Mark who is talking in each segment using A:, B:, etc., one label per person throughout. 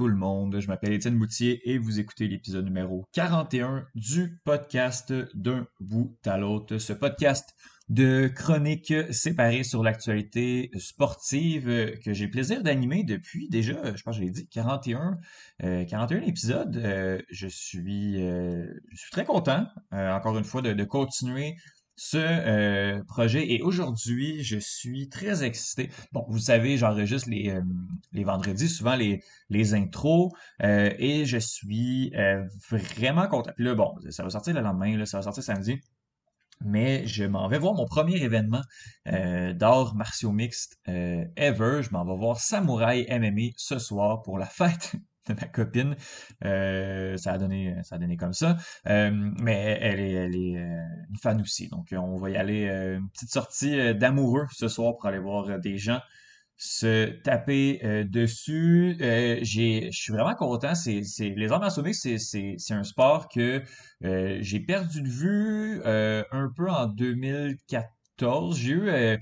A: Tout le monde, je m'appelle Étienne Boutier et vous écoutez l'épisode numéro 41 du podcast d'un bout à l'autre. Ce podcast de chroniques séparées sur l'actualité sportive que j'ai plaisir d'animer depuis déjà, je pense que j'ai dit 41, 41 épisodes. Euh, je suis, euh, je suis très content, euh, encore une fois, de continuer ce euh, projet. Et aujourd'hui, je suis très excité. Bon, vous savez, j'enregistre les, euh, les vendredis, souvent les, les intros, euh, et je suis vraiment content. Puis là, bon, ça va sortir le lendemain, là, ça va sortir samedi. Mais je m'en vais voir mon premier événement d'art martiaux mixte ever. Je m'en vais voir Samouraï MMA ce soir pour la fête de ma copine. Euh, ça a donné, ça a donné comme ça. Euh, mais elle est, elle est euh, une fan aussi. Donc, on va y aller une petite sortie d'amoureux ce soir pour aller voir des gens se taper dessus. je suis vraiment content. Les arts c'est, c'est, c'est un sport que j'ai perdu de vue un peu en 2014. J'ai eu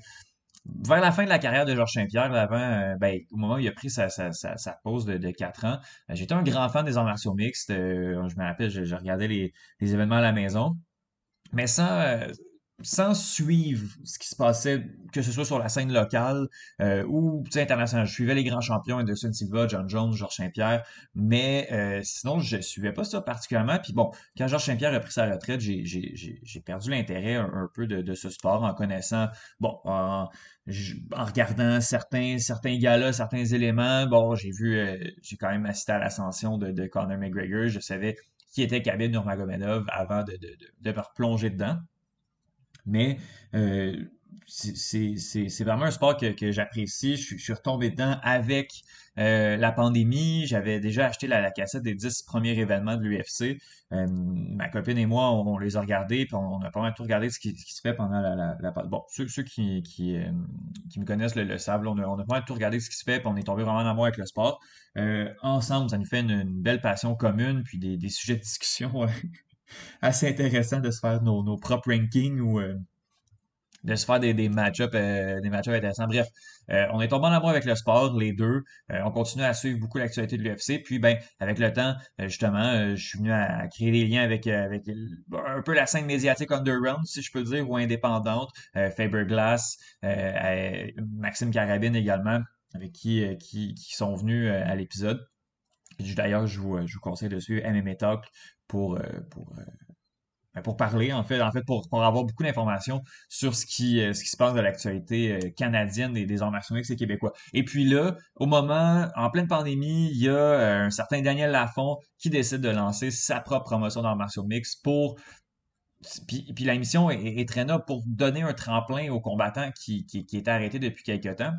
A: vers la fin de la carrière de Georges Saint-Pierre, avant, euh, ben, au moment où il a pris sa, sa, sa, pause de, de 4 ans, euh, j'étais un grand fan des arts martiaux mixtes. Euh, je me rappelle, je, regardais les, les, événements à la maison. Mais sans, sans suivre ce qui se passait, que ce soit sur la scène locale euh, ou internationale. Je suivais les grands champions, Anderson Silva, John Jones, Georges Saint-Pierre, mais euh, sinon, je suivais pas ça particulièrement. Puis bon, quand Georges Saint-Pierre a pris sa retraite, j'ai perdu l'intérêt un, peu de, ce sport en connaissant, bon, en, regardant certains gars-là, certains éléments. Bon, j'ai vu, euh, j'ai quand même assisté à l'ascension de, de Conor McGregor. Je savais qui était Khabib Nurmagomedov avant de, de, de me replonger dedans. Mais euh, c'est vraiment un sport que, j'apprécie. Je, suis retombé dedans avec euh, la pandémie. J'avais déjà acheté la, cassette des 10 premiers événements de l'UFC. Euh, ma copine et moi, on, les a regardés, puis on, a pas mal tout regardé ce qui, se fait pendant la, la, Bon, ceux, qui, me connaissent le, le savent, on, a, pas mal tout regardé ce qui se fait, puis on est tombé vraiment en amour avec le sport. Ensemble, ça nous fait une, une, belle passion commune, puis des, des sujets de discussion assez intéressant de se faire nos, nos propres rankings ou euh, de se faire des, des match-ups euh, intéressants. Bref, euh, on est tombé en amour avec le sport, les deux. on continue à suivre beaucoup l'actualité de l'UFC. Puis, ben, avec le temps, justement, je suis venu à, créer des liens avec, avec un peu la scène médiatique underground, si je peux dire, ou indépendante. Faber Glass, Maxime Carabine également, avec qui, qui, qui sont venus à l'épisode. D'ailleurs, je vous, je vous conseille de suivre MMA Talk pour, euh, pour, euh, ben, pour parler, en fait, en fait pour, avoir beaucoup d'informations sur ce qui, euh, se passe de l'actualité canadienne et des arts martiaux et québécois. Et puis là, au moment, en pleine pandémie, il y a un certain Daniel Lafont qui décide de lancer sa propre promotion d'arts martiaux mix pour puis, puis la mission est, est, très noble pour donner un tremplin aux combattants qui, qui, qui étaient arrêtés depuis quelques temps.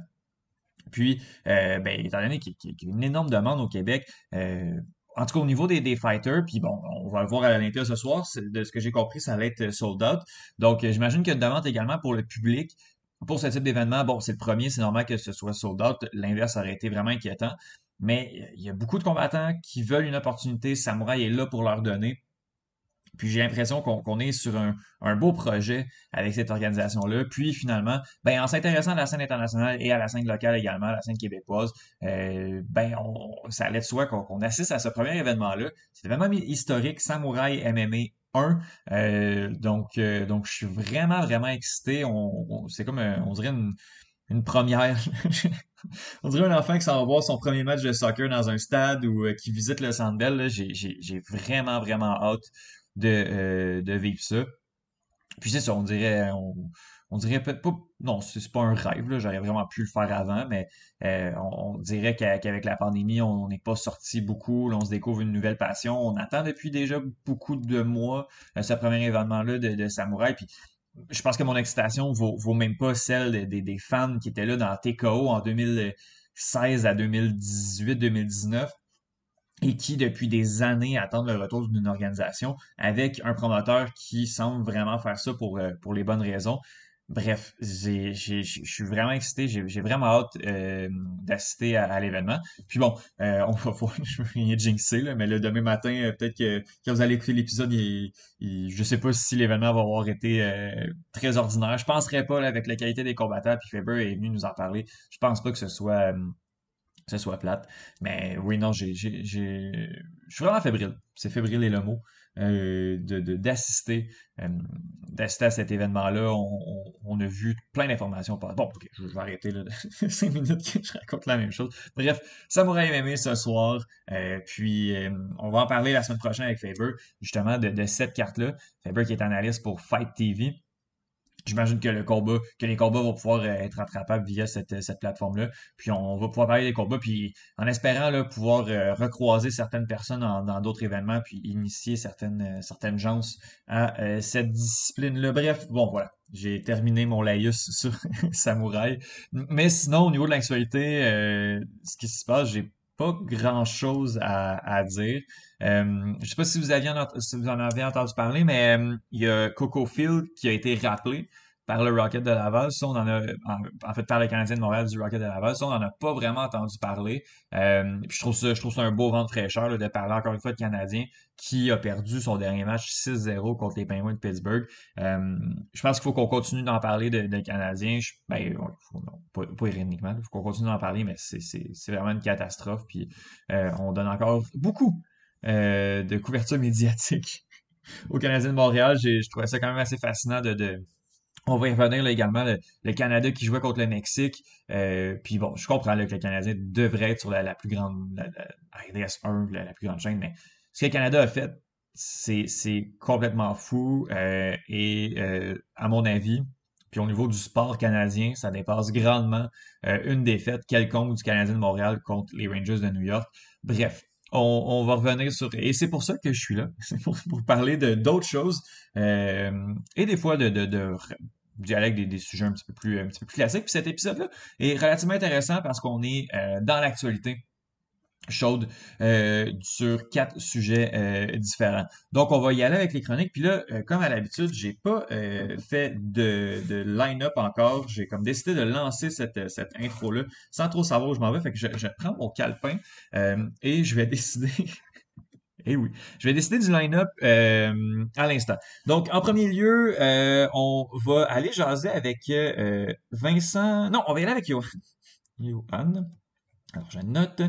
A: Puis, euh, ben, étant donné qu'il y, a une énorme demande au Québec, euh, en tout cas au niveau des, des fighters, puis bon, on va le voir à l'intérieur ce soir, de ce que j'ai compris, ça allait être sold out. Donc, euh, j'imagine qu'il y a une demande également pour le public. Pour ce type d'événement, bon, c'est le premier, c'est normal que ce soit sold out. L'inverse aurait été vraiment inquiétant. Mais il y a beaucoup de combattants qui veulent une opportunité. Samouraï est là pour leur donner. Puis j'ai l'impression qu'on est sur un, beau projet avec cette organisation-là. Puis finalement, ben, en s'intéressant à la scène internationale et à la scène locale également, à la scène québécoise, euh, ben, ça allait de soi qu'on assiste à ce premier événement-là. C'est vraiment historique, Samouraï MMA 1. Euh, donc, euh, donc, je suis vraiment, vraiment excité. On, c'est comme, on dirait une, une première. on dirait un enfant qui s'en va voir son premier match de soccer dans un stade ou qui visite le Centre Bell. J'ai vraiment, vraiment hâte de, euh, de vivre ça. Puis c'est ça, on dirait, on, dirait peut-être pas, non, c'est pas un rêve, j'aurais vraiment pu le faire avant, mais euh, on, dirait qu'avec la pandémie, on n'est pas sorti beaucoup, là, on se découvre une nouvelle passion, on attend depuis déjà beaucoup de mois euh, ce premier événement-là de, de Samouraï, puis je pense que mon excitation vaut, vaut même pas celle des, des fans qui étaient là dans TKO en 2016 à 2018-2019 et qui, depuis des années, attendent le retour d'une organisation avec un promoteur qui semble vraiment faire ça pour, euh, pour les bonnes raisons. Bref, je suis vraiment excité, j'ai vraiment hâte euh, d'assister à, l'événement. Puis bon, euh, on va voir, je veux rien jinxer, là, mais le demain matin, peut-être que quand vous allez écouter l'épisode, je sais pas si l'événement va avoir été très ordinaire. Je penserais pas là, avec la qualité des combattants, puis Faber est venu nous en parler. Je pense pas que ce soit ce soit plate. Mais oui, non, j'ai, je suis vraiment fébrile. C'est fébrile est le mot. Euh, de, d'assister, euh, d'assister à cet événement-là. On, a vu plein d'informations. Bon, je vais arrêter là, cinq minutes que je raconte la même chose. Bref, Samouraï MMA ce soir. Euh, puis, on va en parler la semaine prochaine avec Faber, justement, de, de cette carte-là. Faber qui est analyste pour Fight TV. J'imagine que le combat, que les combats vont pouvoir euh, être attrapables via cette, cette plateforme-là. Puis on va pouvoir parler des combats, puis en espérant là, pouvoir euh, recroiser certaines personnes dans d'autres événements, puis initier certaines, euh, certaines gens à cette discipline-là. Bref, bon voilà. J'ai terminé mon laïus sur Samouraï. Mais sinon, au niveau de l'actualité, ce qui se passe, j'ai pas grand chose à, dire. Euh, je sais pas si vous, aviez si vous en avez entendu parler, mais euh, il y a Coco Field qui a été rappelé par le Rocket de Laval. Ça, on en a, en, fait, par le Canadien de Montréal du Rocket de Laval. Ça, on n'en a pas vraiment entendu parler. Euh, je trouve ça, je trouve ça un beau vent de fraîcheur de parler encore une fois de Canadien qui a perdu son dernier match 6-0 contre les Penguins de Pittsburgh. Euh, je pense qu'il faut qu'on continue d'en parler de, de Canadiens. ben, pas, pas, ironiquement, il faut qu'on continue d'en parler, mais c'est vraiment une catastrophe. Puis euh, on donne encore beaucoup de couverture médiatique au Canadien de Montréal. Je trouvais ça quand même assez fascinant de on va y revenir également, le, Canada qui jouait contre le Mexique. Euh, puis bon, je comprends que le Canadien devrait être sur la, plus grande, la, RDS 1, la, plus grande chaîne, mais ce que le Canada a fait, c'est complètement fou. Euh, et euh, à mon avis, puis au niveau du sport canadien, ça dépasse grandement une défaite quelconque du Canadien de Montréal contre les Rangers de New York. Bref, on, va revenir sur... Et c'est pour ça que je suis là. C'est pour, parler de d'autres choses. et des fois de, de, de dialogue des, des, sujets un petit peu plus, un petit peu plus classiques. Puis cet épisode-là est relativement intéressant parce qu'on est euh, dans l'actualité chaude euh, sur quatre sujets euh, différents. Donc, on va y aller avec les chroniques. Puis là, comme à l'habitude, j'ai pas fait de, de line-up encore. J'ai comme décidé de lancer cette, cette intro-là sans trop savoir où je m'en vais. Fait que je, prends mon calepin et je vais décider eh oui. Je vais décider du line-up euh, à l'instant. Donc, en premier lieu, euh, on va aller jaser avec euh, Vincent. Non, on va y aller avec Johan. Johan. Alors, je note.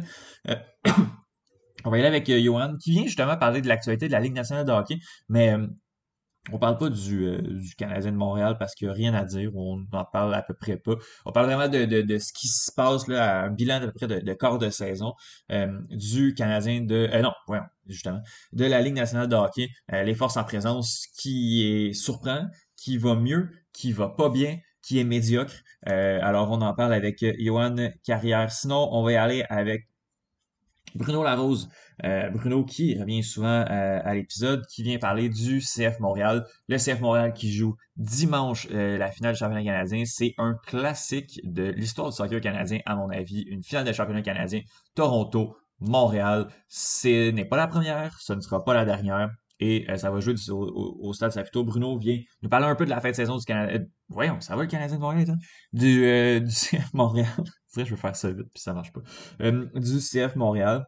A: on va y aller avec Johan, qui vient justement parler de l'actualité de la Ligue nationale de hockey. Mais on parle pas du, euh, Canadien de Montréal parce qu'il n'y a rien à dire, on n'en parle à peu près pas. On parle vraiment de, ce qui se passe là, un bilan à peu près de, de de saison euh, du Canadien de. Euh, non, voyons, justement, de la Ligue nationale de hockey, les forces en présence qui est surprend, qui va mieux, qui va pas bien, qui est médiocre. alors on en parle avec Johan Carrière. Sinon, on va y aller avec Bruno Larose, euh, Bruno qui revient souvent euh, à l'épisode, qui vient parler du CF Montréal. Le CF Montréal qui joue dimanche euh, la finale du championnat canadien. C'est un classique de l'histoire du soccer canadien, à mon avis. Une finale de championnat canadien. Toronto, Montréal. Ce n'est pas la première, ce ne sera pas la dernière. Et ça va jouer au, Stade Saputo. Bruno vient nous parler un peu de la fin de saison du Canada. voyons, ça va le Canadien de Montréal, Du, du CF Montréal. C'est vrai, je veux faire ça vite, puis ça marche pas. du CF Montréal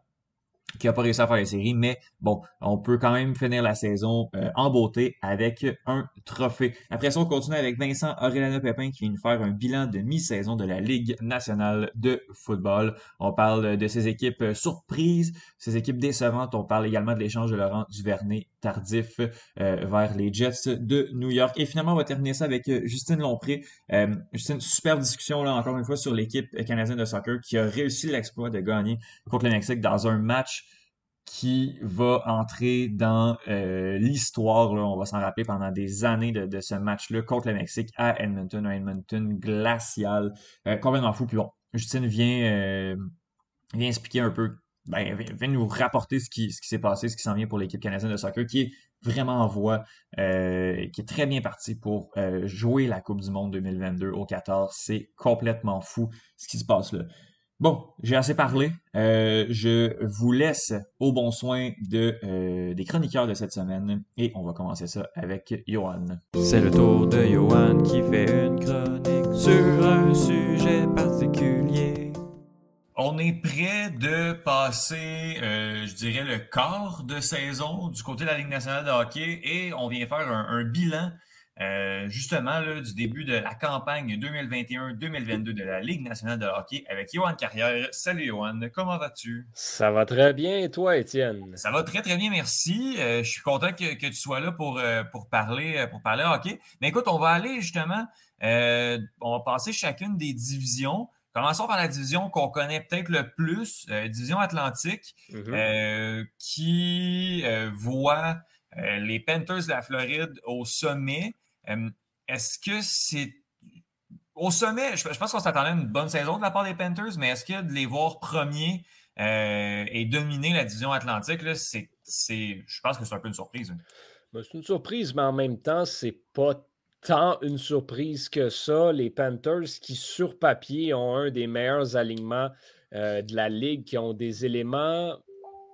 A: qui a pas réussi à faire les séries, mais bon, on peut quand même finir la saison euh, en beauté avec un trophée. Après ça, on continue avec Vincent Aurélano Pépin qui vient nous faire un bilan de mi-saison de la Ligue nationale de football. On parle de ses équipes surprises, ses équipes décevantes. On parle également de l'échange de Laurent Duvernay tardif euh, vers les Jets de New York. Et finalement, on va terminer ça avec euh, Justine Lompré. Euh, Justine, super discussion là encore une fois sur l'équipe canadienne de soccer qui a réussi l'exploit de gagner contre le Mexique dans un match qui va entrer dans l'histoire, on va s'en rappeler pendant des années de, ce match-là contre le Mexique à Edmonton, un Edmonton glacial, complètement fou. Puis bon, Justine vient, vient expliquer un peu ben, vient nous rapporter ce qui, ce qui s'est passé, ce qui s'en vient pour l'équipe canadienne de soccer, qui est vraiment en voie, euh, qui est très bien parti pour euh, jouer la Coupe du Monde 2022 au 14. C'est complètement fou ce qui se passe là. Bon, j'ai assez parlé. Euh, je vous laisse au bon soin de, des chroniqueurs de cette semaine et on va commencer ça avec Johan.
B: C'est le tour de Johan qui fait une chronique sur un sujet particulier.
A: On est près de passer, euh, je dirais, le quart de saison du côté de la Ligue nationale de hockey et on vient faire un, bilan euh, justement du début de la campagne 2021-2022 de la Ligue nationale de hockey avec Johan Carrière. Salut Johan, comment vas-tu?
B: Ça va très bien et toi, Étienne?
A: Ça va très très bien, merci. Euh, je suis content que, tu sois là pour, euh, pour, parler, pour parler hockey. Mais écoute, on va aller justement, on va passer chacune des divisions. Commençons par la division qu'on connaît peut-être le plus, division Atlantique, mm-hmm. qui voit les Panthers de la Floride au sommet. Est-ce que c'est. Au sommet, je, pense qu'on s'attendait à une bonne saison de la part des Panthers, mais est-ce que de les voir premiers euh, et dominer la division Atlantique, c'est, je pense que c'est un peu une surprise.
B: Ben, c'est une surprise, mais en même temps, c'est pas tant une surprise que ça. Les Panthers, qui sur papier ont un des meilleurs alignements euh, de la ligue, qui ont des éléments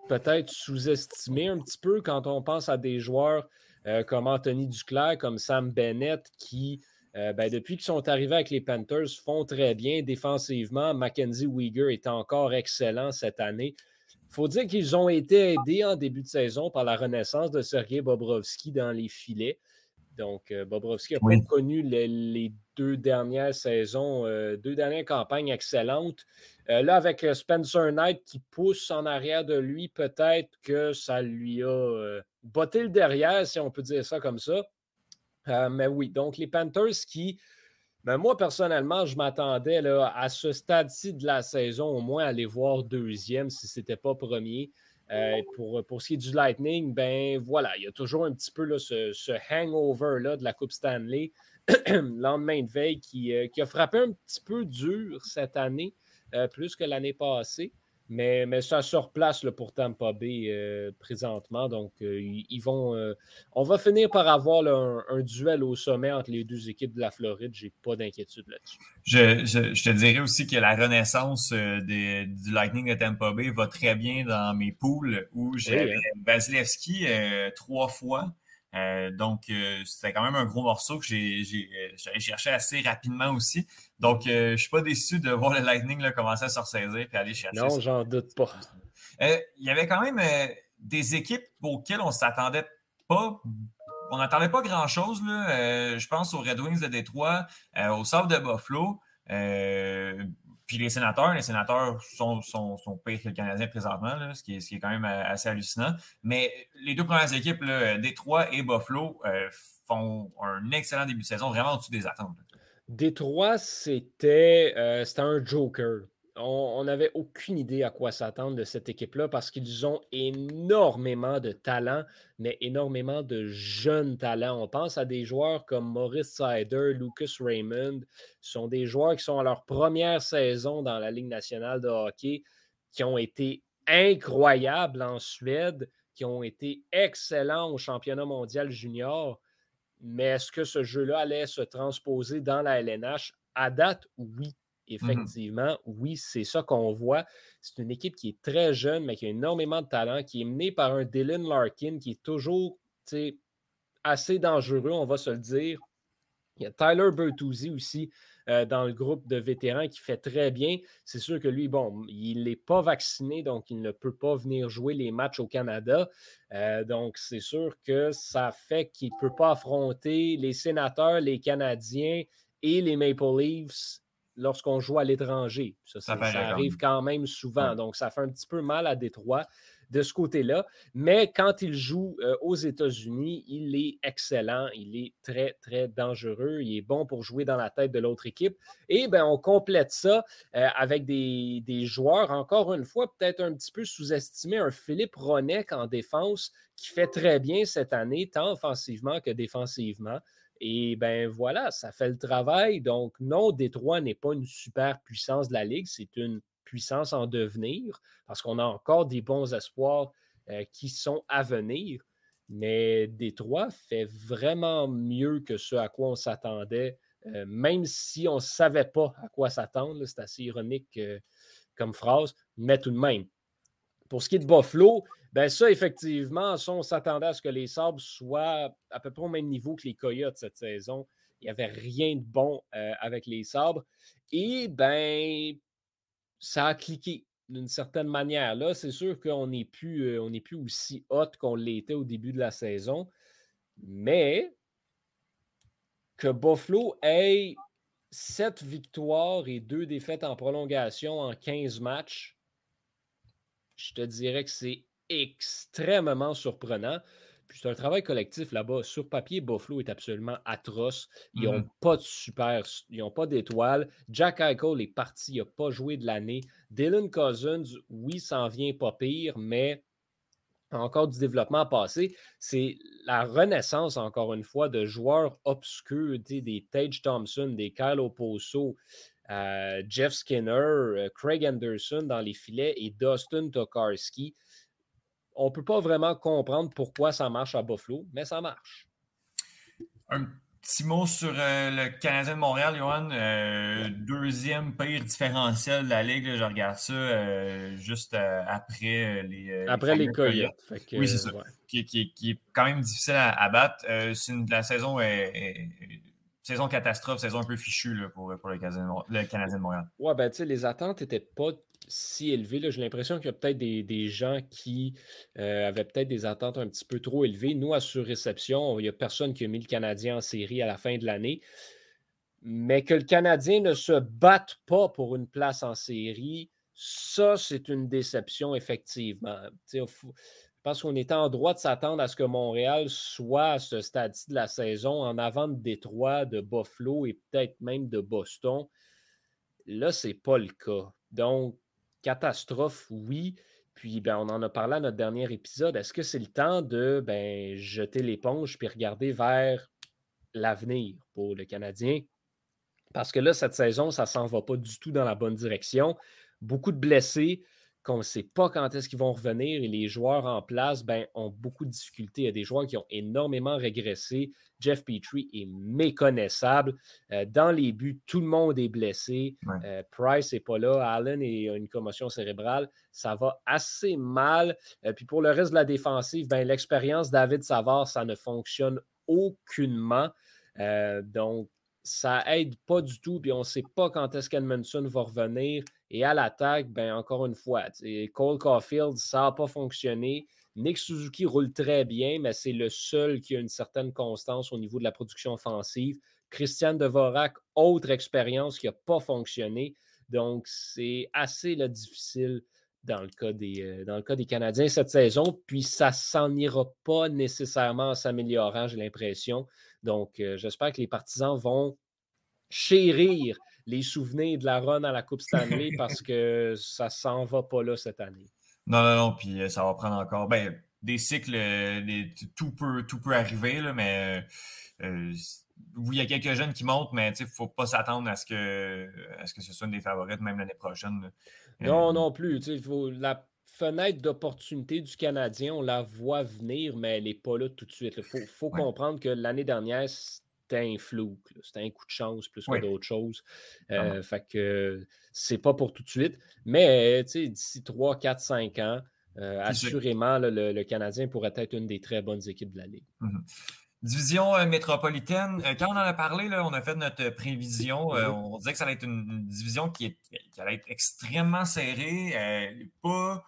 B: peut-être sous-estimés un petit peu quand on pense à des joueurs euh, comme Anthony Duclair, comme Sam Bennett, qui, euh, ben, depuis qu'ils sont arrivés avec les Panthers, font très bien défensivement. Mackenzie Weegar est encore excellent cette année. Il faut dire qu'ils ont été aidés en début de saison par la renaissance de Sergei Bobrovski dans les filets. Donc, euh, Bobrovski a pas connu les, deux dernières saisons, deux dernières campagnes excellentes. là, avec Spencer Knight qui pousse en arrière de lui, peut-être que ça lui a botter le derrière, si on peut dire ça comme ça. Euh, mais oui, donc les Panthers qui, ben moi personnellement, je m'attendais à ce stade-ci de la saison au moins à les voir deuxième si ce n'était pas premier. Euh, pour, pour ce qui est du Lightning, ben voilà, il y a toujours un petit peu là, ce, hangover-là de la Coupe Stanley, lendemain de veille, qui, euh, qui, a frappé un petit peu dur cette année, plus que l'année passée. Mais, mais ça se replace pour Tampa Bay euh, présentement. Donc, euh, ils vont. Euh, on va finir par avoir un, duel au sommet entre les deux équipes de la Floride. J'ai pas d'inquiétude là-dessus.
A: Je, te dirais aussi que la renaissance du Lightning de Tampa Bay va très bien dans mes poules où j'ai Vasilevski trois fois. Euh, donc, euh, c'était quand même un gros morceau que j'ai, euh, j'allais chercher assez rapidement aussi. Donc, je ne suis pas déçu de voir le Lightning là, commencer à se ressaisir et aller chercher.
B: Non, j'en doute pas.
A: Il y avait quand même des équipes auxquelles on ne s'attendait pas. On n'attendait pas grand-chose. je pense aux Red Wings de Détroit, au Sable de Buffalo. Puis les sénateurs, les sénateurs sont, sont, sont pires que le Canadien présentement, ce, qui est, ce, qui est, quand même euh, assez hallucinant. Mais les deux premières équipes, là, Détroit et Buffalo, euh, font un excellent début de saison, vraiment au-dessus des attentes.
B: Détroit, c'était euh, un joker on n'avait aucune idée à quoi s'attendre de cette équipe-là parce qu'ils ont énormément de talent, mais énormément de jeunes talents. On pense à des joueurs comme Maurice Sider, Lucas Raymond. Ce sont des joueurs qui sont à leur première saison dans la Ligue nationale de hockey, qui ont été incroyables en Suède, qui ont été excellents au championnat mondial junior. Mais est-ce que ce jeu-là allait se transposer dans la LNH? À date, oui. Mmh Effectivement, oui, c'est ça qu'on voit. C'est une équipe qui est très jeune, mais qui a énormément de talent, qui est menée par un Dylan Larkin qui est toujours assez dangereux, on va se le dire. Il y a Tyler Bertuzzi aussi euh, dans le groupe de vétérans qui fait très bien. C'est sûr que lui, bon, il n'est pas vacciné, donc il ne peut pas venir jouer les matchs au Canada. Euh, donc, c'est sûr que ça fait qu'il ne peut pas affronter les sénateurs, les Canadiens et les Maple Leafs lorsqu'on joue à l'étranger. Ça, arrive quand même souvent. Donc, ça fait un petit peu mal à Détroit de ce côté-là. Mais quand il joue euh, aux États-Unis, il est excellent. Il est très, très dangereux. Il est bon pour jouer dans la tête de l'autre équipe. Et bien, on complète ça euh, avec des, des, joueurs, encore une fois, peut-être un petit peu sous-estimés. Un Philippe Ronek en défense qui fait très bien cette année, tant offensivement que défensivement. Et ben voilà, ça fait le travail. Donc, non, Détroit n'est pas une super puissance de la Ligue, c'est une puissance en devenir parce qu'on a encore des bons espoirs euh, qui sont à venir. Mais Détroit fait vraiment mieux que ce à quoi on s'attendait, euh, même si on ne savait pas à quoi s'attendre. C'est assez ironique euh, comme phrase, mais tout de même. Pour ce qui est de Buffalo, ben ça, effectivement, on s'attendait à ce que les Sabres soient à peu près au même niveau que les Coyotes cette saison. Il n'y avait rien de bon euh, avec les Sabres. Et ben, ça a cliqué d'une certaine manière. Là, c'est sûr qu'on n'est plus, euh, plus aussi hot qu'on l'était au début de la saison. Mais que Buffalo ait sept victoires et deux défaites en prolongation en 15 matchs, je te dirais que c'est extrêmement surprenant. Puis c'est un travail collectif là-bas. Sur papier, Buffalo est absolument atroce. Ils n'ont mm-hmm. pas de super, ils n'ont pas d'étoiles. Jack Eichel est parti, il n'a pas joué de l'année. Dylan Cousins, oui, ça en vient pas pire, mais encore du développement à passer. C'est la renaissance, encore une fois, de joueurs obscurs, des Tage Thompson, des Kyle Oposo, euh, Jeff Skinner, euh, Craig Anderson dans les filets et Dustin Tokarski on ne peut pas vraiment comprendre pourquoi ça marche à Buffalo, mais ça marche.
A: Un petit mot sur euh, le Canadien de Montréal, Johan. Euh, deuxième pire différentiel de la Ligue. je regarde ça euh, juste après les.
B: après les, Coyotes.
A: oui, c'est ça. Qui, est quand même difficile à, battre. la saison est, saison catastrophe, saison un peu fichue pour, le, Canadien, de Montréal.
B: Ouais, ben tu sais, les attentes n'étaient pas si élevé. J'ai l'impression qu'il y a peut-être des, gens qui euh, avaient peut-être des attentes un petit peu trop élevées. Nous, à Surréception, il n'y a personne qui a mis le Canadien en série à la fin de l'année. Mais que le Canadien ne se batte pas pour une place en série, ça, c'est une déception, effectivement. je pense qu'on était en droit de s'attendre à ce que Montréal soit à ce stade-ci de la saison en avant de Détroit, de Buffalo et peut-être même de Boston. Là, ce n'est pas le cas. Donc, catastrophe, oui. Puis, ben, on en a parlé à notre dernier épisode. Est-ce que c'est le temps de ben, jeter l'éponge puis regarder vers l'avenir pour le Canadien? Parce que là, cette saison, ça ne s'en va pas du tout dans la bonne direction. Beaucoup de blessés qu'on ne sait pas quand est-ce qu'ils vont revenir et les joueurs en place ben, ont beaucoup de difficultés. Il y a des joueurs qui ont énormément régressé. Jeff Petrie est méconnaissable. Euh, dans les buts, tout le monde est blessé. Euh, Price n'est pas là. Allen a une commotion cérébrale. Ça va assez mal. Euh, puis pour le reste de la défensive, ben, l'expérience David Savard, ça ne fonctionne aucunement. donc, ça aide pas du tout, puis on ne sait pas quand est-ce qu'Edmondson va revenir. Et à l'attaque, ben encore une fois, Cole Caulfield, ça n'a pas fonctionné. Nick Suzuki roule très bien, mais c'est le seul qui a une certaine constance au niveau de la production offensive. Christian Devorak, autre expérience qui n'a pas fonctionné. Donc, c'est assez difficile dans le, cas des, euh, dans le cas des Canadiens cette saison. Puis, ça s'en ira pas nécessairement en s'améliorant, j'ai l'impression. Donc, euh, j'espère que les partisans vont chérir les souvenirs de la run à la Coupe Stanley parce que ça s'en va pas là cette année.
A: Non, non, non, puis euh, ça va prendre encore. Ben, des cycles, tout, peut, tout peut arriver, là, mais oui, il y a quelques jeunes qui montent, mais il ne faut pas s'attendre à, ce que, à ce que ce soit une des favorites, même l'année prochaine.
B: Non, non plus. Faut, la fenêtre d'opportunité du Canadien, on la voit venir, mais elle n'est pas là tout de suite. Il faut, comprendre que l'année dernière, c'était un flou. C'était un coup de chance plus que d'autres choses. Euh, fait que c'est pas pour tout de suite. Mais d'ici 3, 4, 5 ans, euh, assurément, le, Canadien pourrait être une des très bonnes équipes de la Ligue.
A: Mmh Division euh, métropolitaine, euh, quand on en a parlé, là, on a fait notre prévision. Euh, on disait que ça allait être une, division qui, allait être extrêmement serrée, pas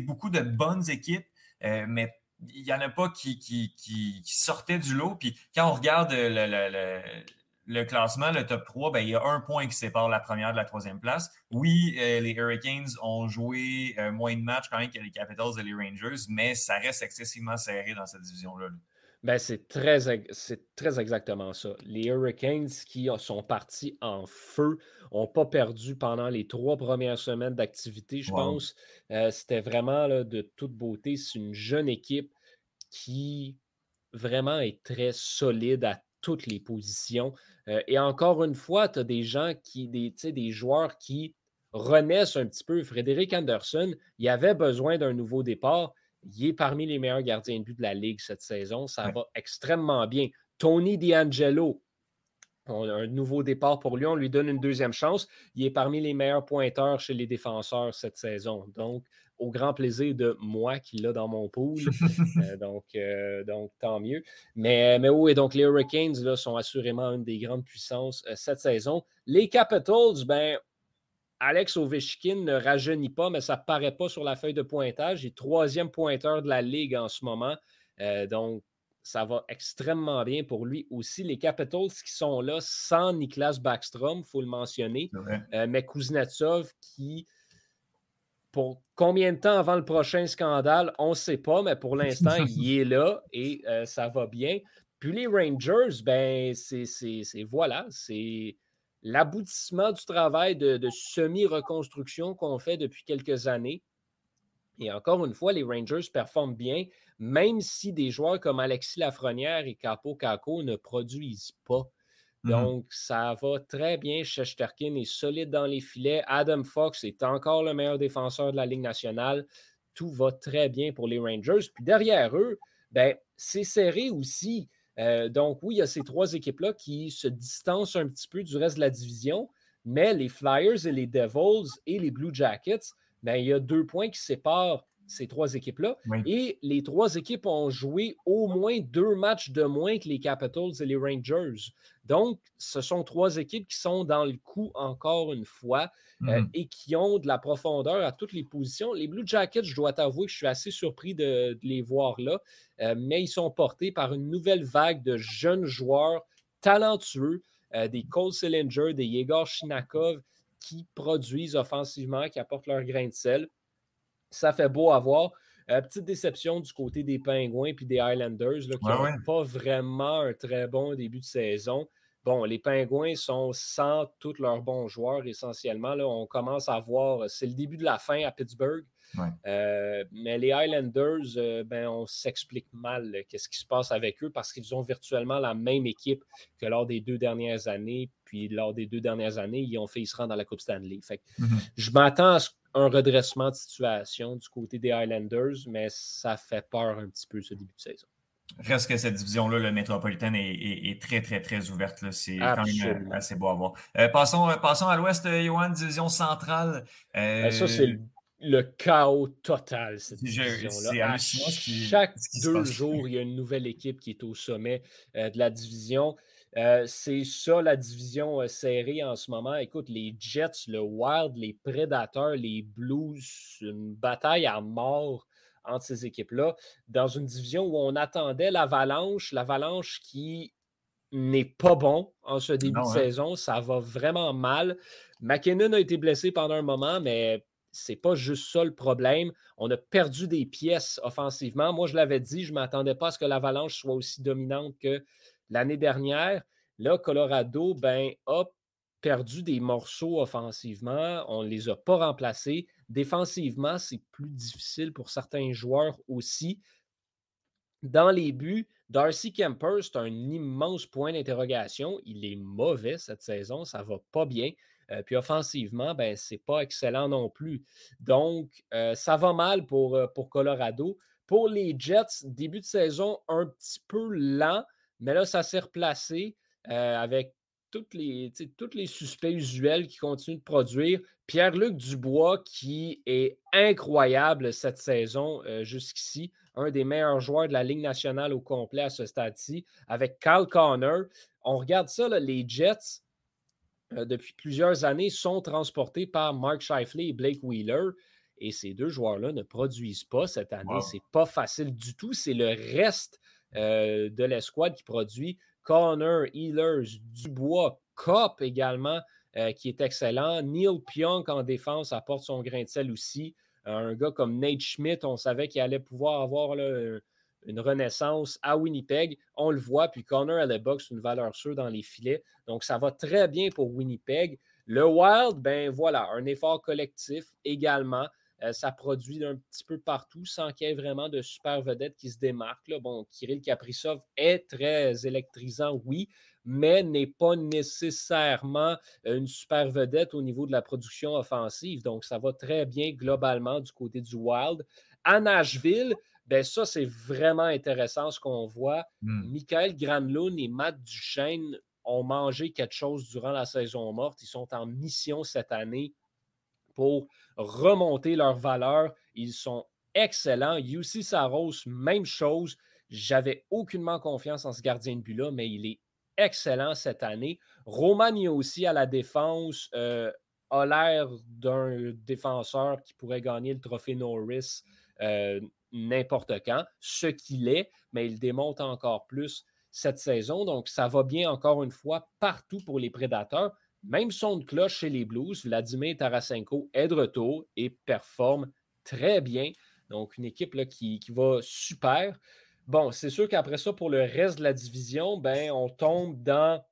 A: beaucoup de bonnes équipes, mais il n'y en a pas qui, sortaient du lot. Puis quand on regarde le, classement, le top 3, ben, il y a un point qui sépare la première de la troisième place. Oui, les Hurricanes ont joué moins de matchs quand même que les Capitals et les Rangers, mais ça reste excessivement serré dans cette division-là. là
B: ben, c'est très, très exactement ça. Les Hurricanes qui sont partis en feu n'ont pas perdu pendant les trois premières semaines d'activité, je pense. Euh, c'était vraiment de toute beauté. C'est une jeune équipe qui vraiment est très solide à toutes les positions. Euh, et encore une fois, tu as des gens qui, des, des joueurs qui renaissent un petit peu. Frédéric Anderson, il avait besoin d'un nouveau départ. Il est parmi les meilleurs gardiens de but de la Ligue cette saison. Ça va extrêmement bien. Tony D'Angelo, un nouveau départ pour lui. On lui donne une deuxième chance. Il est parmi les meilleurs pointeurs chez les défenseurs cette saison. Donc, au grand plaisir de moi qui l'a dans mon pool. Euh, donc, euh, donc, tant mieux. Mais, mais oui, donc les Hurricanes là, sont assurément une des grandes puissances euh, cette saison. Les Capitals, ben, Alex Ovechkin ne rajeunit pas, mais ça ne paraît pas sur la feuille de pointage. Il est troisième pointeur de la Ligue en ce moment. Euh, donc, ça va extrêmement bien pour lui aussi. Les Capitals qui sont là sans Niklas Backstrom, il faut le mentionner, euh, mais Kuznetsov qui, pour combien de temps avant le prochain scandale, on ne sait pas, mais pour l'instant, il est là et euh, ça va bien. Puis les Rangers, ben, c'est voilà, c'est l'aboutissement du travail de, de semi-reconstruction qu'on fait depuis quelques années. Et encore une fois, les Rangers performent bien, même si des joueurs comme Alexis Lafrenière et Capo Caco ne produisent pas. Mmh Donc, ça va très bien. Shesterkin est solide dans les filets. Adam Fox est encore le meilleur défenseur de la Ligue nationale. Tout va très bien pour les Rangers. Puis derrière eux, ben, c'est serré aussi. Euh, donc, oui, il y a ces trois équipes-là qui se distancent un petit peu du reste de la division, mais les Flyers et les Devils et les Blue Jackets ben, il y a deux points qui séparent ces trois équipes-là. Et les trois équipes ont joué au moins deux matchs de moins que les Capitals et les Rangers. Donc, ce sont trois équipes qui sont dans le coup encore une fois euh, mm-hmm. et qui ont de la profondeur à toutes les positions. Les Blue Jackets, je dois t'avouer que je suis assez surpris de, les voir là, euh, mais ils sont portés par une nouvelle vague de jeunes joueurs talentueux, euh, des Cole Sillinger, des Yegor Shinakov, qui produisent offensivement, qui apportent leur grain de sel. Ça fait beau à voir. Euh, petite déception du côté des Pingouins et des Highlanders, qui n'ont pas vraiment un très bon début de saison. Bon, les Pingouins sont sans tous leurs bons joueurs essentiellement. Là, on commence à voir, c'est le début de la fin à Pittsburgh. Euh, mais les Highlanders, euh, ben, on s'explique mal qu'est-ce qui se passe avec eux parce qu'ils ont virtuellement la même équipe que lors des deux dernières années. Puis lors des deux dernières années, ils ont fait se rendre dans la Coupe Stanley. Fait mm-hmm. Je m'attends à un redressement de situation du côté des Highlanders, mais ça fait peur un petit peu ce début de saison.
A: Reste que cette division-là, le métropolitaine, est, très, très, très ouverte. C'est quand même euh, assez beau à voir. passons, passons à l'ouest, Johan, division centrale.
B: Ben, ça, c'est le le chaos total, cette division-là. Chaque deux jours, il y a une nouvelle équipe qui est au sommet euh, de la division. Euh, c'est ça, la division euh, serrée en ce moment. Écoute, les Jets, le Wild, les Predators, les Blues, une bataille à mort entre ces équipes-là, dans une division où on attendait l'Avalanche, l'Avalanche qui n'est pas bon en ce début de hein. saison. Ça va vraiment mal. McKinnon a été blessé pendant un moment, mais c'est pas juste ça le problème. On a perdu des pièces offensivement. Moi, je l'avais dit, je ne m'attendais pas à ce que l'Avalanche soit aussi dominante que l'année dernière. Là, Colorado ben, a perdu des morceaux offensivement. On ne les a pas remplacés. Défensivement, c'est plus difficile pour certains joueurs aussi. Dans les buts, Darcy Kemper, c'est un immense point d'interrogation. Il est mauvais cette saison, ça ne va pas bien. Euh, puis offensivement, ben, ce n'est pas excellent non plus. Donc, euh, ça va mal pour, euh, pour Colorado. Pour les Jets, début de saison un petit peu lent, mais là, ça s'est replacé avec toutes les, tous les suspects usuels qui continuent de produire. Pierre-Luc Dubois, qui est incroyable cette saison jusqu'ici, un des meilleurs joueurs de la Ligue nationale au complet à ce stade-ci, avec Kyle Connor. On regarde ça, les Jets, euh, depuis plusieurs années, sont transportés par Mark Scheifele et Blake Wheeler. Et ces deux joueurs-là ne produisent pas cette année. Ce C'est pas facile du tout. C'est le reste euh, de l'escouade qui produit. Connor, Healers, Dubois, Cop également, euh, qui est excellent. Neil Pionk en défense apporte son grain de sel aussi. Un gars comme Nate Schmidt, on savait qu'il allait pouvoir avoir une renaissance à Winnipeg. On le voit, puis Connor à c'est une valeur sûre dans les filets. Donc, ça va très bien pour Winnipeg. Le Wild, ben voilà, un effort collectif également. Euh, ça produit un petit peu partout sans qu'il y ait vraiment de super vedettes qui se démarquent. Là. Bon, Kirill Kaprizov est très électrisant, oui, mais n'est pas nécessairement une super vedette au niveau de la production offensive. Donc, ça va très bien globalement du côté du Wild. À Nashville, ben ça, c'est vraiment intéressant ce qu'on voit. Mmh. Michael Granlund et Matt Duchesne ont mangé quelque chose durant la saison morte. Ils sont en mission cette année pour remonter leur valeur. Ils sont excellents. UC Saros, même chose. J'avais aucunement confiance en ce gardien de but-là, mais il est excellent cette année. Roman aussi à la défense euh, a l'air d'un défenseur qui pourrait gagner le trophée Norris n'importe quand, ce qu'il est, mais il démonte encore plus cette saison. Donc, ça va bien encore une fois partout pour les prédateurs. Même son de cloche chez les Blues, Vladimir Tarasenko est de retour et performe très bien. Donc, une équipe là, qui, va super. Bon, c'est sûr qu'après ça, pour le reste de la division, ben, on tombe dans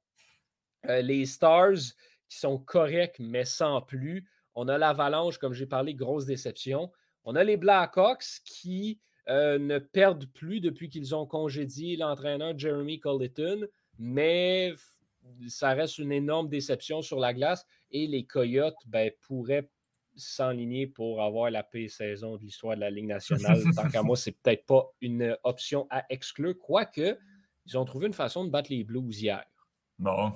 B: euh, les Stars qui sont corrects, mais sans plus. On a l'Avalanche, comme j'ai parlé, grosse déception. On a les Blackhawks qui euh, ne perdent plus depuis qu'ils ont congédié l'entraîneur Jeremy Colleton, mais ça reste une énorme déception sur la glace et les Coyotes ben, pourraient s'enligner pour avoir la pire saison de l'histoire de la Ligue nationale. Tant qu'à moi, c'est peut-être pas une option à exclure, quoique ils ont trouvé une façon de battre les Blues hier.
A: Bon.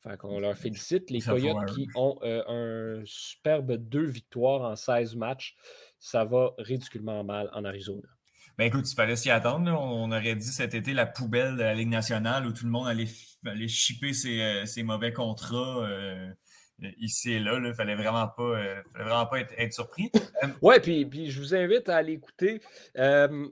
B: Fait qu'on leur félicite. Les Coyotes qui ont euh, un superbe deux victoires en 16 matchs. Ça va ridiculement mal en Arizona.
A: Ben écoute, il fallait s'y attendre. On aurait dit cet été la poubelle de la Ligue nationale où tout le monde allait, allait chipper ses, euh, mauvais contrats euh, ici et là. Il ne fallait vraiment pas, euh, vraiment pas être, surpris.
B: ouais, puis, puis je vous invite à aller écouter un,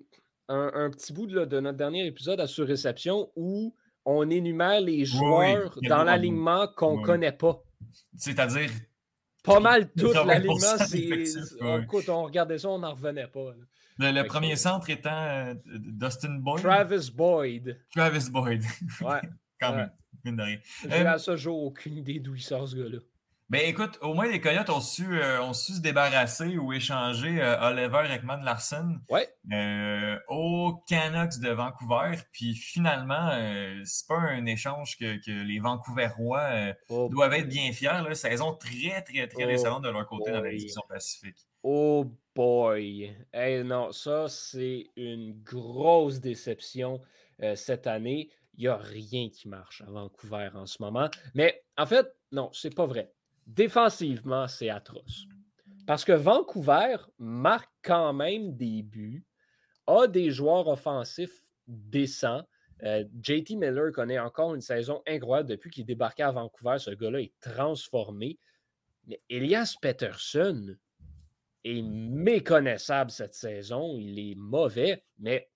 B: petit bout de, notre dernier épisode à Surréception où on énumère les joueurs dans l'alignement qu'on ne connaît pas.
A: C'est-à-dire
B: pas mal tout l'alignement. Écoute, on regardait ça, on n'en revenait pas.
A: Le, premier centre étant euh, Dustin Boyd.
B: Travis Boyd.
A: Travis Boyd.
B: Ouais.
A: Quand même, mine de rien.
B: J'ai à ce jour aucune idée d'où il sort ce gars-là.
A: Ben écoute, au moins les Coyotes ont su, euh, ont su se débarrasser ou échanger euh, Oliver Ekman Larson
B: ouais.
A: aux Canucks de Vancouver. Puis finalement, c'est pas un échange que, que les Vancouverois oh doivent être bien fiers. Là. Saison très, très, très oh décevante de leur côté dans la division Pacifique.
B: Oh boy! Hey, non, ça, c'est une grosse déception euh, cette année. Il n'y a rien qui marche à Vancouver en ce moment. Mais en fait, non, c'est pas vrai. Défensivement, c'est atroce. Parce que Vancouver marque quand même des buts, a des joueurs offensifs décents. Euh, JT Miller connaît encore une saison incroyable depuis qu'il débarquait à Vancouver. Ce gars-là est transformé. Mais Elias Peterson, est méconnaissable cette saison. Il est mauvais, mais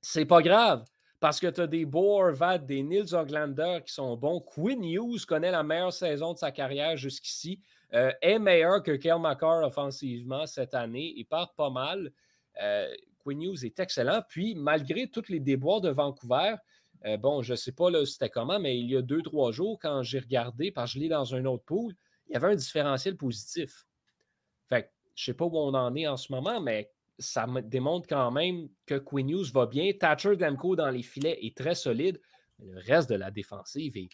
B: c'est pas grave parce que tu as des Horvat, des Nils Oglander qui sont bons. Quinn Hughes connaît la meilleure saison de sa carrière jusqu'ici. Euh, est meilleur que Kel McCarr offensivement cette année. Il part pas mal. Euh, Quinn Hughes est excellent. Puis, malgré tous les déboires de Vancouver, euh, bon, je ne sais pas c'était comment, mais il y a deux, trois jours, quand j'ai regardé, parce que je l'ai dans un autre pool, il y avait un différentiel positif. Je ne sais pas où on en est en ce moment, mais ça démontre quand même que Quinn Hughes va bien. Thatcher Demko dans les filets est très solide. le reste de la défensive est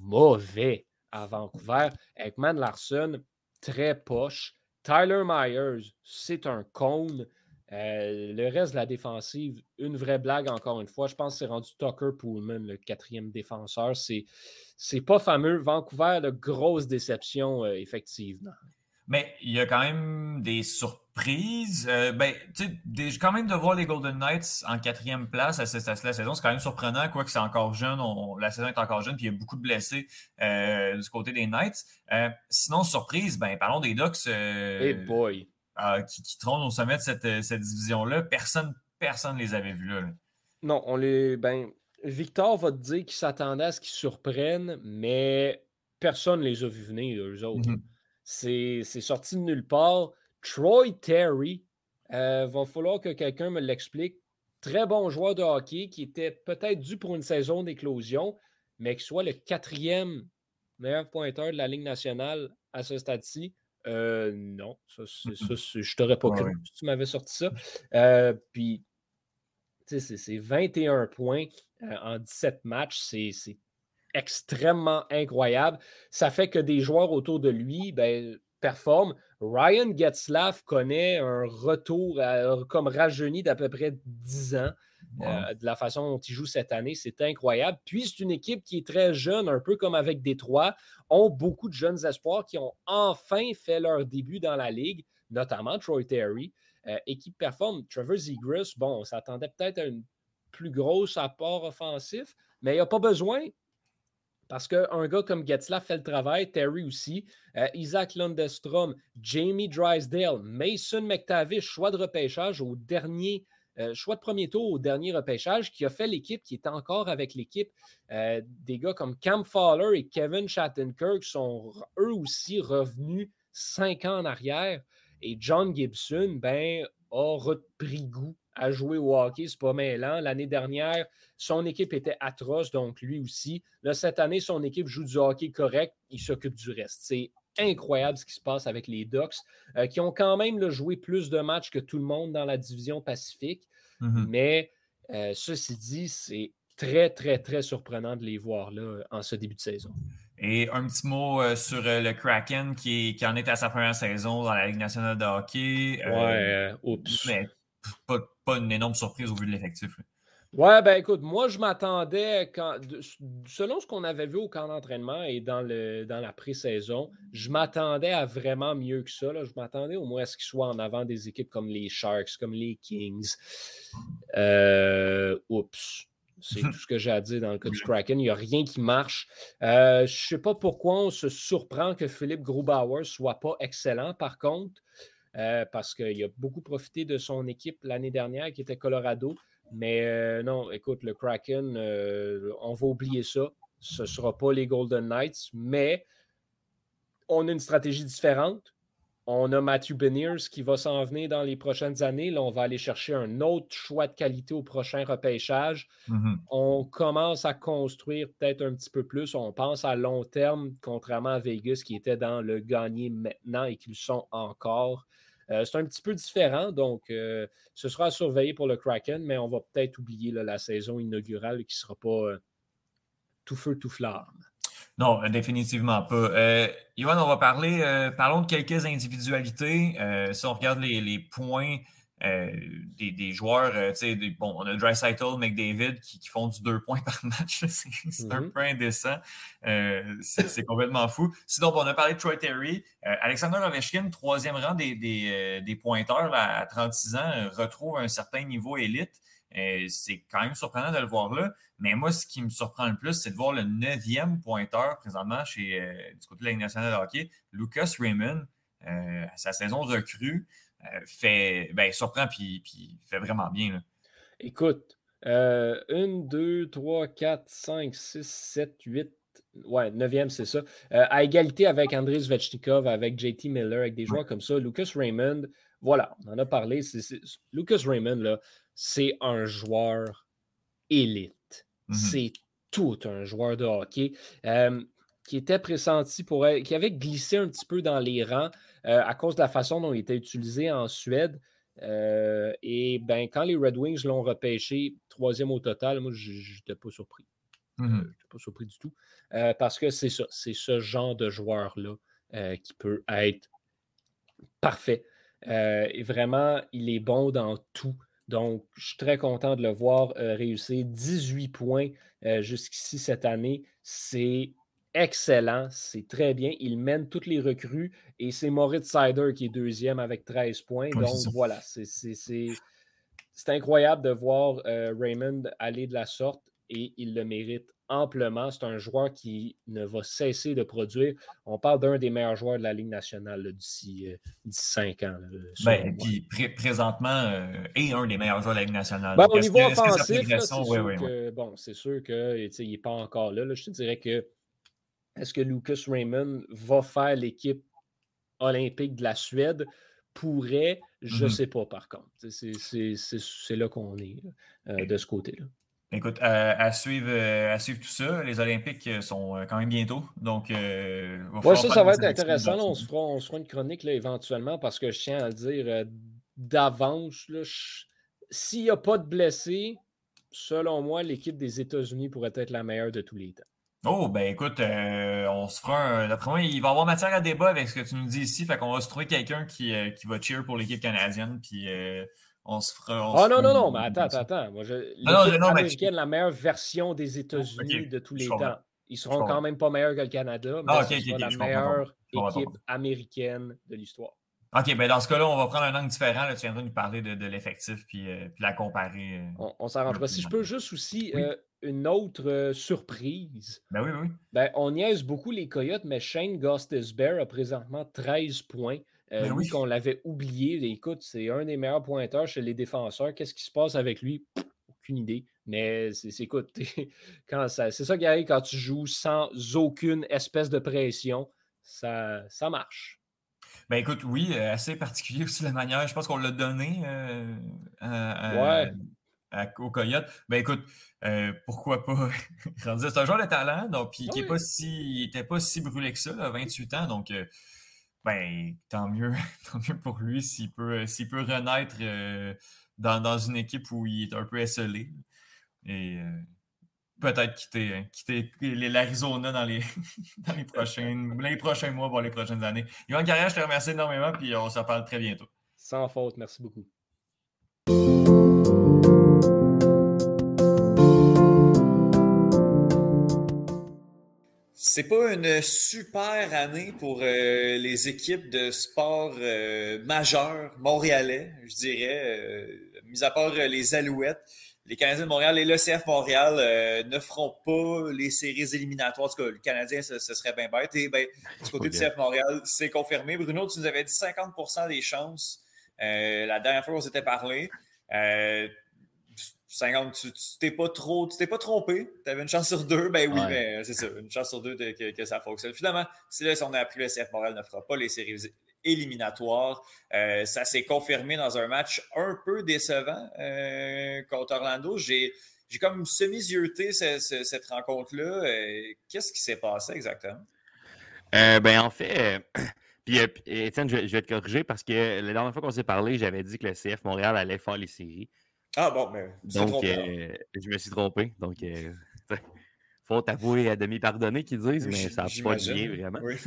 B: mauvais à Vancouver. Ekman Larson, très poche. Tyler Myers, c'est un cône. Euh, le reste de la défensive, une vraie blague encore une fois. Je pense que c'est rendu Tucker Pullman, le quatrième défenseur. C'est, c'est pas fameux. Vancouver, grosse déception, euh, effectivement.
A: Mais il y a quand même des surprises. Euh, ben, quand même de voir les Golden Knights en quatrième place à cette la saison, c'est quand même surprenant, quoique c'est encore jeune. la saison est encore jeune, puis il y a beaucoup de blessés euh, du côté des Knights. Euh, sinon, surprise, ben, parlons des Ducks.
B: hey boy.
A: qui, qui trônent au sommet de cette, cette division-là. Personne personne ne les avait vus là,
B: Non, on les. Ben, Victor va te dire qu'il s'attendait à ce qu'ils surprennent, mais personne ne les a vus venir, eux autres. Mm-hmm. C'est sorti de nulle part. Troy Terry, euh, va falloir que quelqu'un me l'explique. Très bon joueur de hockey qui était peut-être dû pour une saison d'éclosion, mais qui soit le quatrième meilleur pointeur de la Ligue nationale à ce stade-ci. Euh, non, ça, je t'aurais pas cru si tu m'avais sorti ça. Euh, puis, c'est 21 points en 17 matchs. C'est extrêmement incroyable. Ça fait que des joueurs autour de lui ben, performent. Ryan Getzlaff connaît un retour comme rajeuni d'à peu près 10 ans. Euh, de la façon dont il joue cette année, c'est incroyable. Puis c'est une équipe qui est très jeune, un peu comme avec Détroit, ont beaucoup de jeunes espoirs qui ont enfin fait leur début dans la ligue, notamment Troy Terry, euh, et qui performe. Trevor Zegras, bon, on s'attendait peut-être à une plus grosse apport offensif, mais il n'y a pas besoin Parce qu'un gars comme Getzlaff fait le travail, Terry aussi, euh, Isaac Lundestrom, Jamie Drysdale, Mason McTavish, choix de repêchage au dernier, euh, choix de premier tour au dernier repêchage, qui a fait l'équipe, qui est encore avec l'équipe. Euh, des gars comme Cam Fowler et Kevin Shattenkirk sont eux aussi revenus cinq ans en arrière. Et John Gibson, ben, a repris goût à jouer au hockey. C'est pas mêlant. L'année dernière, son équipe était atroce, donc lui aussi. Là, cette année, son équipe joue du hockey correct. Il s'occupe du reste. C'est incroyable ce qui se passe avec les Ducks, euh, qui ont quand même joué plus de matchs que tout le monde dans la division Pacifique. Mm-hmm. Mais euh, ceci dit, c'est très, très, très surprenant de les voir là en ce début de saison.
A: Et un petit mot euh, sur le Kraken qui, qui, en est à sa première saison dans la Ligue nationale de hockey.
B: ouais, oups.
A: Mais pas, pas une énorme surprise au vu de l'effectif.
B: Ouais, ben écoute, moi je m'attendais, selon ce qu'on avait vu au camp d'entraînement et dans, le, dans la pré-saison, je m'attendais à vraiment mieux que ça. Je m'attendais au moins à ce qu'ils soient en avant des équipes comme les Sharks, comme les Kings. Euh, oups. C'est tout ce que j'ai à dire dans le cas du Kraken. Il n'y a rien qui marche. Euh, je ne sais pas pourquoi on se surprend que Philippe Grubauer ne soit pas excellent, par contre. Euh, parce qu'il a beaucoup profité de son équipe l'année dernière qui était Colorado. Mais euh, non, écoute, le Kraken, euh, on va oublier ça. Ce ne sera pas les Golden Knights, mais on a une stratégie différente. On a Matthew Beniers qui va s'en venir dans les prochaines années. Là, on va aller chercher un autre choix de qualité au prochain repêchage. Mm-hmm. On commence à construire peut-être un petit peu plus. On pense à long terme, contrairement à Vegas qui était dans le gagner maintenant et qui le sont encore. Euh, c'est un petit peu différent, donc euh, ce sera à surveiller pour le Kraken, mais on va peut-être oublier la saison inaugurale qui ne sera pas euh, tout feu, tout flamme.
A: Non, définitivement pas. Yvan, on va parler, parlons de quelques individualités. si on regarde les points euh, des, joueurs, euh, tu sais, bon, on a Dreisaitl, McDavid qui, qui font du deux points par match. C'est un mm-hmm. peu indécent. Euh, c'est complètement fou. Sinon, on a parlé de Troy Terry. Alexander Ovechkin, troisième rang des, des, pointeurs à 36 ans, retrouve un certain niveau élite. c'est quand même surprenant de le voir là. Mais moi, ce qui me surprend le plus, c'est de voir le neuvième pointeur présentement chez, du côté de la Ligue nationale de hockey, Lucas Raymond. sa saison recrue. Euh, fait, ben, surprend puis, puis fait vraiment bien.
B: Écoute, 1, 2, 3, 4, 5, 6, 7, 8. Ouais, 9e, c'est ça. Euh, à égalité avec Andrei Zvechnikov, avec JT Miller, avec des joueurs comme ça. Lucas Raymond, voilà, on en a parlé. Lucas Raymond, là, c'est un joueur élite. Mm-hmm. C'est tout un joueur de hockey. Euh, qui était pressenti pour être, qui avait glissé un petit peu dans les rangs euh, à cause de la façon dont il était utilisé en Suède. Euh, et ben, quand les Red Wings l'ont repêché troisième au total, moi, je n'étais pas surpris. Euh, mmh je n'étais pas surpris du tout. parce que c'est ça, c'est ce genre de joueur-là qui peut être parfait. et vraiment, il est bon dans tout. Donc, je suis très content de le voir réussir. 18 points jusqu'ici cette année. C'est excellent, c'est très bien. Il mène toutes les recrues et c'est Moritz Sider qui est deuxième avec 13 points. Donc voilà, c'est incroyable de voir euh, Raymond aller de la sorte et il le mérite amplement. C'est un joueur qui ne va cesser de produire. On parle d'un des meilleurs joueurs de la Ligue nationale d'ici euh, 5 ans.
A: Ben, puis présentement, euh, est un des meilleurs joueurs de la Ligue nationale.
B: Ben, au niveau offensif, c'est sûr qu'il n'est pas encore là. Je te dirais que est-ce que Lucas Raymond va faire l'équipe olympique de la Suède? Pourrait, je ne mmh sais pas par contre. C'est là qu'on est, euh, de ce côté-là.
A: Écoute, à, suivre, euh, à suivre tout ça, les Olympiques euh, sont quand même bientôt. Donc,
B: ouais, ça, ça va être intéressant. on, se fera, on fera une chronique là, éventuellement parce que je tiens à le dire d'avance. S'il n'y a pas de blessés, selon moi, l'équipe des États-Unis pourrait être la meilleure de tous les temps.
A: Oh, ben écoute, euh, on se fera un. D'après moi, il va y avoir matière à débat avec ce que tu nous dis ici. Fait qu'on va se trouver quelqu'un qui, euh, qui va cheer pour l'équipe canadienne. Puis euh, on se fera.
B: oh non, non, non, mais attends, attends, attends. Moi, je, non, non, américaine, la meilleure version des États-Unis de tous les temps. Ils seront quand même pas meilleurs que le Canada, mais ah, c'est la meilleure équipe américaine de l'histoire.
C: OK, ben dans ce cas-là, on va prendre un angle différent. tu viendras nous parler de, l'effectif puis, euh, puis, la comparer.
B: Euh, on, s'arrangera. Si je peux juste aussi euh, une autre surprise.
C: Ben oui, oui.
B: Ben, on niaise beaucoup les Coyotes, mais Shane Bear a présentement 13 points. Ben oui. qu'on l'avait oublié. Écoute, c'est un des meilleurs pointeurs chez les défenseurs. Qu'est-ce qui se passe avec lui? aucune idée. Mais c'est, écoute, quand ça, c'est ça arrive quand tu joues sans aucune espèce de pression. Ça, ça marche.
C: Ben écoute, oui, euh, assez particulier aussi la manière. Je pense qu'on l'a donné euh, au Coyote. Ben écoute, euh, pourquoi pas? C'est un joueur de talent, donc puis qui est pas si, n'était pas si brûlé que ça, à 28 ans. Donc ben tant mieux, tant mieux pour lui s'il peut, s'il peut renaître dans, une équipe où il est un peu esselé. Et peut-être quitter, hein, quitter l'Arizona dans les, dans les, prochains, les prochains mois, voire les prochaines années. Yvan Carrière, je te remercie énormément, puis on se parle très bientôt.
B: Sans faute, merci beaucoup.
A: C'est pas une super année pour euh, les équipes de sport euh, majeurs montréalais, je dirais, euh, mis à part les Alouettes les Canadiens de Montréal et le CF Montréal euh, ne feront pas les séries éliminatoires. En tout cas, le Canadien, ce, serait bien bête. Et ben, du côté du CF Montréal, c'est confirmé. Bruno, tu nous avais dit 50% des chances euh, la dernière fois qu'on s'était parlé. 50, euh, tu t'es pas trop, tu t'es pas trompé. Tu avais une chance sur deux. Ben oui, mais c'est ça, une chance sur deux que, ça fonctionne. Finalement, là, si on a appris le CF Montréal ne fera pas les séries éliminatoire. Euh, ça s'est confirmé dans un match un peu décevant euh, contre Orlando. J'ai, j'ai comme semi-zioté cette rencontre-là. Euh, qu'est-ce qui s'est passé exactement?
D: ben, en fait, puis, Étienne, je, vais te corriger parce que la dernière fois qu'on s'est parlé, j'avais dit que le CF Montréal allait faire les séries.
A: Ah bon, mais
D: donc je me suis trompé. Donc, faut t'avouer à demi pardonné qu'ils disent, mais ça n'a pas lié vraiment. Oui.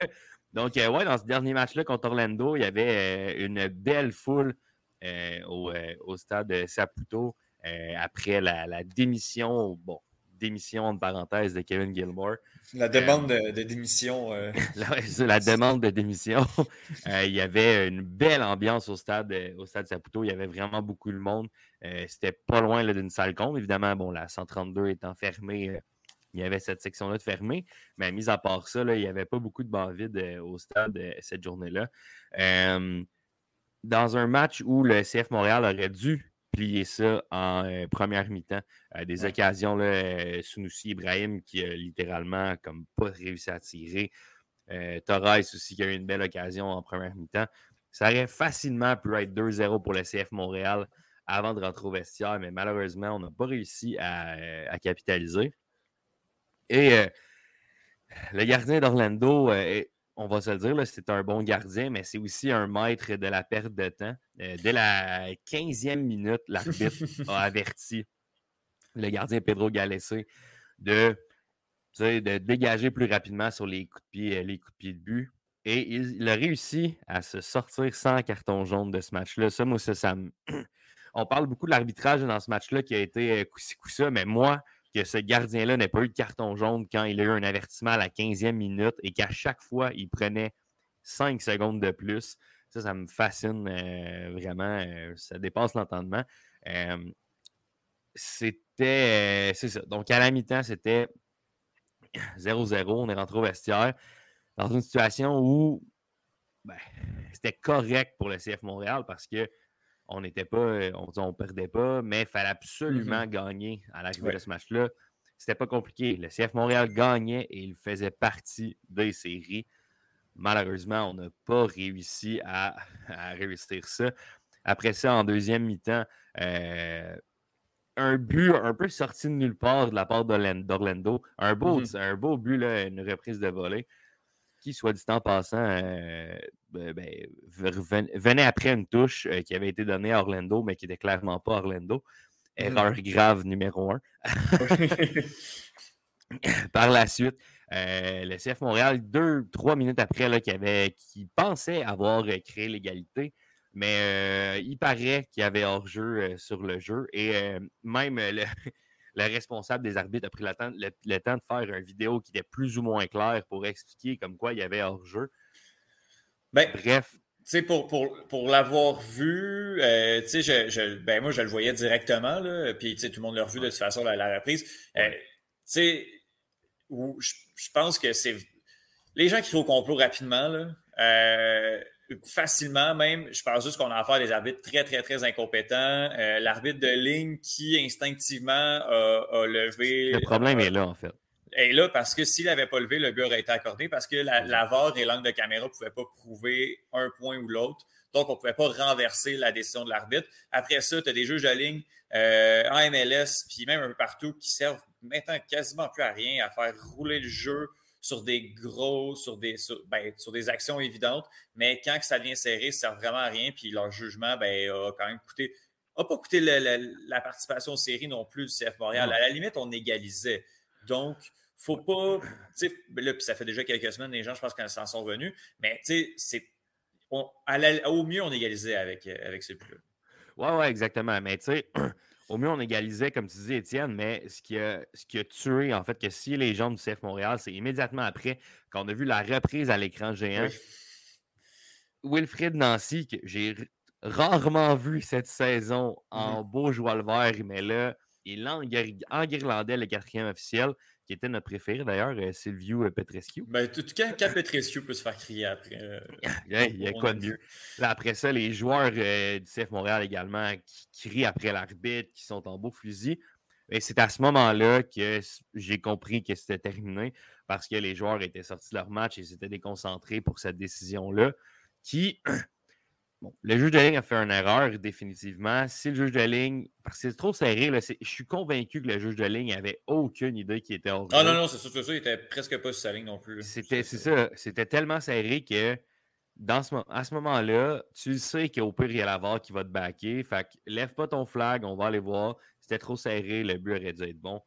D: Donc, euh, ouais, dans ce dernier match-là contre Orlando, il y avait euh, une belle foule euh, au, stade de Saputo après la, démission, bon, démission entre parenthèses de Kevin Gilmore.
A: La demande de, démission.
D: la, demande de démission. il y avait une belle ambiance au stade, au stade Saputo. Il y avait vraiment beaucoup de monde. C'était pas loin d'une salle comble. Évidemment, bon, la 132 étant fermée il y avait cette section-là de fermée. Mais mis à part ça, il n'y avait pas beaucoup de bancs vides euh, au stade euh, cette journée-là. dans un match où le CF Montréal aurait dû plier ça en euh, première mi-temps, des occasions, là, Sunusi Ibrahim qui a littéralement comme pas réussi à tirer. Torres aussi qui a eu une belle occasion en première mi-temps. Ça aurait facilement pu être 2-0 pour le CF Montréal avant de rentrer au vestiaire, mais malheureusement, on n'a pas réussi à capitaliser. Et euh, le gardien d'Orlando, euh, on va se le dire, c'est un bon gardien, mais c'est aussi un maître de la perte de temps. Euh, dès la 15e minute, l'arbitre a averti le gardien Pedro Galessé de, de dégager plus rapidement sur les coups de pied, les coups de pied de but. Et il, a réussi à se sortir sans carton jaune de ce match-là. Ça, moi, ça, ça On parle beaucoup de l'arbitrage dans ce match-là qui a été coup-ci, coup-ça, mais moi, que ce gardien-là n'ait pas eu de carton jaune quand il a eu un avertissement à la 15e minute et qu'à chaque fois, il prenait 5 secondes de plus. Ça, ça me fascine euh, vraiment. Euh, ça dépasse l'entendement. Euh, c'était. c'est ça. Donc, à la mi-temps, c'était 0-0. On est rentré au vestiaire dans une situation où ben, c'était correct pour le CF Montréal parce que on n'était pas, euh, on ne perdait pas, mais il fallait absolument mm-hmm. gagner à l'arrivée de ce match-là. C'était pas compliqué. Le CF Montréal gagnait et il faisait partie des séries. Malheureusement, on n'a pas réussi à, réussir ça. Après ça, en deuxième mi-temps, euh, un but un peu sorti de nulle part de la part d'Orlando. Un beau, mm-hmm. un beau but, une reprise de volée qui, soit dit en passant, euh, ben, ben, venait après une touche euh, qui avait été donnée à Orlando, mais qui n'était clairement pas Orlando. Erreur mmh. grave numéro un. Par la suite, euh, le CF Montréal, deux, trois minutes après, là, qui, avait, qui pensait avoir créé l'égalité, mais il paraît qu'il y avait hors-jeu sur le jeu. Et même le, le responsable des arbitres a pris le temps, le, temps de faire une vidéo qui était plus ou moins claire pour expliquer comme quoi il y avait hors-jeu. Ben, Bref,
A: sais, pour, pour, pour l'avoir vu, euh, tu sais, je, ben moi, je le voyais directement, là, puis tu sais, tout le monde l'a revu de toute façon, la, la reprise. Euh, tu sais, je, je pense que c'est... Les gens qui font au complot rapidement, là, euh, facilement même, je pense juste qu'on a affaire à des arbitres très, très, très incompétents. Euh, l'arbitre de ligne qui instinctivement a, levé...
D: Le problème est là, en fait.
A: Et là, parce que s'il n'avait pas levé, le but aurait été accordé parce que la, la VAR et l'angle de caméra ne pouvaient pas prouver un point ou l'autre. Donc, on ne pouvait pas renverser la décision de l'arbitre. Après ça, tu as des juges de ligne euh, en MLS, puis même un peu partout, qui servent maintenant quasiment plus à rien, à faire rouler le jeu sur des gros, sur des, sur, ben, des actions évidentes. Mais quand ça devient serré, ça ne sert vraiment à rien. Puis leur jugement ben, a quand même coûté, n'a pas coûté la, participation aux séries non plus du CF Montréal. À la limite, on égalisait. Donc, faut pas. Là, puis ça fait déjà quelques semaines, les gens, je pense qu'ils s'en sont venus. Mais tu sais, c'est. Au mieux, on égalisait avec, avec ce.
D: Oui, oui, exactement. Mais tu sais, au mieux, on égalisait, comme tu disais, Étienne, mais ce qui, a, ce qui a tué, en fait, que si les gens du CF Montréal, c'est immédiatement après qu'on a vu la reprise à l'écran géant. Wilfred Nancy, que j'ai rarement vu cette saison en beau joueur vert, mais là, il enguirlandait le quatrième officiel qui était notre préféré d'ailleurs, euh, Silvio euh, Petrescu.
A: Ben, tout cas, quand Petrescu peut se faire crier après. Euh,
D: il y a quoi de mieux? après ça, les joueurs du CF Montréal également qui crient après l'arbitre, qui sont en beau fusil. Et c'est à ce moment-là que j'ai compris que c'était terminé parce que les joueurs étaient sortis de leur match et s'étaient déconcentrés pour cette décision-là qui le juge de ligne a fait une erreur, définitivement. Si le juge de ligne, parce que c'est trop serré, là, je suis convaincu que le juge de ligne n'avait aucune idée qu'il était hors
A: Ah non, non, c'est sûr, ça, il était presque pas sur sa ligne non plus.
D: C'était, c'est ça, c'était tellement serré que dans ce, à ce moment-là, tu sais qu'au pire, il y a la VAR qui va te backer. Fait que lève pas ton flag, on va aller voir. C'était trop serré, le but aurait dû être bon.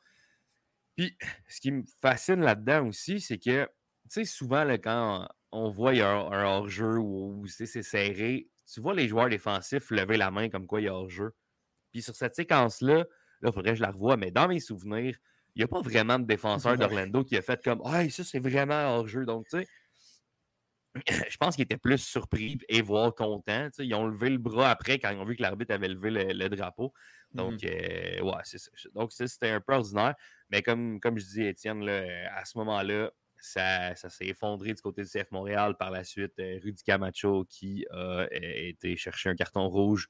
D: Puis, ce qui me fascine là-dedans aussi, c'est que, tu sais, souvent, là, quand on voit un, un hors-jeu où c'est serré, tu vois les joueurs défensifs lever la main comme quoi il y a hors-jeu. Puis sur cette séquence-là, là, il faudrait que je la revoie, mais dans mes souvenirs, il n'y a pas vraiment de défenseur d'Orlando qui a fait comme Ah, ça, c'est vraiment hors-jeu. Donc, tu sais, je pense qu'ils étaient plus surpris et voire contents. Ils ont levé le bras après quand ils ont vu que l'arbitre avait levé le, drapeau. Donc, mm-hmm. euh, ouais, c'est ça. Donc, c'était un peu ordinaire. Mais comme, comme je dis, Étienne, là, à ce moment-là, ça, s'est effondré du côté du CF Montréal. Par la suite, euh, Rudy Camacho qui a euh, été chercher un carton rouge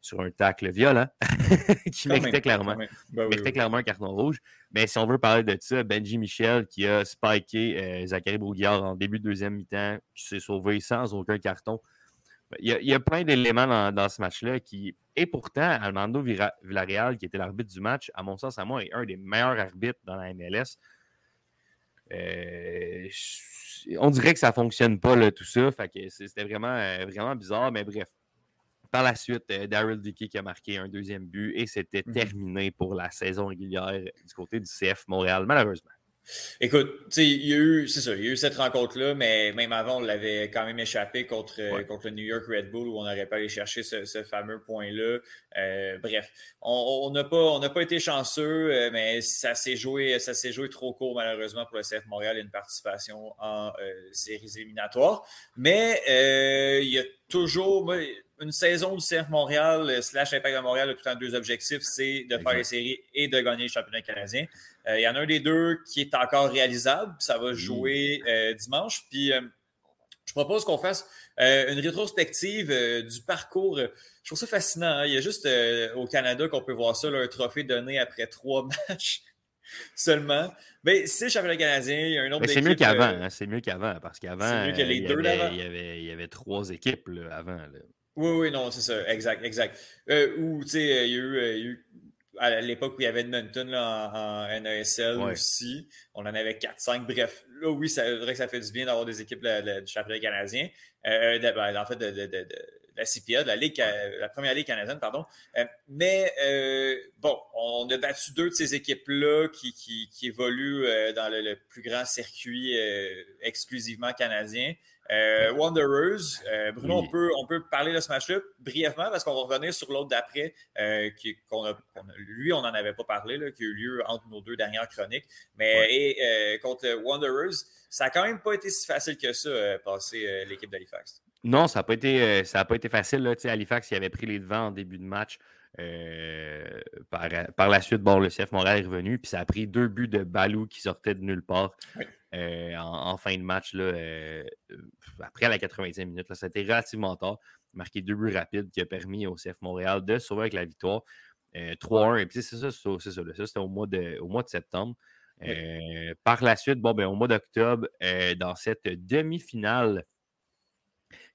D: sur un tacle violent qui méritait clairement, ben clairement un carton rouge. Mais si on veut parler de ça, Benji Michel qui a spiké euh, Zachary Brouillard en début de deuxième mi-temps, qui s'est sauvé sans aucun carton. Il y a, plein d'éléments dans, ce match-là qui. Et pourtant, Armando Villarreal, qui était l'arbitre du match, à mon sens, à moi, est un des meilleurs arbitres dans la MLS. Euh, on dirait que ça ne fonctionne pas, là, tout ça. c'était vraiment, euh, vraiment bizarre, mais bref. Par la suite, euh, Daryl Dickey qui a marqué un deuxième but et c'était mhm. terminé pour la saison régulière du côté du CF Montréal, malheureusement.
A: Écoute, il y a eu, c'est ça, il y a eu cette rencontre-là, mais même avant, on l'avait quand même échappé contre, contre le New York Red Bull où on n'aurait pas allé chercher ce, fameux point-là. Euh, bref, on n'a pas, pas été chanceux, euh, mais ça s'est joué, ça s'est joué trop court malheureusement pour le CF Montréal une participation en euh, séries éliminatoires. Mais il y a toujours une saison du CF Montréal slash Impact de Montréal a tout le temps deux objectifs, c'est de faire les séries et de gagner le championnat canadien. Il y en a un des deux qui est encore réalisable, ça va jouer dimanche. Puis je propose qu'on fasse une rétrospective du parcours je trouve ça fascinant. Hein. Il y a juste euh, au Canada qu'on peut voir ça, un trophée donné après trois matchs seulement. Mais c'est le championnat canadien. Il y a un nombre
D: C'est mieux qu'avant. Euh, hein. c'est mieux qu'avant. Parce qu'avant, il, y avait, il y avait trois équipes avant.
A: Oui, oui, non, c'est ça. Exact, exact. Euh, ou, tu sais, il, y a eu, à l'époque où il y avait Edmonton là, en, en, NASL aussi. On en avait 4-5. Bref, là, oui, c'est vrai que ça fait du bien d'avoir des équipes du championnat canadien. Ben, en fait, de, la CPA, de la, Ligue, euh, la première Ligue canadienne, pardon. Euh, mais euh, bon, on a battu deux de ces équipes-là qui, qui, évoluent dans le, plus grand circuit exclusivement canadien. Wanderers, Bruno, on, peut, on peut parler de ce match-là brièvement parce qu'on va revenir sur l'autre d'après. lui, on n'en avait pas parlé, là, qui a eu lieu entre nos deux dernières chroniques. Mais et, contre Wanderers, ça n'a quand même pas été si facile que ça, passer l'équipe d'Halifax.
D: Non, ça n'a pas, été, ça pas été facile. Là. Halifax il avait pris les devants en début de match. par, la suite, bon, le CF Montréal est revenu, puis ça a pris deux buts de Balou qui sortaient de nulle part en, fin de match. Là, après la 90e minute, là, ça a été relativement tard. Marqué deux buts rapides qui a permis au CF Montréal de sauver avec la victoire. 3-1. Et puis c'est ça, c'est ça. c'était au, mois de, au mois de septembre. par la suite, bon, ben, au mois d'octobre, dans cette demi-finale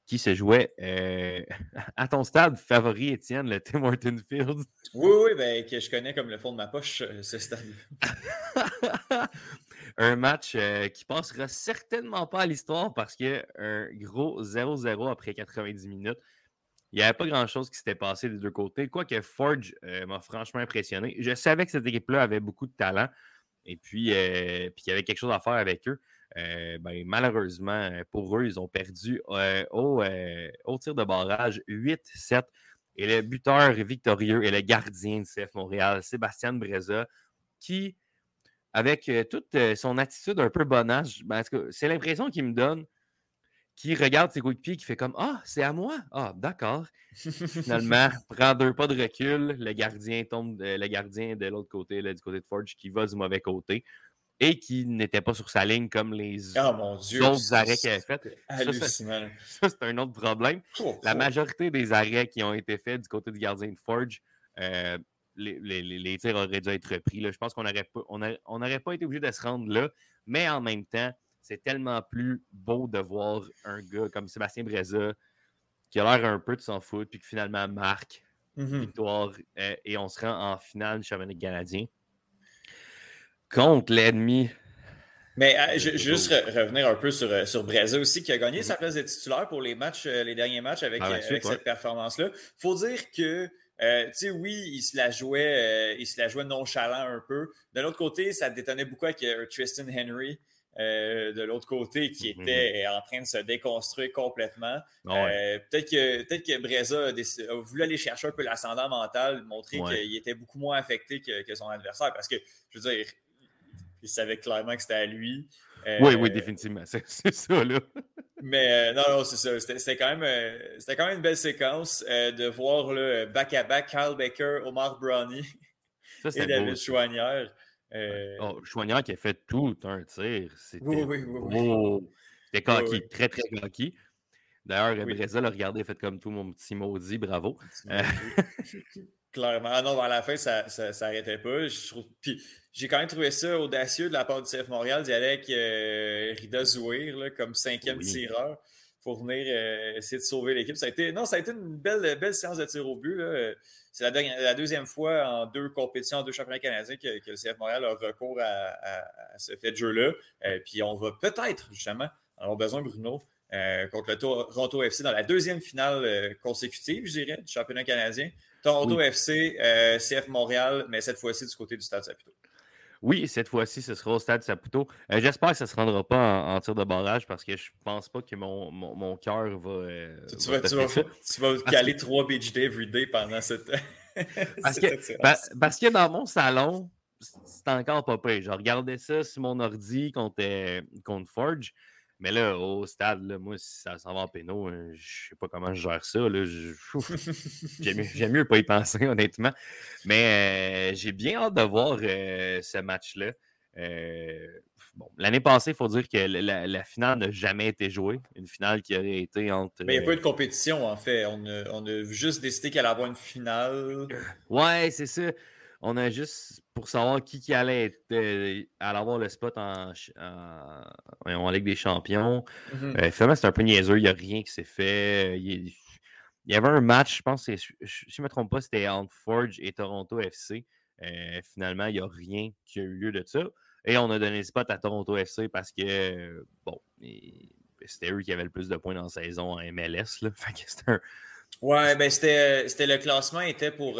D: qui se jouait à ton stade favori, Étienne, le Tim Horton Field.
A: Oui, oui, ben, que je connais comme le fond de ma poche, ce stade.
D: un match qui passera certainement pas à l'histoire parce un gros 0-0 après 90 minutes. Il n'y avait pas grand-chose qui s'était passé des deux côtés. Quoique Forge euh, m'a franchement impressionné. Je savais que cette équipe-là avait beaucoup de talent et puis, euh, qu'il y avait quelque chose à faire avec eux. Euh, ben, malheureusement, pour eux, ils ont perdu au, au, tir de barrage 8-7. Et le buteur victorieux est le gardien de CF Montréal, Sébastien Breza, qui, avec toute son attitude un peu bonasse, ben, c'est l'impression qu'il me donne qui regarde ses coéquipiers qui fait comme Ah, c'est à moi. Ah, d'accord. Finalement, prend deux pas de recul. Le gardien tombe, le gardien de l'autre côté, du côté de Forge, qui va du mauvais côté et qui n'était pas sur sa ligne comme les
A: oh, mon Dieu,
D: autres arrêts qu'il avait faits. Ça, c'est un autre problème. La majorité des arrêts qui ont été faits du côté du gardien de Forge, euh, les, les, les, tirs auraient dû être repris. Là. Je pense qu'on n'aurait pas, on pas été obligé de se rendre là, mais en même temps, c'est tellement plus beau de voir un gars comme Sébastien Breza qui a l'air un peu de s'en foutre, puis qui finalement marque mm-hmm. victoire euh, et on se rend en finale du championnat canadien contre l'ennemi.
A: Mais euh, je, juste revenir un peu sur, euh, sur Breza aussi, qui a gagné sa place de titulaire pour les matchs, les derniers matchs avec, cette performance-là. Il faut dire que tu sais, oui, il se la jouait, il se la jouait nonchalant un peu. De l'autre côté, ça détonnait beaucoup avec Tristan Henry. Euh, de l'autre côté qui mhm. était en train de se déconstruire complètement. Ah euh, peut-être que, peut que Breza a, voulu aller chercher un peu l'ascendant mental, montrer qu'il était beaucoup moins affecté que, son adversaire parce que, je veux dire, il savait clairement que c'était à lui.
D: Oui, oui, euh, définitivement. C'est ça, là.
A: mais non, non, c'est ça. C'était quand, même, quand même une belle séquence de voir le back-à-back Kyle Baker, Omar Brownie et David Chouanière.
D: Euh... Oh, Chouanière qui a fait tout un tir.
A: C'était oui, oui, oui,
D: C'était coquille, très, très coquille. D'ailleurs. Brésil a regardé, fait comme tout mon petit maudit, bravo. Euh,
A: Clairement. Ah non, à la fin, ça n'arrêtait pas. Puis j'ai quand même trouvé ça audacieux de la part du CF Montréal d'y aller avec euh, Rida Zouir comme cinquième tireur pour venir euh, essayer de sauver l'équipe. Ça a été, non, ça a été une belle, belle séance de tir au but. C'est la, deuxième fois en deux compétitions, en deux championnats canadiens que, le CF Montréal a recours à, ce fait de jeu-là. Euh, puis on va peut-être, justement, avoir besoin, Bruno, euh, contre le Toronto FC dans la deuxième finale consécutive, je dirais, du championnat canadien. Toronto FC, CF Montréal, mais cette fois-ci du côté du Stade Saputo.
D: Oui, cette fois-ci, ce sera au stade Saputo. Euh, j'espère que ça ne se rendra pas en, tir de barrage parce que je pense pas que mon, mon, cœur va. Euh,
A: tu, vas, tu, vas, caler trois beach day every pendant cette.
D: parce, que, parce, que dans mon salon, c'est encore pas prêt. Je regardais ça sur mon ordi contre, euh, contre Forge. Mais là, au stade, moi, si ça s'en va en péno, hein, je sais pas comment je gère ça. J'aime mieux, pas y penser, honnêtement. Mais euh, j'ai bien hâte de voir euh, ce match-là. Euh, bon, L'année passée, il faut dire que la, finale n'a jamais été jouée. Une finale qui aurait été entre.
A: Mais il n'y a pas eu de compétition, en fait. On a, on a juste décidé qu'elle allait avoir une finale.
D: Ouais, c'est ça on a juste pour savoir qui, qui allait, être, euh, avoir le spot en, en, Ligue des Champions. Mm finalement, c'est un peu niaiseux. Il n'y a rien qui s'est fait. Il, y avait un match, je pense, si je ne me trompe pas, c'était entre Forge et Toronto FC. Euh, finalement, il n'y a rien qui a eu lieu de ça. Et on a donné le spot à Toronto FC parce que, bon, c'était eux qui avaient le plus de points dans la saison en MLS. Là. Fait un...
A: Ouais, ben c'était le classement était pour.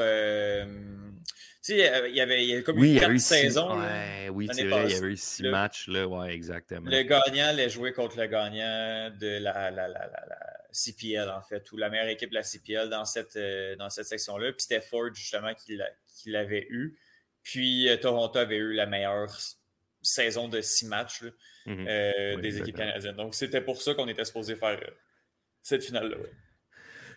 A: Tu sais, il y avait, il y avait comme
D: oui,
A: une quatre
D: saisons. Ouais, oui, c'est vrai, il y avait eu six matchs. Là, ouais, exactement.
A: Le gagnant allait jouer contre le gagnant de la, la, la, la, CPL, en fait, ou la meilleure équipe de la CPL dans cette, euh, dans cette section-là. Puis c'était Ford, justement, qui l'avait eu. Puis euh, Toronto avait eu la meilleure saison de six matchs là, mm-hmm. euh, des équipes canadiennes. Donc, c'était pour ça qu'on était supposé faire cette finale-là.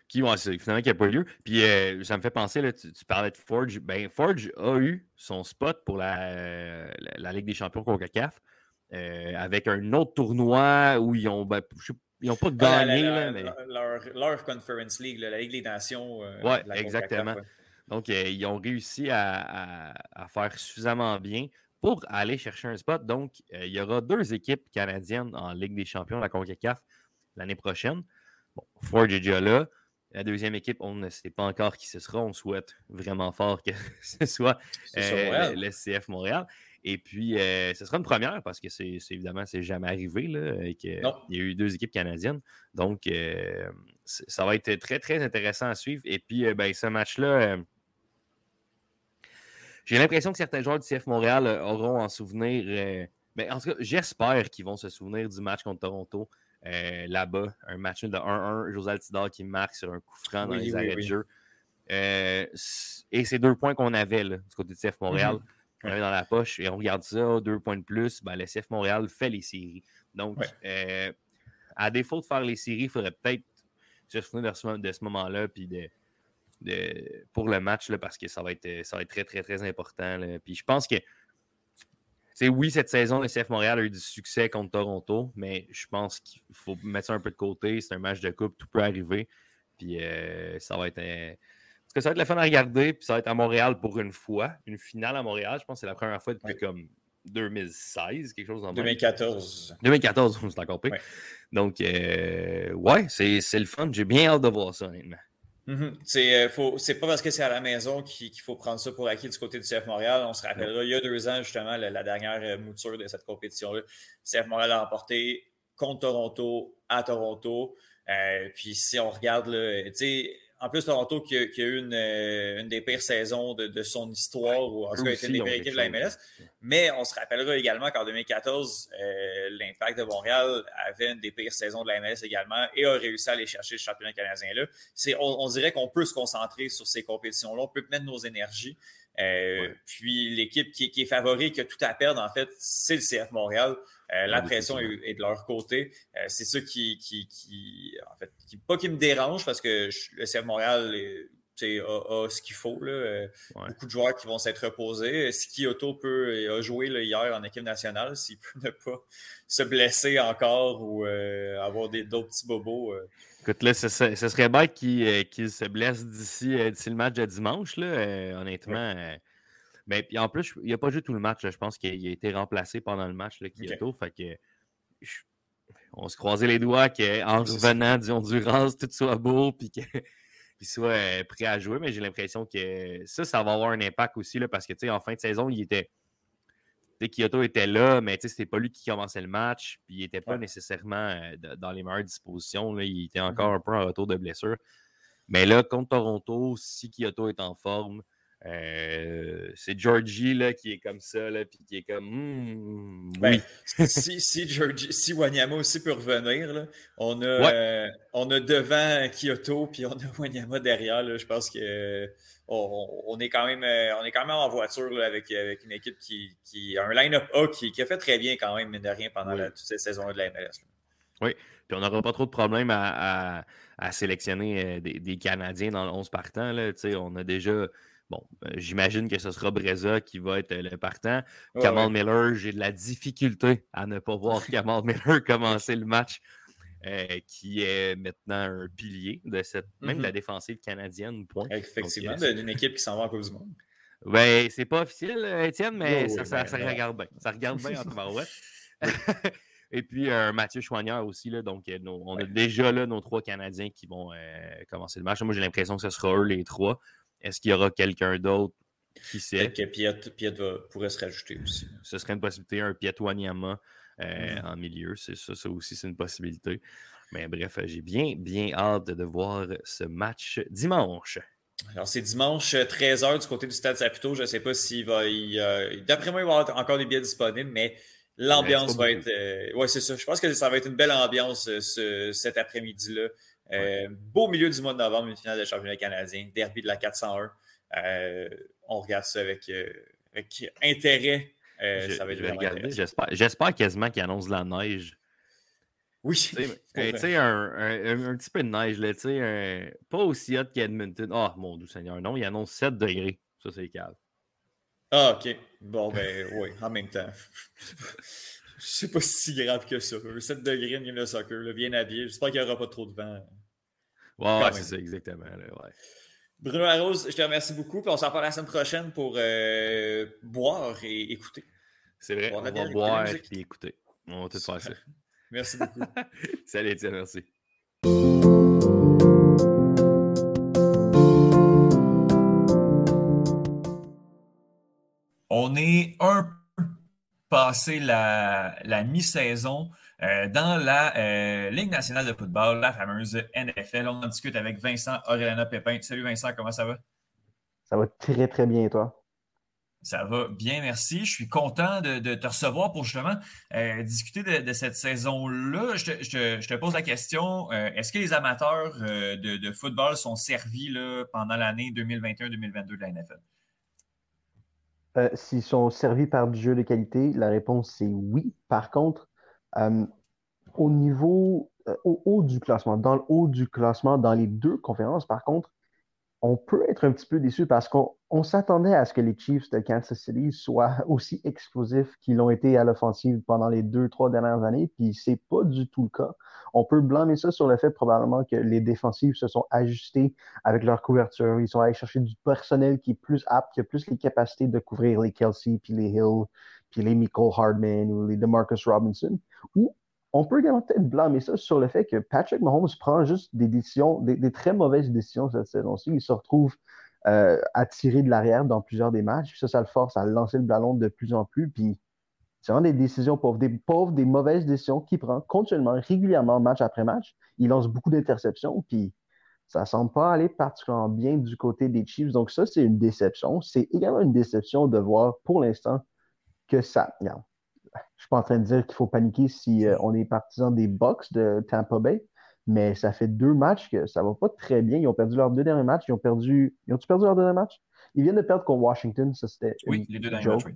D: Qui, ouais, finalement, qui n'a pas lieu. Puis euh, ça me fait penser, là, tu, parlais de Forge. Ben, Forge a eu son spot pour la, la, Ligue des champions CONCACAF euh, avec un autre tournoi où ils ont, ben, ils n'ont pas gagné. mais...
A: leur, leur, Conference League, la Ligue des Nations.
D: Euh, oui, exactement. Donc, ils ont réussi à, à, faire suffisamment bien pour aller chercher un spot. Donc, il y aura deux équipes canadiennes en Ligue des champions, la CONCACAF, l'année prochaine. Bon, Forge est déjà là. La deuxième équipe, on ne sait pas encore qui ce sera. On souhaite vraiment fort que ce soit euh, le, CF Montréal. Et puis, euh, ce sera une première parce que c'est évidemment, c'est jamais arrivé là, il y a eu deux équipes canadiennes. Donc, euh, ça va être très, très intéressant à suivre. Et puis, ben, ce match-là, j'ai l'impression que certains joueurs du CF Montréal auront en souvenir. mais ben, en tout cas, j'espère qu'ils vont se souvenir du match contre Toronto. Euh, là-bas. Un match de 1-1, José Altidor qui marque sur un coup franc dans les arrêts de jeu. Euh, et c'est deux points qu'on avait là, du côté de CF Montréal. On avait dans la poche et on regarde ça, deux points de plus. Ben, le CF Montréal fait les séries. Donc, euh, à défaut de faire les séries, il faudrait peut-être se souvenir de ce, moment-là puis de, de, pour le match là, parce que ça va, être, ça va être très, très, très important. Puis je pense que oui, cette saison, le CF Montréal a eu du succès contre Toronto, mais je pense qu'il faut mettre ça un peu de côté. C'est un match de coupe, tout peut arriver. Puis euh, ça va être Parce que ça va être le fun à regarder, puis ça va être à Montréal pour une fois. Une finale à Montréal, je pense que c'est la première fois depuis comme 2016, quelque chose en
A: 2014.
D: 2014, c'est encore pire. Donc, euh, ouais, c'est le fun. J'ai bien hâte de voir ça, honnêtement.
A: Mhm. Euh, c'est pas parce que c'est à la maison qu'il faut prendre ça pour acquis du côté du CF Montréal. On se rappellera, il y a deux ans, justement, la, dernière euh, mouture de cette compétition-là. CF Montréal a remporté contre Toronto à Toronto. Euh, puis si on regarde, tu sais, en plus, Toronto qui a, eu euh, une, des pires saisons de, son histoire, ou en tout cas, été une des pires équipes de la MLS. Mais on se rappellera également qu'en 2014, euh, l'Impact de Montréal avait une des pires saisons de la MLS également et a réussi à aller chercher le championnat canadien-là. On, on dirait qu'on peut se concentrer sur ces compétitions-là, on peut mettre nos énergies. Euh, puis l'équipe qui, est favorite, qui a tout à perdre, en fait, c'est le CF Montréal. Euh, la pression est, de leur côté. Euh, c'est ça qui, qui, en fait, pas qui me dérange parce que le CF Montréal a, ce qu'il faut. Là. Beaucoup de joueurs qui vont s'être reposés. Si Kyoto peut a joué hier en équipe nationale, s'il peut ne pas se blesser encore ou avoir d'autres petits bobos.
D: Écoute, là, ce, serait bête qu'il se blesse d'ici le match de dimanche, là, honnêtement. Mais puis en plus, il n'a pas joué tout le match. Je pense qu'il a été remplacé pendant le match, là, Kyoto. Fait que on se croisait les doigts qu'en revenant du Honduras, tout soit beau puis qu'il soit euh, prêt à jouer. Mais j'ai l'impression que ça, ça va avoir un impact aussi là, parce que en fin de saison, il était. Kyoto était là, mais c'était pas lui qui commençait le match, puis il n'était pas nécessairement euh, dans les meilleures dispositions. Là. Il était encore mm-hmm. un peu en retour de blessure. Mais là, contre Toronto, si Kyoto est en forme, euh, c'est Georgie là, qui est comme ça, là, puis qui est comme. Hmm,
A: ben, si, si, Georgie, si Wanyama aussi peut revenir, là, on, a, euh, on a devant Kyoto, puis on a Wanyama derrière. Là, je pense que on, est quand même, euh, on est quand même en voiture avec, avec une équipe qui, qui a un line-up A qui, qui, a fait très bien quand même, mine de rien, pendant toutes ces saisons de la MLS.
D: Oui, puis on n'aura pas trop de problèmes à, à, sélectionner des, des, Canadiens dans le 11 partants. Là. On a déjà Bon, euh, j'imagine que ce sera Breza qui va être le partant. Kamal Miller, j'ai de la difficulté à ne pas voir Kamal Miller commencer le match, euh, qui est maintenant un pilier de cette, même de la mm-hmm. défensive canadienne. Point.
A: Effectivement, d'une équipe qui s'en va en Coupe du Monde.
D: Ben, c'est pas officiel, Étienne, mais ça, ça, ben, regarde bien. Ça regarde bien en ouais. Et puis un Mathieu Chouanière aussi. Là, donc, euh, on a déjà là nos trois Canadiens qui vont commencer le match. Moi, j'ai l'impression que ce sera eux les trois. Est-ce qu'il y aura quelqu'un d'autre qui sait?
A: Peut-être que Piet, pourrait se rajouter aussi.
D: Ce serait une possibilité, un Piet Wanyama euh, mm-hmm. en milieu. C'est ça, ça aussi, c'est une possibilité. Mais bref, j'ai bien, bien hâte de voir ce match dimanche.
A: Alors, c'est dimanche 13h euh, du côté du Stade Saputo. Je ne sais pas s'il va. Euh, d'après moi, il va y avoir encore des billets disponibles, mais l'ambiance va être. oui, c'est ça. Je pense que ça va être une belle ambiance cet après-midi-là. Euh, beau milieu du mois de novembre, une finale de championnat canadien, derby de la 401. Euh, on regarde ça avec, euh, intérêt.
D: ça va être J'espère, j'espère quasiment qu'il annonce la neige.
E: Oui.
D: Tu sais, un, un, un, petit peu de neige, là, tu sais, pas aussi hot qu'Edmonton. Oh, mon doux Seigneur, non, il annonce 7 degrés. Ça, c'est calme.
E: Ah, OK. Bon, ben, oui, en même temps. Je sais pas si grave que ça. 7 degrés, une game de soccer, là, bien habillé. J'espère qu'il n'y aura pas trop de vent.
D: Ouais, c'est ça, exactement. ouais.
E: Bruno Arose, je te remercie beaucoup. Puis on s'en parle la semaine prochaine pour euh, boire et écouter.
D: C'est vrai, on, va boire et écouter. On va tout faire ça.
E: Merci beaucoup.
D: Salut Étienne, merci.
F: On est un peu passé la, la mi-saison euh, dans la euh, Ligue nationale de football, la fameuse NFL. On en discute avec Vincent Aurélana Pépin. Salut Vincent, comment ça va?
G: Ça va très, très bien, toi?
F: Ça va bien, merci. Je suis content de, te recevoir pour justement euh, discuter de, cette saison-là. Je, te, pose la question, est-ce que les amateurs de, football sont servis là, pendant l'année 2021-2022 de la NFL?
G: S'ils sont servis par du jeu de qualité, la réponse c'est oui. Par contre, euh, au niveau, euh, au haut du classement, dans le haut du classement, dans les deux conférences, par contre, on peut être un petit peu déçu parce qu'on s'attendait à ce que les Chiefs de Kansas City soient aussi explosifs qu'ils l'ont été à l'offensive pendant les deux, trois dernières années, puis c'est pas du tout le cas. On peut blâmer ça sur le fait probablement que les défensives se sont ajustées avec leur couverture. Ils sont allés chercher du personnel qui est plus apte, qui a plus les capacités de couvrir les Kelsey, puis les Hill, puis les Michael Hardman ou les DeMarcus Robinson. On peut également peut-être blâmer ça sur le fait que Patrick Mahomes prend juste des décisions, des, très mauvaises décisions cette saison-ci. Il se retrouve euh, à tirer de l'arrière dans plusieurs des matchs. Ça, ça le force à lancer le ballon de plus en plus. Puis c'est vraiment des décisions pauvres, des mauvaises décisions qu'il prend continuellement, régulièrement, match après match. Il lance beaucoup d'interceptions. Puis ça ne semble pas aller particulièrement bien du côté des Chiefs. Donc ça, c'est une déception. C'est également une déception de voir pour l'instant que ça. Je ne suis pas en train de dire qu'il faut paniquer si euh, on est partisan des Bucks de Tampa Bay, mais ça fait deux matchs que ça ne va pas très bien. Ils ont perdu leurs deux derniers matchs. Ils ont perdu. Ils ont-tu perdu leurs deux derniers matchs? Ils viennent de perdre contre Washington. Ça, c'était.
F: Oui, les deux derniers matchs, oui.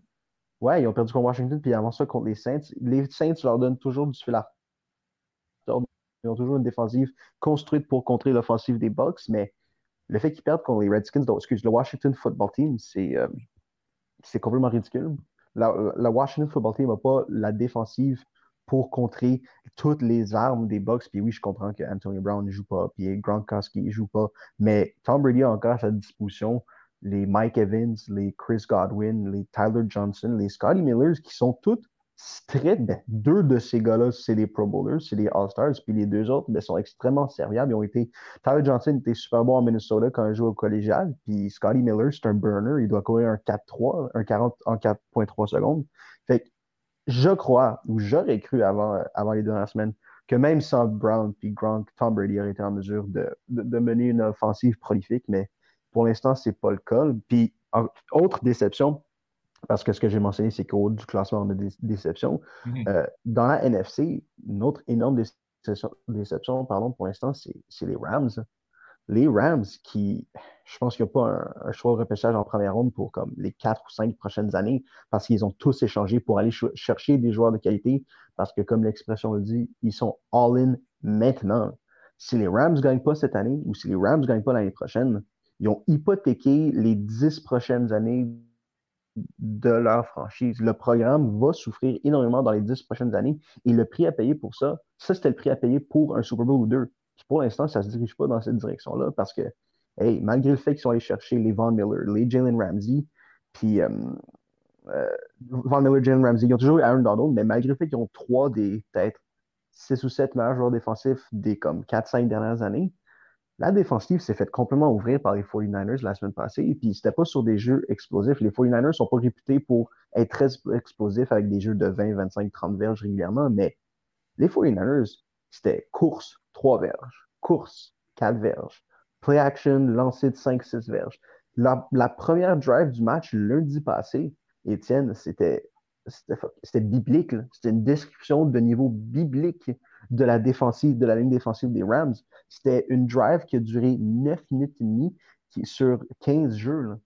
G: Ouais, ils ont perdu contre Washington, puis avant ça contre les Saints. Les Saints leur donnent toujours du fil à Ils ont toujours une défensive construite pour contrer l'offensive des Bucks, mais le fait qu'ils perdent contre les Redskins, donc, excuse, le Washington Football Team, c'est euh, complètement ridicule la, Washington Football Team n'a pas la défensive pour contrer toutes les armes des Bucks. Puis oui, je comprends que Anthony Brown ne joue pas, puis Gronkowski ne joue pas, mais Tom Brady a encore à sa disposition les Mike Evans, les Chris Godwin, les Tyler Johnson, les Scotty Millers, qui sont toutes très, ben, deux de ces gars-là, c'est les Pro Bowlers, c'est les All-Stars, puis les deux autres ben, sont extrêmement serviables. Ils ont été, Tyler Johnson était super bon en Minnesota quand il jouait au collégial, puis Scotty Miller, c'est un burner, il doit courir un 4-3, un 40 en 4.3 secondes. Fait que je crois, ou j'aurais cru avant, avant les dernières semaines, que même sans Brown puis Gronk, Tom Brady aurait été en mesure de, de, mener une offensive prolifique, mais pour l'instant, c'est pas le cas. Puis, autre déception, parce que ce que j'ai mentionné, c'est qu'au haut du classement, on a des déceptions. Mhm. Euh, dans la NFC, une autre énorme déception, pardon, pour l'instant, c'est les Rams. Les Rams qui, je pense qu'il n'y a pas un, choix de repêchage en première ronde pour comme les quatre ou cinq prochaines années parce qu'ils ont tous échangé pour aller chercher des joueurs de qualité parce que, comme l'expression le dit, ils sont all-in maintenant. Si les Rams ne gagnent pas cette année ou si les Rams ne gagnent pas l'année prochaine, ils ont hypothéqué les dix prochaines années de leur franchise. Le programme va souffrir énormément dans les dix prochaines années et le prix à payer pour ça, ça, c'était le prix à payer pour un Super Bowl ou deux. pour l'instant, ça ne se dirige pas dans cette direction-là parce que, hey, malgré le fait qu'ils sont allés chercher les Von Miller, les Jalen Ramsey, puis euh, euh, Von Miller, Jalen Ramsey, ils ont toujours eu Aaron Donald, mais malgré le fait qu'ils ont trois des peut-être six ou sept meilleurs joueurs défensifs des comme 4-5 dernières années, la défensive s'est faite complètement ouvrir par les 49ers la semaine passée. Et puis, c'était pas sur des jeux explosifs. Les 49ers sont pas réputés pour être très explosifs avec des jeux de 20, 25, 30 verges régulièrement. Mais les 49ers, c'était course, 3 verges. Course, 4 verges. Play action, lancer de 5, 6 verges. La, la première drive du match lundi passé, Étienne, c'était c'était biblique. C'était une description de niveau biblique de la défensive, de la ligne défensive des Rams. C'était une drive qui a duré 9 minutes et demie sur 15 jeux.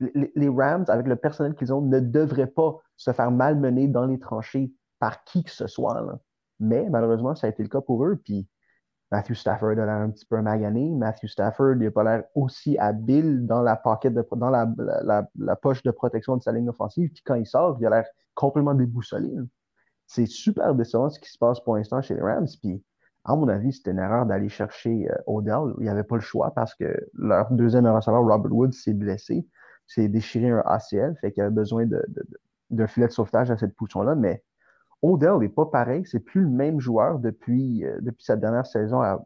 G: Les, Rams, avec le personnel qu'ils ont, ne devraient pas se faire malmener dans les tranchées par qui que ce soit. Mais malheureusement, ça a été le cas pour eux. Matthew Stafford a l'air un petit peu magané. Matthew Stafford n'a pas l'air aussi habile dans la poche de protection de sa ligne offensive. Puis quand il sort, il a l'air complètement déboussolé. C'est super décevant ce qui se passe pour l'instant chez les Rams. Puis, à mon avis, c'était une erreur d'aller chercher euh, Odell. Il n'y avait pas le choix parce que leur deuxième receveur, Robert Woods, s'est blessé. s'est déchiré un ACL. Fait qu'il avait besoin d'un de, filet de sauvetage à cette position-là. Mais Odell n'est pas pareil. C'est plus le même joueur depuis, euh, depuis sa dernière saison à,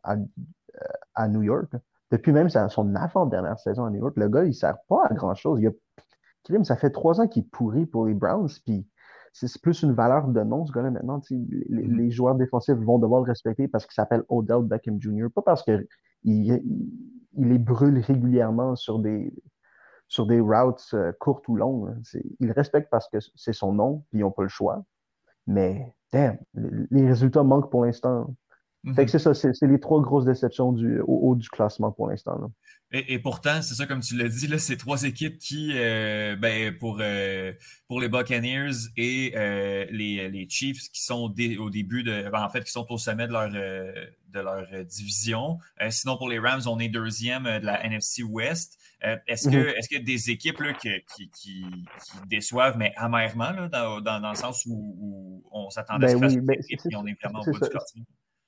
G: à, New York. Depuis même son avant-dernière saison à New York. Le gars, il ne sert pas à grand-chose. Ça fait trois ans qu'il pourrit pour les Browns. Puis c'est plus une valeur de nom, ce gars-là, maintenant. Mm-hmm. Les, joueurs défensifs vont devoir le respecter parce qu'il s'appelle Odell Beckham Jr., pas parce qu'il il, les brûle régulièrement sur des, sur des routes euh, courtes ou longues. Il respecte parce que c'est son nom, puis ils n'ont pas le choix. Mais, damn, les, résultats manquent pour l'instant. Fait que mhm. c'est ça, c'est les trois grosses déceptions du, au haut du classement pour l'instant.
F: Et, pourtant, c'est ça, comme tu l'as dit, là, c'est trois équipes qui, euh, ben, pour, euh, pour les Buccaneers et euh, les, les, Chiefs qui sont au début de. Ben, en fait, qui sont au sommet de leur, de leur division. sinon, pour les Rams, on est deuxième de la NFC West. est-ce, que, mhm. est-ce qu'il y a des équipes là, qui, qui, qui, déçoivent, mais amèrement, là, dans, dans, dans, le sens où, on s'attendait à ce
G: ben
F: que et on est vraiment au bout du classement?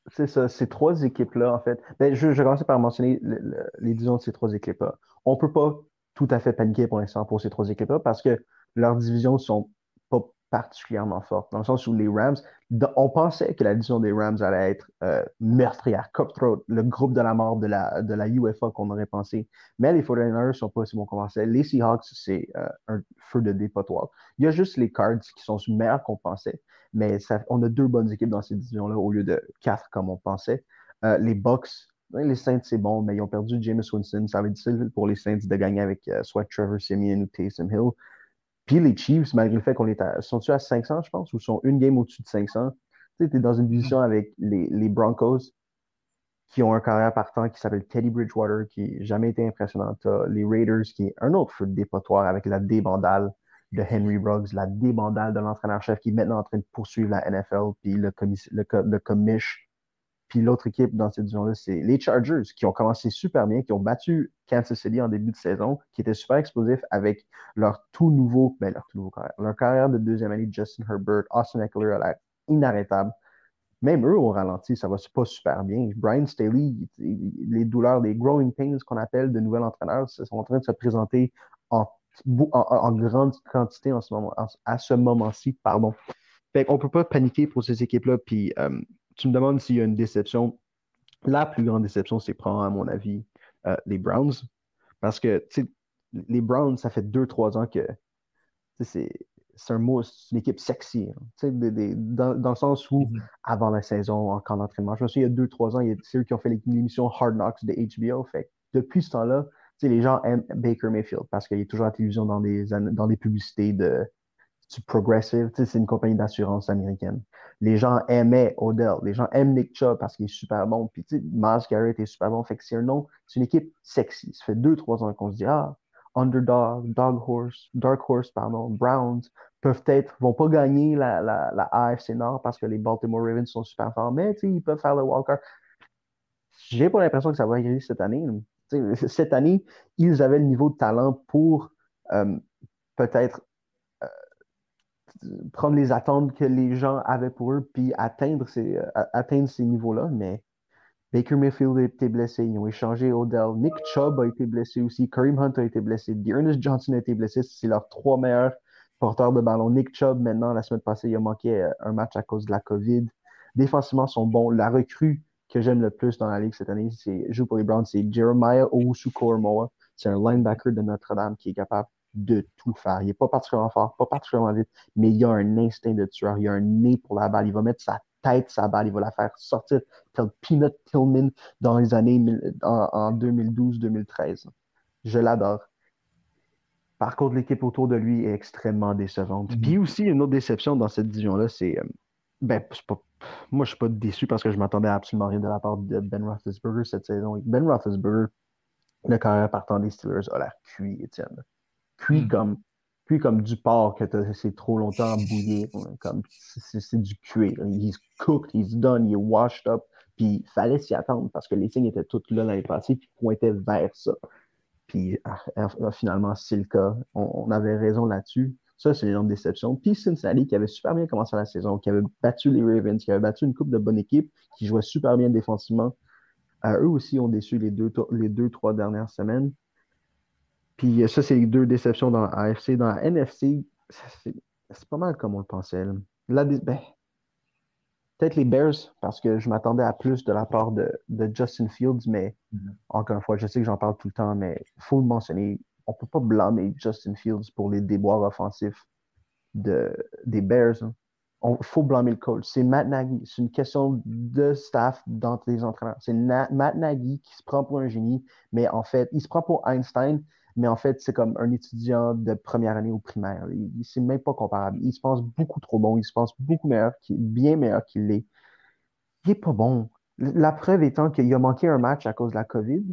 G: C'est ça, ces trois équipes-là, en fait. Ben, je, je commencer par mentionner les divisions de ces trois équipes-là. On ne peut pas tout à fait paniquer pour l'instant pour ces trois équipes-là parce que leurs divisions sont pas particulièrement fortes. Dans le sens où les Rams, on pensait que la division des Rams allait être euh, meurtrière, cutthroat, le groupe de la mort de la, de UFA qu'on aurait pensé. Mais les 49ers ne sont pas aussi bons qu'on pensait. Les Seahawks, c'est euh, un feu de dépotoir. Il y a juste les Cards qui sont meilleurs qu'on pensait. Mais on a deux bonnes équipes dans ces divisions-là au lieu de quatre comme on pensait. Euh, les Bucks, les Saints, c'est bon, mais ils ont perdu James Winston. Ça va être difficile pour les Saints de gagner avec euh, soit Trevor Simeon ou Taysom Hill. Puis les Chiefs, malgré le fait qu'on est à. À 500, je pense, ou sont une game au-dessus de 500? Tu sais, es dans une division avec les, Broncos qui ont un carrière partant qui s'appelle Teddy Bridgewater, qui n'a jamais été impressionnant. les Raiders, qui est un autre feu de dépotoir avec la débandale de Henry Ruggs, la débandale de l'entraîneur-chef qui est maintenant en train de poursuivre la NFL, puis le, le, commish. Puis l'autre équipe dans cette division-là, c'est les Chargers, qui ont commencé super bien, qui ont battu Kansas City en début de saison, qui étaient super explosifs avec leur tout nouveau, ben leur tout nouveau carrière, leur carrière de deuxième année, Justin Herbert, Austin Eckler a l'air inarrêtable. Même eux, au ralenti, ça va pas super bien. Brian Staley, les douleurs, les growing pains qu'on appelle de nouvel entraîneur, sont en train de se présenter en en, grande quantité en ce moment, à ce moment-ci, pardon. Fait qu'on peut pas paniquer pour ces équipes-là. Puis euh, tu me demandes s'il y a une déception. La plus grande déception, c'est prendre, à mon avis, euh, les Browns. Parce que les Browns, ça fait deux, trois ans que c'est un mot, c'est une équipe sexy. Hein. dans, dans, le sens où, mm-hmm. avant la saison, en camp d'entraînement, je me souviens, il y a deux, trois ans, il y a ceux qui ont fait l'émission Hard Knocks de HBO. Fait depuis ce temps-là, les gens aiment Baker Mayfield parce qu'il est toujours à la télévision dans des, dans publicités de, Progressive. C'est une compagnie d'assurance américaine. Les gens aimaient Odell. Les gens aiment Nick Chubb parce qu'il est super bon. Puis, Miles Garrett est super bon. Fait que c'est un nom, c'est une équipe sexy. Ça fait deux, trois ans qu'on se dit, ah, Underdog, Dog Horse, Dark Horse, pardon, Browns peuvent être, vont pas gagner la AFC Nord parce que les Baltimore Ravens sont super forts, mais ils peuvent faire le Walker. J'ai pas l'impression que ça va arriver cette année cette année, ils avaient le niveau de talent pour euh, peut-être euh, prendre les attentes que les gens avaient pour eux, puis atteindre ces, euh, atteindre ces niveaux-là. Mais Baker Mayfield a été blessé, ils ont échangé Odell. Nick Chubb a été blessé aussi, Kareem Hunt a été blessé, Dearness Johnson a été blessé. C'est leurs trois meilleurs porteurs de ballon. Nick Chubb, maintenant, la semaine passée, il a manqué un match à cause de la COVID. Défensivement, sont bons. La recrue que j'aime le plus dans la ligue cette année, c'est joue pour les Browns, c'est Jeremiah Owusu-Koromoa. C'est un linebacker de Notre-Dame qui est capable de tout faire. Il n'est pas particulièrement fort, pas particulièrement vite, mais il a un instinct de tueur, il a un nez pour la balle, il va mettre sa tête sa balle, il va la faire sortir tel Peanut Tillman dans les années en, 2012-2013. Je l'adore. Par contre, l'équipe autour de lui est extrêmement décevante. Puis aussi, une autre déception dans cette division-là, c'est. Ben, pas moi, je suis pas déçu parce que je m'attendais absolument rien de la part de Ben Roethlisberger cette saison. Ben Roethlisberger, le carrière partant des Steelers, a l'air cuit, Étienne. Cuit hmm. comme plus comme du porc que c'est trop longtemps bouillir. Comme c'est du cuir. He's cooked, he's done, il est washed up. Puis il fallait s'y attendre parce que les signes étaient tous là l'année passée puis pointaient vers ça. Puis ah, ah, finalement, c'est le cas. On, avait raison là-dessus. Ça, c'est l'énorme déception. Puis Cincinnati, qui avait super bien commencé la saison, qui avait battu les Ravens, qui avait battu une coupe de bonne équipe, qui jouait super bien défensivement. eux aussi ont déçu les deux, les deux, trois dernières semaines. Puis ça, c'est les deux déceptions dans l'AFC. Dans la NFC, c'est pas mal comme on le pensait. Là, ben, peut-être les Bears, parce que je m'attendais à plus de la part de, Justin Fields, mais mm-hmm. encore une fois, je sais que j'en parle tout le temps, mais il faut le mentionner. On peut pas blâmer Justin Fields pour les déboires offensifs de, des Bears. Il hein. faut blâmer le coach. C'est Matt Nagy. C'est une question de staff dans les entraîneurs. C'est Matt Nagy qui se prend pour un génie, mais en fait, il se prend pour Einstein, mais en fait, c'est comme un étudiant de première année au primaire. Il, c'est même pas comparable. Il se pense beaucoup trop bon. Il se pense beaucoup meilleur, bien meilleur qu'il l'est. Il est pas bon. La preuve étant qu'il a manqué un match à cause de la COVID.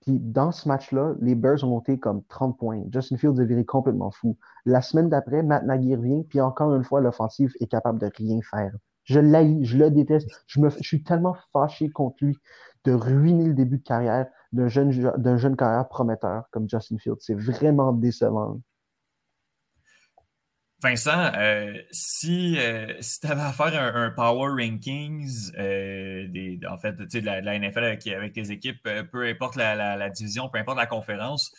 G: Puis dans ce match-là, les Bears ont monté comme 30 points. Justin Fields est viré complètement fou. La semaine d'après, Matt Nagy revient, puis encore une fois, l'offensive est capable de rien faire. Je l'haïs, je le déteste. Je, me, je suis tellement fâché contre lui de ruiner le début de carrière d'un jeune, d'un jeune carrière prometteur comme Justin Fields. C'est vraiment décevant.
F: Vincent, euh, si, euh, si tu avais à faire un, Power Rankings euh, des, en fait, de la, de la NFL avec, tes équipes, peu importe la, division, peu importe la conférence,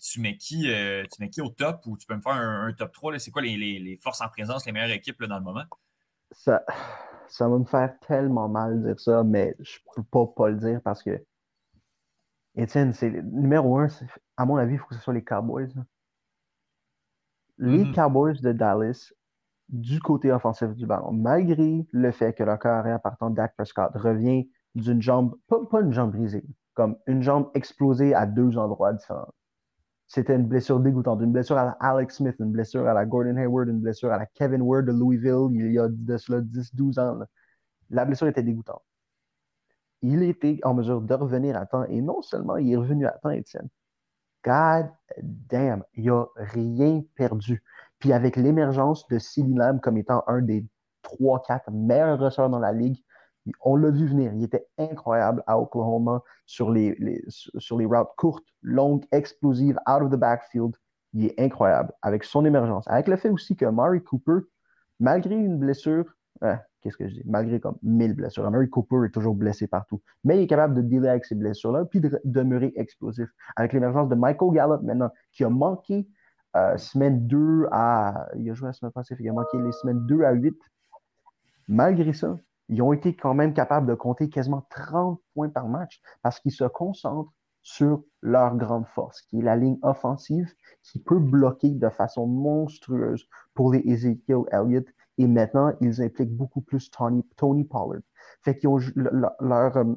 F: tu, mets qui, tu mets qui au top ou tu peux me faire un, top 3? C'est quoi les, les, forces en présence, les meilleures équipes là, dans le moment?
G: Ça, ça va me faire tellement mal de dire ça, mais je peux pas pas le dire parce que Étienne, c'est numéro un, à mon avis, il faut que ce soit les Cowboys. Les mm-hmm. Cowboys de Dallas, du côté offensif du ballon, malgré le fait que leur carrière partant Dak Prescott revient d'une jambe, pas, une jambe brisée, comme une jambe explosée à deux endroits différents. C'était une blessure dégoûtante, une blessure à la Alex Smith, une blessure à la Gordon Hayward, une blessure à la Kevin Ward de Louisville il y a de cela 10-12 ans. La blessure était dégoûtante il était en mesure de revenir à temps. Et non seulement il est revenu à temps, Étienne. God damn, il n'a rien perdu. Puis avec l'émergence de Silly Lamb comme étant un des 3-4 meilleurs receveurs dans la ligue, on l'a vu venir. Il était incroyable à Oklahoma sur les, sur les routes courtes, longues, explosives, out of the backfield. Il est incroyable avec son émergence. Avec le fait aussi que Murray Cooper, malgré une blessure, hein, qu'est-ce que je dis, malgré comme 1000 blessures. Amari Cooper est toujours blessé partout. Mais il est capable de dealer avec ces blessures-là, puis de demeurer explosif. Avec l'émergence de Michael Gallup maintenant, qui a manqué euh, semaine 2 à. Il a joué la semaine passée, il a manqué les semaines 2 à 8. Malgré ça, ils ont été quand même capables de compter quasiment 30 points par match parce qu'ils se concentrent sur leur grande force, qui est la ligne offensive, qui peut bloquer de façon monstrueuse pour les Ezekiel Elliott et maintenant, ils impliquent beaucoup plus Tony, Pollard. Fait euh,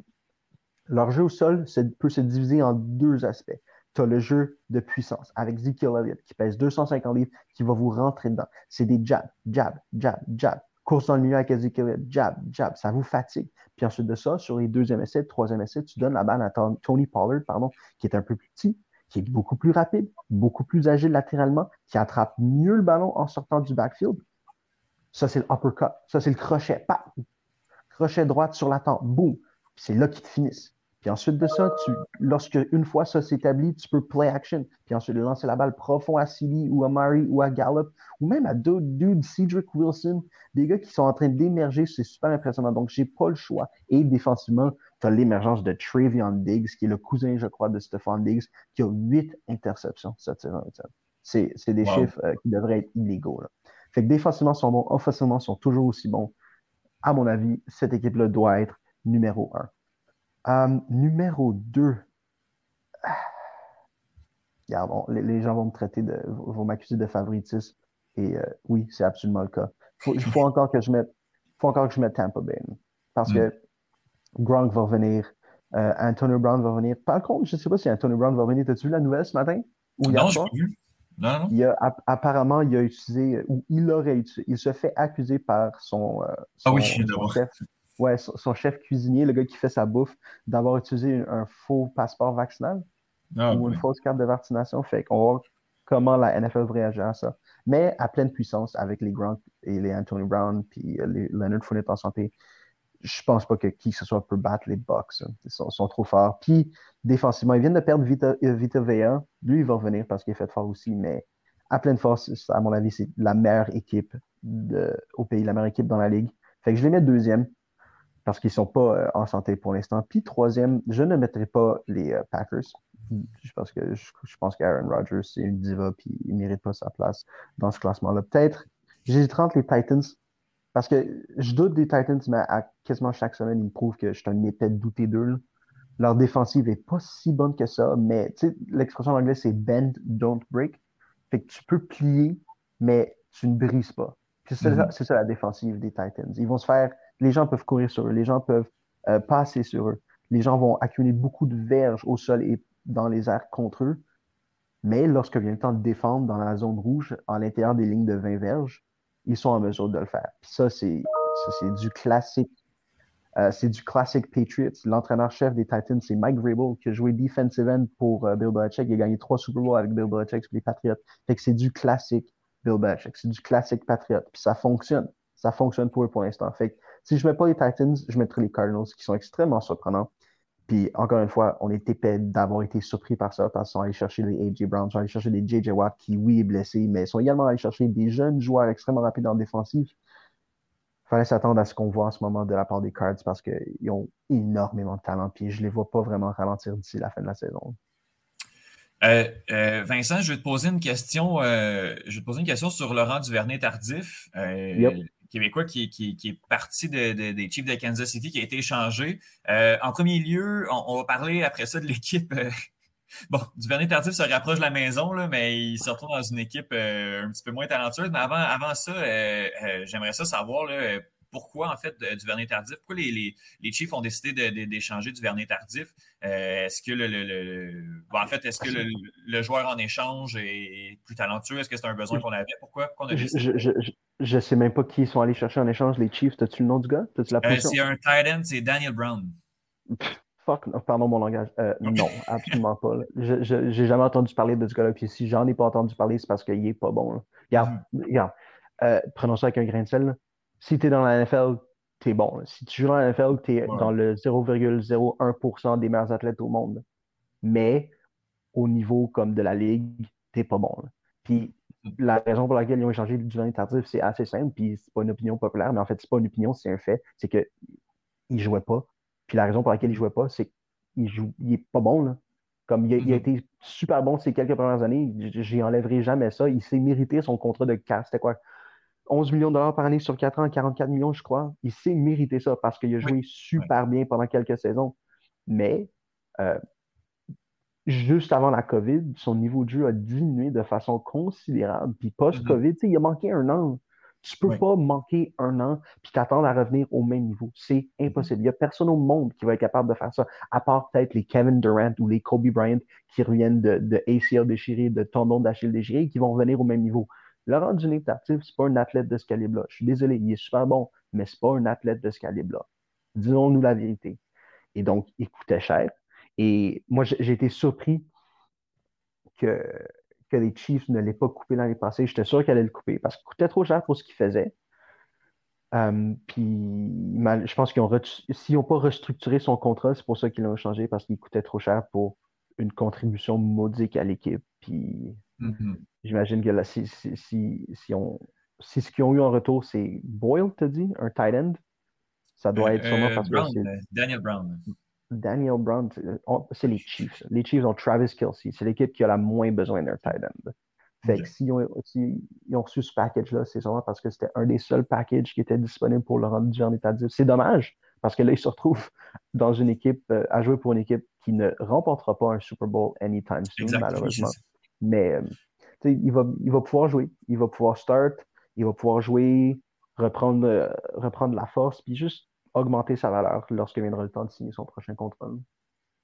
G: leur jeu au sol peut se diviser en deux aspects. Tu as le jeu de puissance avec Ezekiel Elliott qui pèse 250 livres, qui va vous rentrer dedans. C'est des jabs, jab, jab, jab. Course dans le milieu avec Ezekiel Elliott, jab, jab. Ça vous fatigue. Puis ensuite de ça, sur les deuxième essais, troisième essai, tu donnes la balle à Tony Pollard, pardon, qui est un peu plus petit, qui est beaucoup plus rapide, beaucoup plus agile latéralement, qui attrape mieux le ballon en sortant du backfield, ça, c'est le uppercut. Ça, c'est le crochet. Crochet droite sur la tempe. Boum. C'est là qu'ils te finissent. Puis ensuite de ça, tu, lorsque une fois ça s'établit, tu peux play action. Puis ensuite lancer la balle profond à Silly ou à Murray ou à Gallup ou même à d'autres dudes, Cedric Wilson, des gars qui sont en train d'émerger. C'est super impressionnant. Donc, j'ai pas le choix. Et défensivement, tu as l'émergence de Travion Diggs, qui est le cousin, je crois, de Stephon Diggs, qui a huit interceptions cette saison. C'est des chiffres euh, qui devraient être illégaux. Là. Fait que défensivement, sont bons, offensivement, sont toujours aussi bons. À mon avis, cette équipe-là doit être numéro un. Euh, numéro 2. les, gens vont me traiter de, vont m'accuser de favoritisme. Et euh, oui, c'est absolument le cas. Il faut, encore que je mette, faut encore que je mette Tampa Bay. Parce mm. que Gronk va revenir. Euh, Antonio Brown va revenir. Par contre, je ne sais pas si Antonio Brown va revenir. T'as-tu vu la nouvelle ce matin?
F: non, je vu. Non,
G: non. apparemment, il a utilisé, ou il aurait utilisé, il se fait accuser par son, euh,
F: ah oui,
G: chef, ouais, son, chef cuisinier, le gars qui fait sa bouffe, d'avoir utilisé un, faux passeport vaccinal ah, ou une fausse carte de vaccination. Fait qu'on comment la NFL réagir à ça. Mais à pleine puissance, avec les Gronk et les Anthony Brown, puis les Leonard Fournette en santé, je pense pas que qui que ce soit peut battre les Bucks. Hein. Ils sont, trop forts. Puis, défensivement, ils viennent de perdre Vita, euh, Vita Vea. Lui, il va revenir parce qu'il est fait fort aussi, mais à pleine force, à mon avis, c'est la meilleure équipe au pays, la meilleure équipe dans la ligue. Fait que je les mets deuxième parce qu'ils sont pas euh, en santé pour l'instant. Puis troisième, je ne mettrai pas les euh, Packers. Je pense que je, pense qu'Aaron Rodgers, c'est une diva, puis il ne mérite pas sa place dans ce classement-là. Peut-être, j'hésiterai entre les Titans, parce que je doute des Titans, mais à quasiment chaque semaine, ils me prouvent que je suis un épais de douter d'eux. Leur défensive n'est pas si bonne que ça, mais l'expression en anglais, c'est bend, don't break. Fait que tu peux plier, mais tu ne brises pas. Mm-hmm. C'est ça, la défensive des Titans. Ils vont se faire. Les gens peuvent courir sur eux, les gens peuvent euh, passer sur eux. Les gens vont accumuler beaucoup de verges au sol et dans les airs contre eux. Mais lorsque vient le temps de défendre dans la zone rouge, à l'intérieur des lignes de 20 verges, ils sont en mesure de le faire. ça, c'est du classique. Euh, c'est du classique Patriots. L'entraîneur-chef des Titans, c'est Mike Vrabel, qui a joué defensive end pour euh, Bill Belichick. Il a gagné trois Super Bowls avec Bill Belichick pour les Patriots. Fait que c'est du classique Bill Belichick. C'est du classique Patriot. Puis ça fonctionne. Ça fonctionne pour eux pour l'instant. Fait que si je ne mets pas les Titans, je mettrai les Cardinals, qui sont extrêmement surprenants. Puis encore une fois, on est épais d'avoir été surpris par ça parce qu'ils sont allés chercher les A.J. Brown, ils sont allés chercher des J.J. Watt qui, oui, est blessé, mais ils sont également allés chercher des jeunes joueurs extrêmement rapides en défensif. Il fallait s'attendre à ce qu'on voit en ce moment de la part des Cards parce qu'ils ont énormément de talent. Puis je ne les vois pas vraiment ralentir d'ici la fin de la saison.
A: Euh, euh, Vincent, je vais te poser une question. Euh, je vais te poser une question sur Laurent Duvernay tardif. Yep. Québécois qui, est parti des Chiefs de Kansas City, qui a été échangé. Euh, en premier lieu, on, va parler après ça de l'équipe. Euh, bon, du Vernet Tardif se rapproche de la maison, là, mais il se retrouve dans une équipe euh, un petit peu moins talentueuse. Mais avant, avant ça, j'aimerais ça savoir là, pourquoi, en fait, du Vernet Tardif, pourquoi les, Chiefs ont décidé d'échanger du Vernet Tardif? est-ce que le, en fait, est-ce que le, joueur en échange est plus talentueux? Est-ce que c'est un besoin qu'on avait? Pourquoi on a décidé?
G: Je sais même pas qui ils sont allés chercher en échange, les Chiefs. T'as-tu le nom du gars?
A: -tu la euh, c'est un tight end, c'est Daniel Brown.
G: fuck, pardon mon langage. Euh, non, absolument pas. Je n'ai jamais entendu parler de ce gars-là. Puis si j'en ai pas entendu parler, c'est parce qu'il est pas bon. Regarde, mm-hmm. regarde. Euh, prenons ça avec un grain de sel. Si tu es dans la NFL, tu es bon. Si tu joues dans la NFL, tu es dans le 0,01% des meilleurs athlètes au monde. Mais au niveau comme de la ligue, tu pas bon. Puis la raison pour laquelle ils ont échangé du Johnny Tardif, c'est assez simple, puis c'est pas une opinion populaire, mais en fait, c'est pas une opinion, c'est un fait. C'est qu'il ne jouait pas. Puis la raison pour laquelle il ne jouait pas, c'est qu'il joue, il est pas bon, là. Comme il a, mm-hmm. été super bon ces quelques premières années, j'y enlèverai jamais ça. Il s'est mérité son contrat de casse. C'était quoi? 11 millions de dollars par année sur 4 ans, 44 millions, je crois. Il s'est mérité ça parce qu'il a joué super bien pendant quelques saisons. Mais euh, juste avant la COVID, son niveau de jeu a diminué de façon considérable. Puis post-COVID, il a manqué un an. Tu ne peux pas manquer un an puis t'attendre à revenir au même niveau. C'est impossible. Il n'y a personne au monde qui va être capable de faire ça, à part peut-être les Kevin Durant ou les Kobe Bryant qui reviennent de, de ACL déchiré, de tendon d'Achille déchiré, qui vont revenir au même niveau. Laurent Duné Tartif, ce n'est pas un athlète de ce calibre-là. Je suis désolé, il est super bon, mais ce n'est pas un athlète de ce calibre-là. Disons-nous la vérité. Et donc, il coûtait cher. Et moi, j'ai été surpris que, que les Chiefs ne l'aient pas coupé l'année passée. J'étais sûr qu'elle allait le couper parce qu'il coûtait trop cher pour ce qu'il faisait. Euh, puis, je pense qu'ils ont, s'ils n'ont pas restructuré son contrat, c'est pour ça qu'ils l'ont changé parce qu'il coûtait trop cher pour une contribution modique à l'équipe. Puis, mm-hmm. j'imagine que là, si, si, si, si, on, si ce qu'ils ont eu en retour, c'est Boyle, t'as dit, un tight end, ça doit être sûrement euh, parce que
A: c'est. Daniel Brown.
G: Daniel Brown, c'est les Chiefs. Les Chiefs ont Travis Kelsey. C'est l'équipe qui a la moins besoin d'un tight end. Fait que s'ils ont, ont, reçu ce package-là, c'est sûrement parce que c'était un des seuls packages qui était disponible pour le rendre du en état C'est dommage, parce que là, il se retrouve dans une équipe, euh, à jouer pour une équipe qui ne remportera pas un Super Bowl anytime soon, malheureusement. Mais euh, il, va, il va pouvoir jouer. Il va pouvoir start, il va pouvoir jouer, reprendre, euh, reprendre la force, puis juste augmenter sa valeur lorsque viendra le temps de signer son prochain contrat.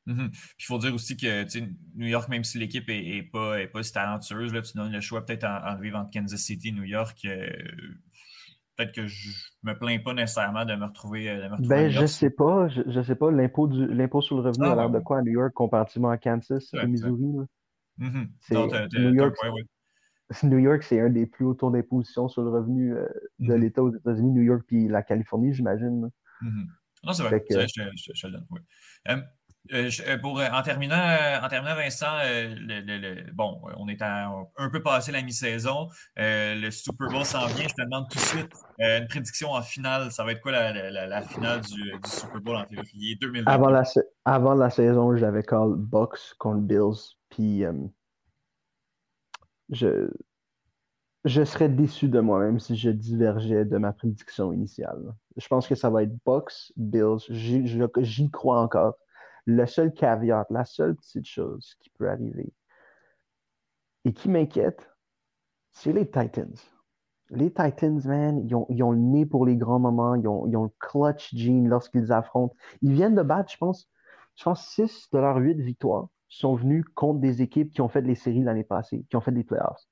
A: Mhm. Il faut dire aussi que New York, même si l'équipe n'est pas, est pas si talentueuse, là, tu donnes le choix peut-être en, vivant entre Kansas City et New York. Euh, peut-être que je me plains pas nécessairement de me retrouver.
G: Ben, je sais pas. Je, sais pas. L'impôt, sur le revenu ah, a l'air de quoi à New York comparativement à Kansas, à Missouri? York,
A: point.
G: New York, c'est un des plus hauts taux d'imposition sur le revenu euh, de
A: Mhm.
G: l'État aux États-Unis, New York puis la Californie, j'imagine.
A: Mhm. Non, c'est vrai.
G: Que-
A: je, le donne. oui. Euh, euh, je- euh, pour, en, terminant, en terminant, Vincent, le- le- le- bon, on est à- un peu passé la mi-saison. Euh, le Super Bowl s'en vient. Je te demande tout de suite euh, une prédiction en finale. Ça va être quoi la, la- la- la finale du, du Super Bowl en février 2020?
G: Avant la, avant la saison, j'avais call Bucks contre Bills, puis je, je serais déçu de moi-même si je divergeais de ma prédiction initiale. Je pense que ça va être Bucks, Bills. J'y crois encore. Le seul caveat, la seule petite chose qui peut arriver et qui m'inquiète, c'est les Titans. Les Titans, man, ils ont, le nez pour les grands moments, ils ont, ils ont le clutch gene lorsqu'ils affrontent. Ils viennent de battre, je pense, je pense 6 de leurs 8 victoires sont venus contre des équipes qui ont fait les séries l'année passée, qui ont fait des playoffs.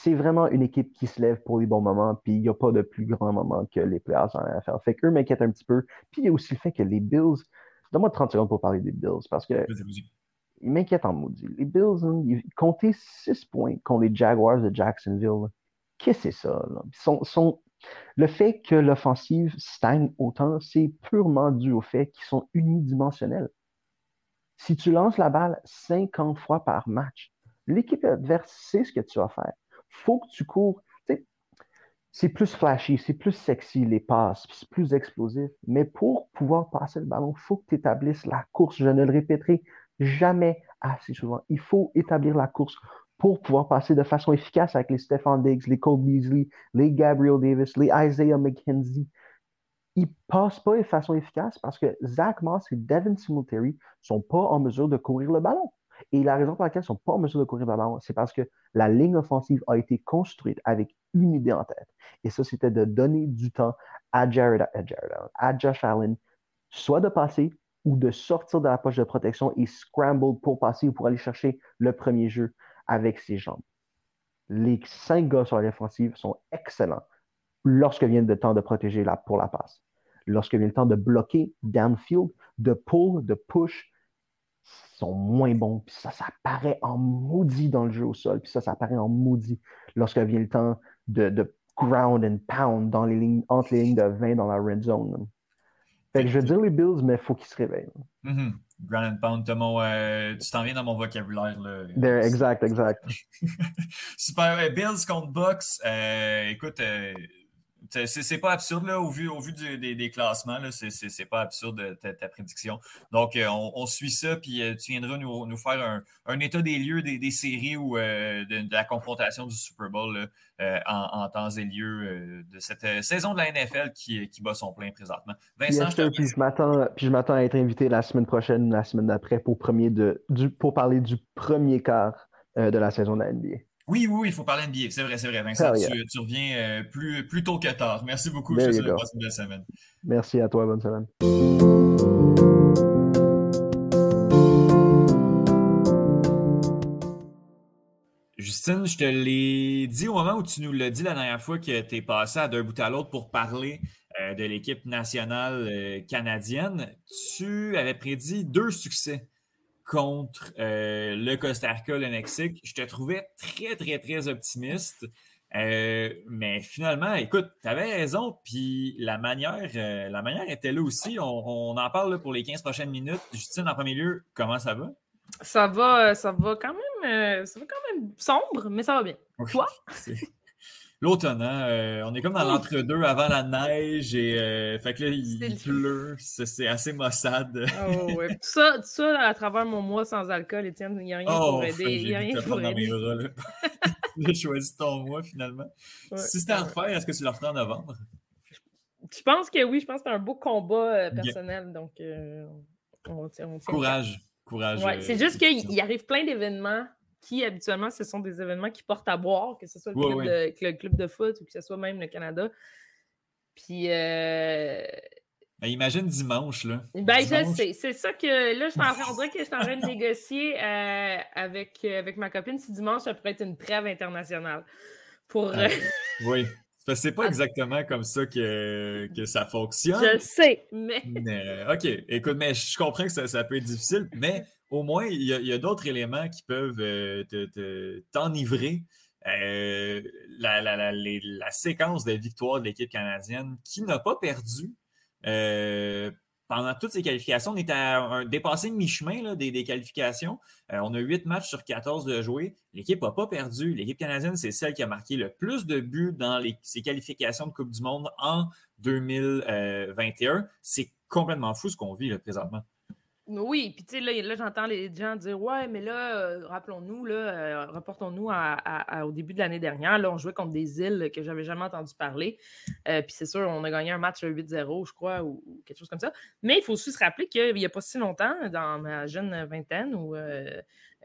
G: C'est vraiment une équipe qui se lève pour les bons moments, puis il n'y a pas de plus grand moment que les playoffs en NFL. Fait qu'eux m'inquiètent un petit peu. Puis il y a aussi le fait que les Bills, donne-moi 30 secondes pour parler des Bills, parce que ils m'inquiètent en maudit. Les Bills, hein, ils comptaient 6 points contre les Jaguars de Jacksonville. Qu'est-ce que c'est ça? là? Le fait que l'offensive stagne autant, c'est purement dû au fait qu'ils sont unidimensionnels. Si tu lances la balle 50 fois par match, l'équipe adverse sait ce que tu vas faire. Faut que tu cours. C'est plus flashy, c'est plus sexy les passes, c'est plus explosif. Mais pour pouvoir passer le ballon, il faut que tu établisses la course. Je ne le répéterai jamais assez souvent. Il faut établir la course pour pouvoir passer de façon efficace avec les Stefan Diggs, les Cole Beasley, les Gabriel Davis, les Isaiah McKenzie. Ils ne passent pas de façon efficace parce que Zach Moss et Devin Singletary ne sont pas en mesure de courir le ballon. Et la raison pour laquelle ils ne sont pas en mesure de courir ballon, c'est parce que la ligne offensive a été construite avec une idée en tête. Et ça, c'était de donner du temps à Jared, à à Josh Allen, soit de passer ou de sortir de la poche de protection et scramble pour passer ou pour aller chercher le premier jeu avec ses jambes. Les cinq gars sur la défensive sont excellents lorsque vient le temps de protéger pour la passe. Lorsque vient le temps de bloquer downfield, de pull, de push, sont moins bons. Puis ça, ça paraît en maudit dans le jeu au sol. Puis ça, ça paraît en maudit lorsque vient le temps de, de ground and pound dans les lignes, entre les lignes de 20 dans la red zone. Fait que je veux dire les Bills, mais il faut qu'ils se réveillent.
A: Mhm. Ground and Pound, mon, euh, tu t'en viens dans mon vocabulaire. Là.
G: There, exact, exact.
A: Super. Bills contre Bucks. Euh, écoute, euh, c'est pas absurde là, au vu, au vu du- des, des classements. C'est pas absurde euh, ta, ta prédiction. Donc, euh, on, on suit ça, puis euh, tu viendras nous, nous faire un, un état des lieux des, des séries ou euh, de, de la confrontation du Super Bowl là, en, en temps et lieu de cette saison de la NFL qui, qui bat son plein présentement. Vincent,
G: Yes,
A: je te
G: puis je m'attends, à être invité la semaine prochaine, la semaine d'après, pour, premier de, du, pour parler du premier quart de la saison de la NBA.
A: Oui, oui, il faut parler NBA. C'est vrai, c'est vrai. Vincent,
G: Hell yeah.
A: tu, tu reviens euh, plus, plus tôt que tard. Merci beaucoup.
G: There
A: Je te souhaite une belle semaine.
G: Merci à toi, bonne semaine.
A: Justine, je te l'ai dit au moment où tu nous l'as dit la dernière fois que tu es passé d'un bout à l'autre pour parler euh, de l'équipe nationale euh, canadienne. Tu avais prédit deux succès contre euh, le Costa Rica, le Mexique. Je te trouvais très, très, très optimiste. Euh, mais finalement, écoute, tu avais raison, puis la manière, euh, la manière était là aussi. On, on en parle là, pour les 15 prochaines minutes. Justine, en premier lieu, comment ça va?
H: Ça va, ça va quand même, ça va quand même sombre, mais ça va bien. Toi?
A: L'automne, hein, euh, on est comme dans
H: Ouf.
A: l'entre-deux avant la neige et euh, fait que là, il, pleut, c'est assez maussade.
H: Oh, ouais. tout, ça, tout ça à travers mon mois sans alcool, Étienne, il n'y a rien
A: Oh,
H: pour aider.
A: j'ai
H: Il n'y a rien pour aider.
A: J'ai choisi ton mois finalement.
H: Ouais.
A: Si c'était à refaire, est-ce que tu le referais en novembre?
H: Je pense que oui, je pense que c'est un beau combat euh, personnel, donc euh, on on le
A: Courage. Courage.
H: Ouais, c'est juste qu'il il arrive plein d'événements qui, habituellement, ce sont des événements qui portent à boire, que ce soit le,
A: Ouais,
H: club,
A: ouais.
H: De, le club de foot ou que ce soit même le Canada. Puis, euh,
A: Ben, imagine dimanche, là.
H: ben, je sais. C'est ça que là, je suis en train, on dirait que je suis en train de négocier euh, avec, euh, avec ma copine si dimanche, ça pourrait être une trêve internationale. Pour,
A: Ah,
H: euh,
A: Oui. Parce que c'est pas
H: Ah.
A: exactement comme ça que, que ça fonctionne.
H: Je sais, mais.
A: Mais, OK, écoute, mais je comprends que ça, ça peut être difficile, mais au moins, il y a, d'autres éléments qui peuvent euh, te- te- t'enivrer. Euh, la, séquence de victoires de l'équipe canadienne qui n'a pas perdu euh, pendant toutes ces qualifications. On est à un, dépassé mi-chemin des, qualifications. On a 8 matchs sur 14 de jouer. L'équipe n'a pas perdu. L'équipe canadienne, c'est celle qui a marqué le plus de buts dans les, ces qualifications de Coupe du Monde en 2021. C'est complètement fou ce qu'on vit là, présentement.
H: Oui, puis tu sais, là, là, j'entends les gens dire Ouais, mais là, euh, rappelons-nous, là, euh, reportons-nous à- à- à- au début de l'année dernière. Là, on jouait contre des îles que j'avais jamais entendu parler. Euh, puis c'est sûr, on a gagné un match 8-0, je crois, ou, ou quelque chose comme ça. Mais il faut aussi se rappeler qu'il n'y a pas si longtemps, dans ma jeune vingtaine, où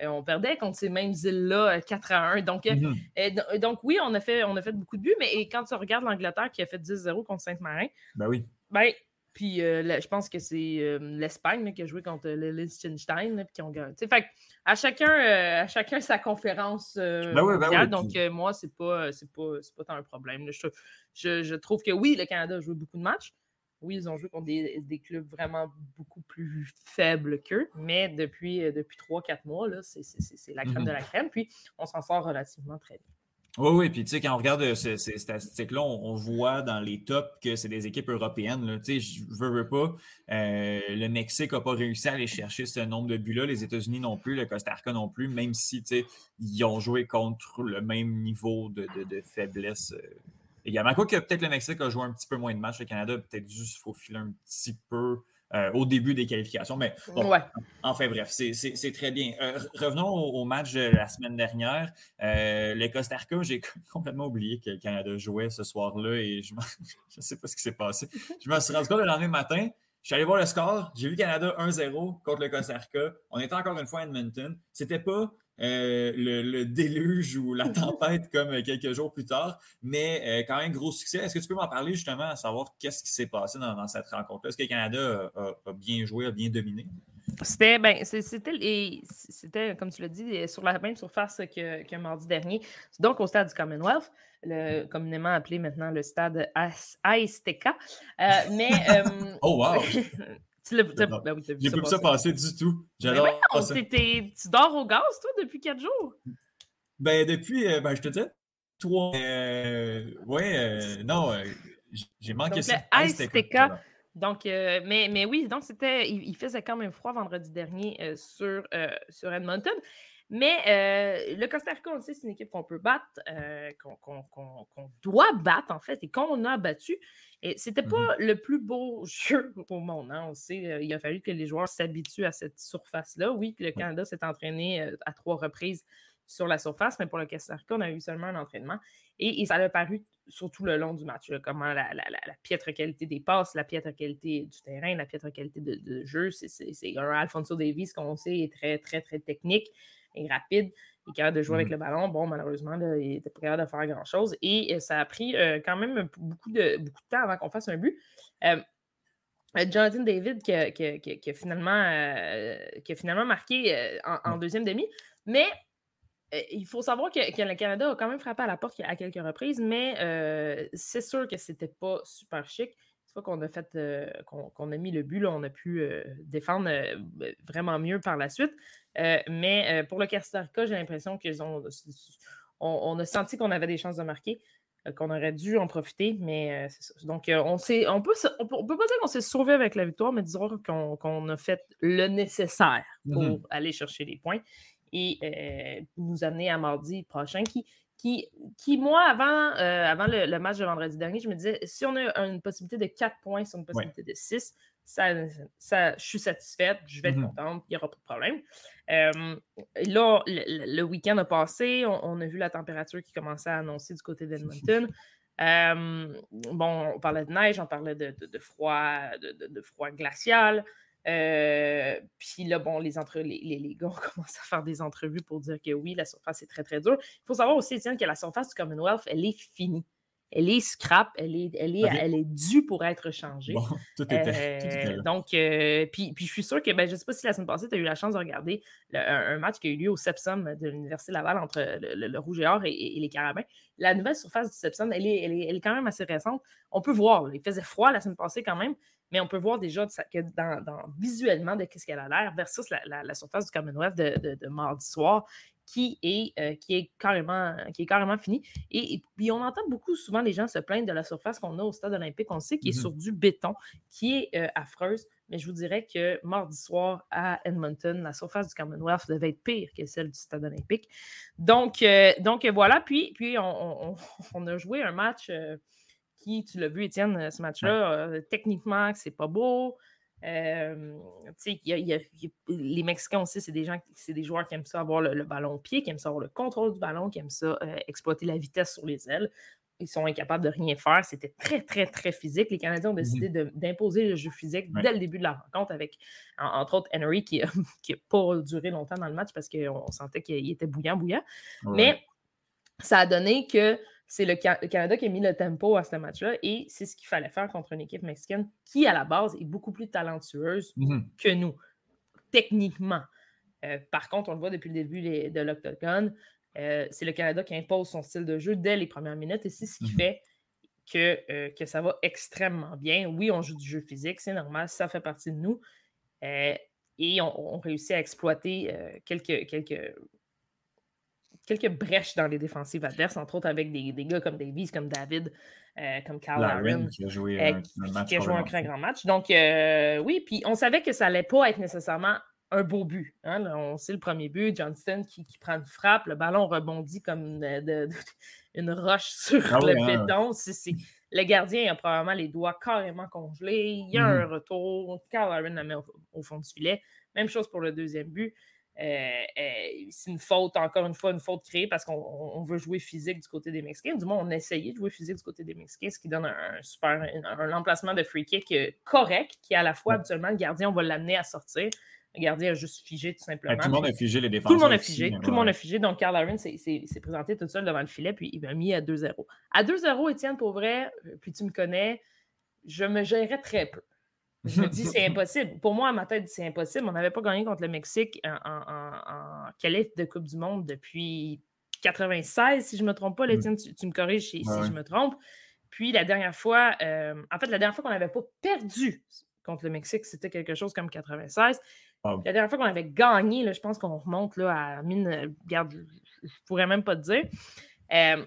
H: on perdait contre ces mêmes îles-là euh, 4 à 1. Donc,
A: Mhm.
H: do- donc oui, on a, fait, on a fait beaucoup de buts, mais et quand tu regardes l'Angleterre qui a fait 10-0 contre Saint-Marin,
A: Ben oui.
H: ben, puis euh, je pense que c'est euh, l'Espagne qui a joué contre le Liechtenstein, qui ont gagné. Fait à chacun, euh, à chacun sa conférence euh,
A: Ben oui, ben
H: mondiale,
A: oui,
H: donc
A: puis-
H: euh, moi, c'est pas, c'est pas, c'est pas tant un problème. Je, je- je trouve que oui, le Canada a joué beaucoup de matchs. Oui, ils ont joué contre des, des clubs vraiment beaucoup plus faibles qu'eux, mais depuis, euh, depuis 3-4 mois, c'est, c'est- c'est- c'est la crème de la crème, puis on s'en sort relativement très bien.
A: Oui, oui, puis tu sais, quand on regarde euh, ces, statistiques-là, on, voit dans les tops que c'est des équipes européennes. Tu sais, je veux, veux pas. euh, le Mexique n'a pas réussi à aller chercher ce nombre de buts-là, les États-Unis non plus, le Costa Rica non plus, même si tu ils ont joué contre le même niveau de faiblesse. euh, également. Quoique peut-être le Mexique a joué un petit peu moins de matchs, le Canada a peut-être dû se faufiler un petit peu euh, au début des qualifications. Mais bon,
H: Ouais.
A: Enfin bref, c'est- très bien. Euh, revenons au, au match de la semaine dernière. Euh, le Costa Rica, j'ai complètement oublié que le Canada jouait ce soir-là et je ne sais pas ce qui s'est passé. Je me suis rendu compte le lendemain matin. Je suis allé voir le score. J'ai vu Canada 1-0 contre le Costa Rica. On était encore une fois à Edmonton. C'était pas euh, le, le déluge ou la tempête comme quelques jours plus tard, mais euh, quand même gros succès. Est-ce que tu peux m'en parler justement à savoir qu'est-ce qui s'est passé dans, dans cette rencontre-là? Est-ce que le Canada a, a- a bien joué, a bien dominé?
H: C'était, ben, c'était, comme tu l'as dit, sur la même surface que, que mardi dernier. Donc, au stade du Commonwealth, le, communément appelé maintenant le stade Azteca. Euh, mais. euh,
A: Oh wow!
H: tu l'as
A: Non,
H: ben oui,
A: J'ai ça
H: passer.
A: du tout. J'adore
H: t'es- tu dors au gaz, toi, depuis quatre jours?
A: Ben, depuis, euh, ben, je te dis, toi, euh, ouais, euh, non, euh, j'ai manqué
H: Donc,
A: ça.
H: le
A: cool.
H: Donc, mais, mais oui, donc c'était, il, il faisait quand même froid vendredi dernier sur, sur Edmonton. Mais euh, le Costa Rica, on le sait, c'est une équipe qu'on peut battre, euh, qu'on doit battre, en fait, et qu'on a battu. Et c'était pas le plus beau jeu au monde. hein, On sait, euh, il a fallu que les joueurs s'habituent à cette surface-là. Oui, que le Canada s'est entraîné euh, à trois reprises sur la surface, mais pour le Costa Rica, on a eu seulement un entraînement. Et, et ça a paru sur tout le long du match, là, comment la, la- la- la piètre qualité des passes, la piètre qualité du terrain, la piètre qualité de, de jeu. C'est- C'est c'est un Alfonso Davis qu'on sait est très, très, très technique et rapide. Il est capable de jouer avec le ballon. Bon, malheureusement, là, il n'était pas capable de faire grand-chose. Et euh, ça a pris euh, quand même beaucoup de, beaucoup de temps avant qu'on fasse un but. Euh, Jonathan David qui a, qui a- qui a- finalement, euh, qui a finalement marqué en, en deuxième demi. Mais il faut savoir que, que le Canada a quand même frappé à la porte à quelques reprises, mais c'est sûr que c'était pas super chic. Une fois qu'on a fait euh, qu'on a mis le but, là, on a pu euh, défendre euh, vraiment mieux par la suite. Mais pour le Costa Rica, j'ai l'impression qu'ils ont on, on a senti qu'on avait des chances de marquer, qu'on aurait dû en profiter, mais ça. Donc, on, s'est- on, peut, on, peut, on peut pas dire qu'on s'est sauvé avec la victoire, mais disons qu'on a fait le nécessaire pour
A: Mhm.
H: aller chercher les points et nous amener à mardi prochain qui, qui, qui moi, avant, euh, avant le, le match de vendredi dernier, je me disais, si on a une possibilité de 4 points sur une possibilité de 6, ça, ça, je suis satisfaite, je vais être
A: Mhm.
H: contente, il n'y aura pas de problème. Euh, là, le, week-end a passé, on, on a vu la température qui commençait à annoncer du côté d'Edmonton. Euh, bon, on parlait de neige, on parlait de, de- de froid, de froid glacial. Euh, puis là, bon, les, entre, les, les, les gars ont commencé à faire des entrevues pour dire que oui, la surface est très, très dure. Il faut savoir aussi, Étienne, que la surface du Commonwealth, elle est finie. elle est scrap, elle est, elle est, elle est due pour être changée.
A: Bon, tout était, tout était
H: Euh,
A: là.
H: donc, euh, puis, puis je suis sûr que, ben, je ne sais pas si la semaine passée, tu as eu la chance de regarder le- un, un match qui a eu lieu au Sepsum de l'Université Laval entre le, le- le Rouge et Or et, et les Carabins. La nouvelle surface du Sepsum, elle est, elle est, elle est quand même assez récente. On peut voir, là, il faisait froid la semaine passée quand même, mais on peut voir déjà que dans, dans- visuellement de ce qu'elle a l'air versus la, la- la surface du Commonwealth de, de- de mardi soir qui est, euh, qui est, carrément, qui est carrément finie. Et, et puis, on entend beaucoup souvent les gens se plaindre de la surface qu'on a au stade olympique. On sait qu'il est
A: Mhm.
H: sur du béton, qui est euh, affreuse, mais je vous dirais que mardi soir à Edmonton, la surface du Commonwealth devait être pire que celle du stade olympique. Donc, euh, donc voilà. Puis, puis on, on- on a joué un match qui, tu l'as vu, Étienne, euh, ce match-là, euh, techniquement, c'est pas beau. Euh, y a- il y a- il y a- les Mexicains aussi, c'est des gens, c'est des joueurs qui aiment ça avoir le, le ballon au pied, qui aiment ça avoir le contrôle du ballon, qui aiment ça euh, exploiter la vitesse sur les ailes. Ils sont incapables de rien faire. C'était très, très, très physique. Les Canadiens ont décidé de- d'imposer le jeu physique
A: Ouais.
H: dès le début de la rencontre avec, en- entre autres, Henry, qui n'a pas duré longtemps dans le match parce qu'on sentait qu'il était bouillant, bouillant.
A: Ouais.
H: Mais ça a donné que c'est le, Ca- le Canada qui a mis le tempo à ce match-là et c'est ce qu'il fallait faire contre une équipe mexicaine qui, à la base, est beaucoup plus talentueuse
A: Mhm.
H: que nous, techniquement. Euh, par contre, on le voit depuis le début de l'Octogone, euh, c'est le Canada qui impose son style de jeu dès les premières minutes et c'est ce qui
A: Mhm.
H: fait que, euh, que ça va extrêmement bien. Oui, on joue du jeu physique, c'est normal, ça fait partie de nous. Et on, on réussit à exploiter quelques, quelques, quelques brèches dans les défensives adverses, entre autres avec des, des gars comme Davies, comme David, euh, comme Carl Aaron,
A: qui a joué
H: euh,
A: un,
H: qui,
A: un match
H: qui a joué un grand match. Donc, euh, oui, puis on savait que ça n'allait pas être nécessairement un beau but. hein. On sait le premier but, Johnston qui, qui prend une frappe, le ballon rebondit comme de- de- de- une roche sur
A: Ah
H: le
A: oui, hein.
H: béton. Le gardien a probablement les doigts carrément congelés. Il y a
A: Mhm.
H: un retour. Carl Aaron la met au, au fond du filet. Même chose pour le deuxième but. Euh, euh, c'est une faute, encore une fois, une faute créée parce qu'on on- on veut jouer physique du côté des Mexicains. Du moins, on a essayé de jouer physique du côté des Mexicains, ce qui donne un, un super un, un emplacement de free kick euh, correct, qui à la fois, habituellement, le gardien, on va l'amener à sortir. Le gardien a juste figé tout simplement.
A: Ben, tout le monde a figé les
H: tout
A: défenseurs.
H: le monde a figé.
A: mais
H: Tout le monde a figé. Donc, Carl Aaron s'est présenté tout seul devant le filet, puis il m'a mis à 2-0. À 2-0, Étienne, pour vrai, puis tu me connais, je me gérais très peu. Je me dis, c'est impossible. Pour moi, à ma tête, c'est impossible. On n'avait pas gagné contre le Mexique en, en, en, en qualif de Coupe du Monde depuis 96, si je ne me trompe pas.
A: Mm.
H: Étienne, tu, tu me corriges si,
A: Ouais,
H: je me trompe. Puis la dernière fois, euh, en fait, la dernière fois qu'on n'avait pas perdu contre le Mexique, c'était quelque chose comme 96.
A: Wow.
H: La dernière fois qu'on avait gagné, là, je pense qu'on remonte là, à mine. euh, Regarde, je ne pourrais même pas te dire. Euh,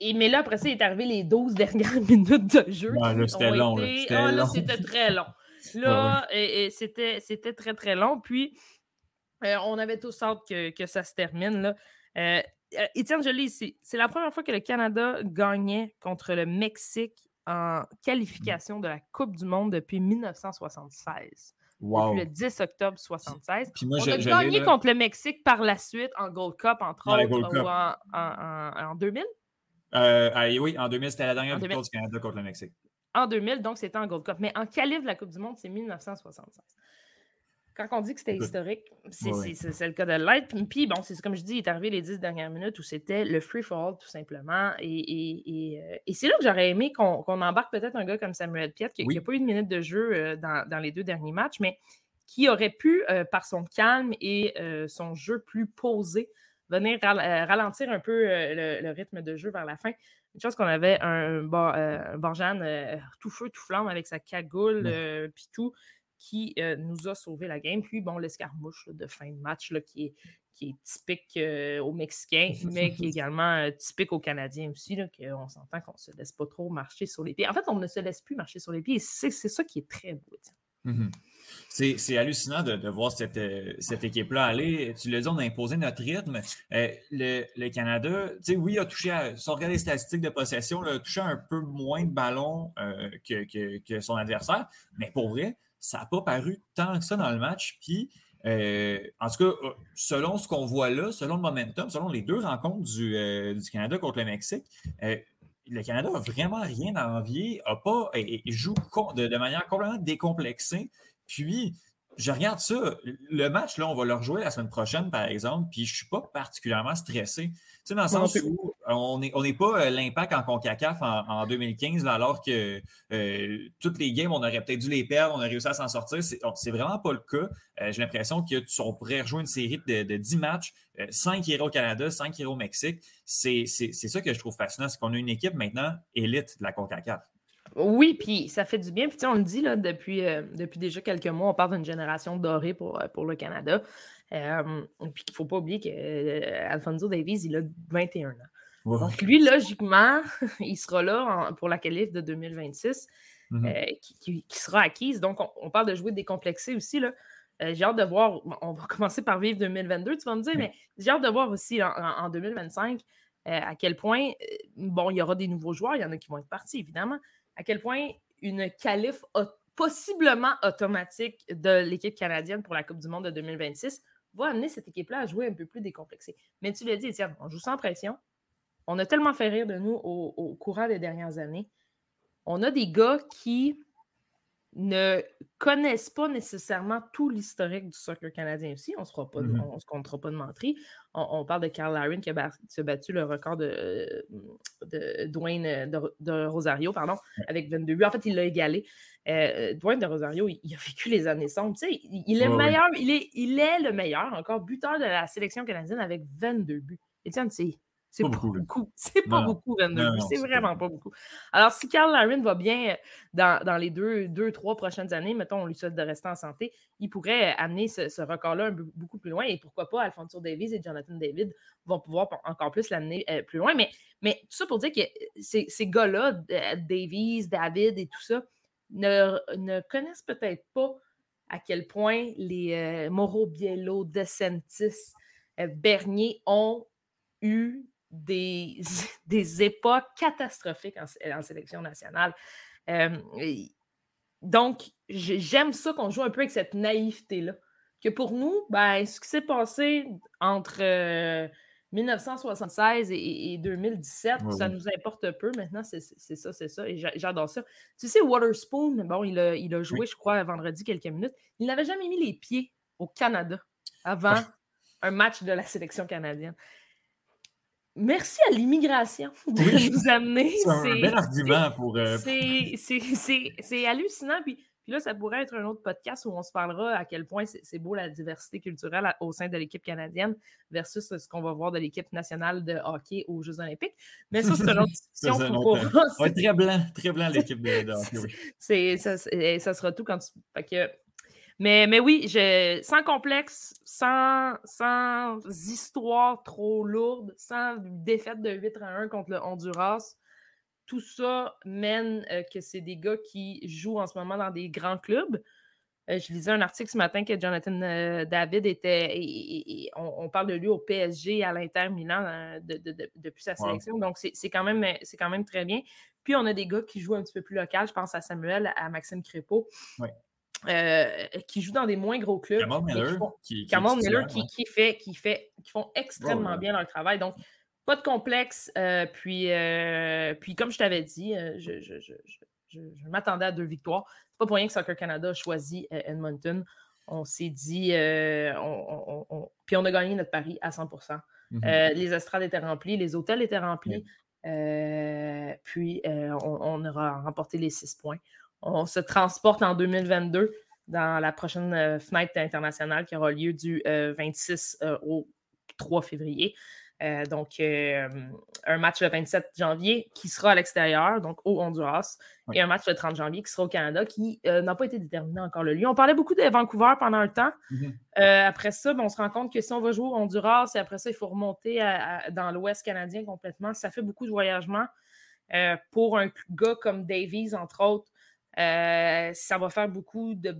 H: et, mais là, après ça, il est arrivé les 12 dernières minutes de jeu.
A: Ouais, là, c'était long, là.
H: été- Ah, c'était très long. Là, c'était c'était très, très long. Puis, euh, on avait tous hâte que, que ça se termine. Là. Euh, euh, Étienne, je lis ici. C'est la première fois que le Canada gagnait contre le Mexique en qualification de la Coupe du Monde depuis 1976
A: Wow.
H: depuis le 10 octobre 76.
A: Puis moi,
H: on
A: je-
H: a gagné
A: l'ai,
H: contre le Mexique par la suite en Gold Cup, entre autres,
A: Gold Cup.
H: ou en, en- en- en 2000.
A: Euh, oui, en 2000, c'était la dernière victoire
H: 2000.
A: du Canada contre le Mexique.
H: En 2000, donc c'était en Gold Cup. Mais en qualif de la Coupe du Monde, c'est 1976. Quand on dit que c'était historique, c'est le cas de l'être. Puis, puis, bon, c'est comme je dis, il est arrivé les 10 dernières minutes où c'était le free-for-all, tout simplement. Et, et- et, euh, et c'est là que j'aurais aimé qu'on embarque peut-être un gars comme Samuel Piet, qui
A: Oui.
H: n'a pas eu de minute de jeu euh, dans, dans les deux derniers matchs, mais qui aurait pu, euh, par son calme et euh, son jeu plus posé, venir euh, ralentir un peu euh, le, le rythme de jeu vers la fin. Une chose qu'on avait un, un Borjan euh, tout feu, tout flamme avec sa cagoule,
A: Ouais.
H: puis tout, qui nous a sauvé la game. Puis, bon, l'escarmouche de fin de match là, qui, est, qui est typique euh, aux Mexicains, mais qui est également euh, typique aux Canadiens aussi, là, qu'on s'entend qu'on ne se laisse pas trop marcher sur les pieds. En fait, on ne se laisse plus marcher sur les pieds. et C'est c'est ça qui est très beau.
A: C'est hallucinant de, voir cette, euh, cette équipe-là aller. Tu l'as dit, on a imposé notre rythme. Euh, le, Canada, tu sais, oui, a touché, à, si on regarde les statistiques de possession, a touché un peu moins de ballons euh, que, son adversaire. Mais pour vrai, ça n'a pas paru tant que ça dans le match. Puis, en tout cas, selon ce qu'on voit là, selon le momentum, selon les deux rencontres du, Canada contre le Mexique, le Canada n'a vraiment rien à envier, a pas, joue de manière complètement décomplexée. Puis,
F: je regarde ça. Le match, là, on va le rejouer la semaine prochaine, par exemple, puis je ne suis pas particulièrement stressé. Tu sais, dans le sens où on n'est on pas euh, l'impact en CONCACAF en, 2015, alors que euh, toutes les games, on aurait peut-être dû les perdre, on a réussi à s'en sortir. C'est vraiment pas le cas. Euh, j'ai l'impression qu'on pourrait rejouer une série de, 10 matchs, 5 héros au Canada, 5 héros au Mexique. C'est ça que je trouve fascinant, c'est qu'on a une équipe maintenant élite de la CONCACAF.
H: Oui, puis ça fait du bien. Puis on le dit là, depuis, euh, depuis déjà quelques mois, on parle d'une génération dorée pour, euh, pour le Canada. Euh, puis il ne faut pas oublier qu'Alfonso Davies, il a 21 ans. Donc lui, logiquement, il sera là pour la qualif de 2026, mm-hmm. qui, sera acquise. Donc on, parle de jouer décomplexé aussi. Là. j'ai hâte de voir, on va commencer par vivre 2022, tu vas me dire, mais j'ai hâte de voir aussi en 2025 à quel point, bon, il y aura des nouveaux joueurs, il y en a qui vont être partis, évidemment, à quel point une qualif possiblement automatique de l'équipe canadienne pour la Coupe du Monde de 2026 va amener cette équipe-là à jouer un peu plus décomplexée. Mais tu l'as dit, Étienne, on joue sans pression. On a tellement fait rire de nous au courant des dernières années. On a des gars qui ne connaissent pas nécessairement tout l'historique du soccer canadien aussi. On ne mm-hmm. se comptera pas de menterie. On, parle de Carl Laren qui a battu le record de, de Dwayne de, Rosario pardon, avec 22 buts. En fait, il l'a égalé. Euh, Dwayne de Rosario, il, a vécu les années 100. Tu sais, il, est meilleur, il est, il est le meilleur, encore buteur de la sélection canadienne avec 22 buts. Étienne, c'est c'est pas, beaucoup. C'est pas beaucoup, 22 C'est vraiment pas beaucoup. Alors, si Carl Larin va bien euh, dans, les deux, deux, trois prochaines années, mettons, on lui souhaite de rester en santé, il pourrait amener ce, record-là beaucoup plus loin. Et pourquoi pas, Alfonso Davies et Jonathan David vont pouvoir encore plus l'amener euh, plus loin. Mais, mais tout ça pour dire que ces, ces gars-là, Davies, David et tout ça, ne, ne connaissent peut-être pas à quel point les euh, Moro Biello, DeSantis, Bernier ont eu des, des époques catastrophiques en, sélection nationale. donc, j'aime ça qu'on joue un peu avec cette naïveté-là. Que pour nous, ben, ce qui s'est passé entre 1976 et, 2017, ça nous importe peu. Maintenant, c'est ça, c'est ça. Et j'adore ça. Tu sais, Waterspoon, bon, il a, il a joué, je crois, vendredi quelques minutes. Il n'avait jamais mis les pieds au Canada avant un match de la sélection canadienne merci à l'immigration de nous amener.
F: C'est un bel argument pour. Euh,
H: c'est hallucinant. Puis, puis, là, ça pourrait être un autre podcast où on se parlera à quel point c'est beau la diversité culturelle au sein de l'équipe canadienne versus ce qu'on va voir de l'équipe nationale de hockey aux Jeux Olympiques. Mais ça, c'est une autre discussion. pour,
F: très blanc, très blanc l'équipe de, hockey.
H: Oui. Ça, ça, sera tout quand tu. Fait que, mais, mais oui, je, sans complexe, sans, sans histoire trop lourde, sans défaite de 8 à 1 contre le Honduras, tout ça mène euh, que c'est des gars qui jouent en ce moment dans des grands clubs. Euh, je lisais un article ce matin que Jonathan euh, David était. Et, on, parle de lui au PSG à l'Inter Milan depuis sa sélection. Donc, c'est quand, même, quand même très bien. Puis, on a des gars qui jouent un petit peu plus local. Je pense à Samuel, à Maxime Crépeau. Euh, qui jouent dans des moins gros clubs.
F: Cameron Miller,
H: qui, Miller qui, fait, qui, fait, qui font extrêmement bien leur travail. Donc, pas de complexe. Euh, puis, euh, puis, comme je t'avais dit, je, je, je, je m'attendais à deux victoires. C'est pas pour rien que Soccer Canada a choisi Edmonton. On s'est dit, on, puis on a gagné notre pari à 100 mm-hmm. Les estrades étaient remplies, les hôtels étaient remplis. puis on, on, aura remporté les six points on se transporte en 2022 dans la prochaine euh, fenêtre internationale qui aura lieu du 26 euh, euh, au 3 février. donc, un match le 27 janvier qui sera à l'extérieur, donc au Honduras, et un match le 30 janvier qui sera au Canada, qui n'a pas été déterminé encore le lieu. On parlait beaucoup de Vancouver pendant un temps. Mm-hmm. après ça, ben, on se rend compte que si on va jouer au Honduras et après ça, il faut remonter dans l'Ouest canadien complètement, ça fait beaucoup de voyagement. pour un gars comme Davies, entre autres, euh, ça va faire beaucoup de,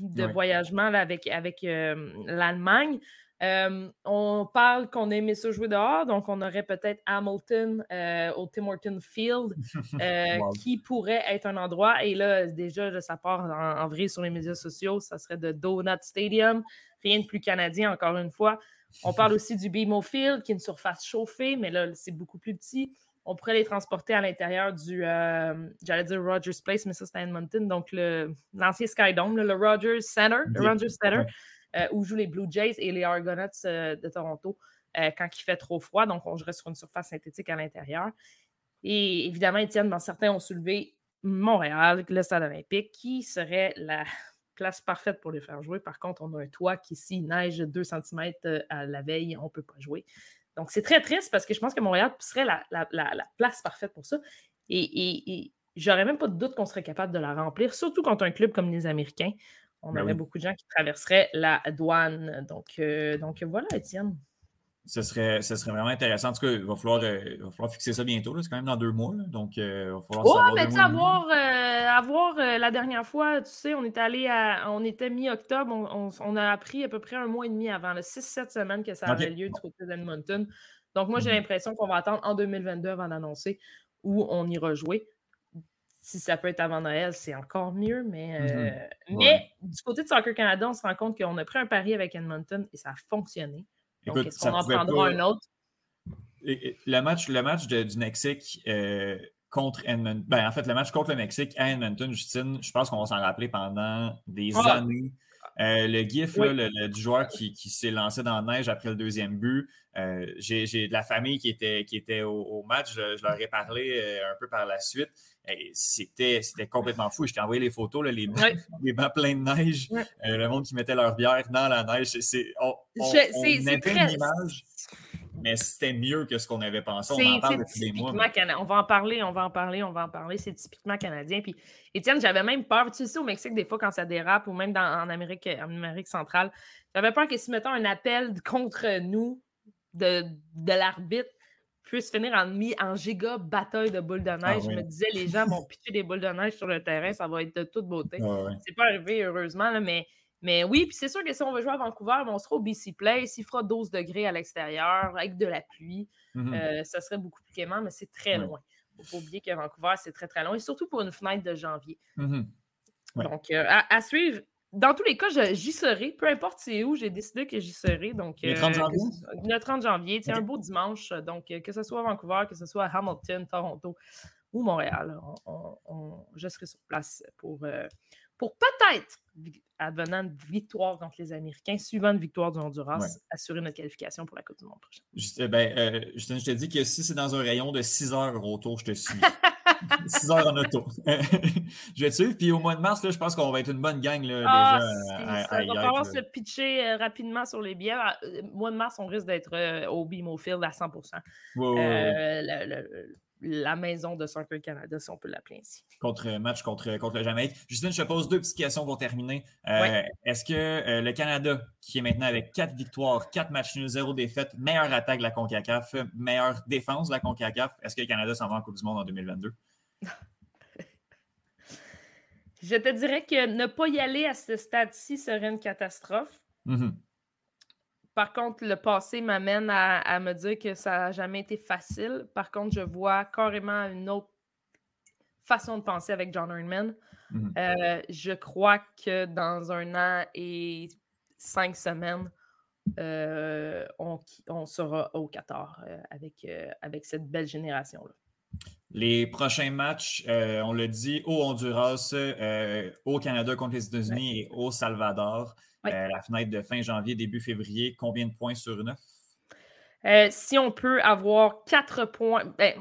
H: de voyagements avec, avec euh, l'Allemagne. Euh, on parle qu'on aimait ça jouer dehors, donc on aurait peut-être Hamilton au Tim Horton Field qui pourrait être un endroit. Et là, déjà, ça part en, vrai sur les médias sociaux, ça serait de Donut Stadium, rien de plus canadien, encore une fois. On parle aussi du BMO Field, qui est une surface chauffée, mais là, c'est beaucoup plus petit. On pourrait les transporter à l'intérieur du, euh, j'allais dire Rogers Place, mais ça Edmonton, donc l'ancien Skydome, le Rogers Center, le Rogers Center, euh, où jouent les Blue Jays et les Argonauts euh, de Toronto quand il fait trop froid. Donc, on jouerait sur une surface synthétique à l'intérieur. Et évidemment, Étienne, dans certains ont soulevé Montréal, le stade olympique, qui serait la place parfaite pour les faire jouer. Par contre, on a un toit qui, s'il neige 2 cm à la veille, on ne peut pas jouer. Donc, c'est très triste parce que je pense que Montréal serait la, place parfaite pour ça. Et, j'aurais même pas de doute qu'on serait capable de la remplir, surtout contre un club comme les Américains. On ben aurait beaucoup de gens qui traverseraient la douane. Donc, euh, donc voilà, Étienne
A: ce serait, ce serait vraiment intéressant. En tout cas, il va falloir, euh, va falloir fixer ça bientôt. C'est quand même dans deux mois. donc, euh, il va falloir
H: savoir. mais tu sais, avoir, avoir la dernière fois, tu sais, on était allé à. On était mi-octobre. On, a appris à peu près un mois et demi avant, 6-7 semaines que ça avait lieu du côté d'Edmonton. Donc, moi, j'ai mhm. l'impression qu'on va attendre en 2022 avant d'annoncer où on ira jouer. Si ça peut être avant Noël, c'est encore mieux. Mais, mhm. mais du côté de Soccer Canada, on se rend compte qu'on a pris un pari avec Edmonton et ça a fonctionné. Donc, qu'on en prendra un autre?
A: le match, le match du Mexique euh, contre Edmonton, ben, en fait, le match contre le Mexique à Edmonton, Justine, je pense qu'on va s'en rappeler pendant des ah! années. Euh, le gif du joueur qui, s'est lancé dans la neige après le deuxième but. Euh, j'ai de la famille qui était, qui était au, match. Je, leur ai parlé un peu par la suite. C'était complètement fou. Je t'ai envoyé les photos, les, bancs, les, bancs, pleins de neige, euh, le monde qui mettait leur bière dans la neige. C'est on, on, une image, mais c'était mieux que ce qu'on avait pensé. On en parle depuis des mois.
H: On va en parler, on va en parler, on va en parler. C'est typiquement canadien. Puis, Étienne, j'avais même peur. Tu sais, au Mexique, des fois, quand ça dérape, ou même en, Amérique, en Amérique centrale, j'avais peur que si, mettons, un appel contre nous de, de l'arbitre, puisse finir en, en giga bataille de boules de ah neige. Je me disais, les gens vont pitcher des boules de neige sur le terrain, ça va être de toute beauté. c'est pas arrivé, heureusement, mais, mais oui, puis c'est sûr que si on veut jouer à Vancouver, on sera au BC Place, il fera 12 degrés à l'extérieur, avec de la pluie. Mm-hmm. Euh, ça serait beaucoup plus clément, mais c'est très loin. Il faut pas oublier que Vancouver, c'est très, très loin, et surtout pour une fenêtre de janvier.
A: Mm-hmm.
H: Donc, euh, à, suivre, dans tous les cas, j'y serai. Peu importe c'est où, j'ai décidé que j'y serai. Donc,
A: le 30 euh, janvier?
H: le 30 janvier. C'est un beau dimanche. Donc, que ce soit à Vancouver, que ce soit à Hamilton, Toronto ou Montréal, je serai sur place pour, pour peut-être, advenant une victoire contre les Américains, suivant une victoire du Honduras, assurer notre qualification pour la Coupe du Monde prochaine.
A: ben, Justin, je te dis que si c'est dans un rayon de 6 heures au retour, je te suis. 6 heures en auto. je vais te suivre. Puis au mois de mars, là, je pense qu'on va être une bonne gang là,
H: ah, déjà. ça va falloir se pitcher euh, rapidement sur les billets. Ah, euh, mois de mars, on risque d'être euh, au BMO Field à 100 la maison de Soccer Canada, si on peut l'appeler ainsi.
A: Contre match contre, contre le Jamaïque. Justine, je te pose deux petites questions pour terminer. Euh, est-ce que euh, le Canada, qui est maintenant avec quatre victoires, quatre matchs nuls, zéro défaite, meilleure attaque de la CONCACAF, meilleure défense de la CONCACAF, est-ce que le Canada s'en va en Coupe du Monde en 2022?
H: je te dirais que ne pas y aller à ce stade-ci serait une catastrophe.
A: Mm-hmm.
H: Par contre, le passé m'amène à, me dire que ça n'a jamais été facile. Par contre, je vois carrément une autre façon de penser avec John Herdman. Mhm. Euh, je crois que dans un an et cinq semaines, euh, on, sera au Qatar euh, avec, avec cette belle génération-là.
A: Les prochains matchs, on le dit, au Honduras, au Canada contre les États-Unis et au Salvador. Euh, la fenêtre de fin janvier, début février, combien de points sur neuf?
H: Euh, si on peut avoir quatre points, ben,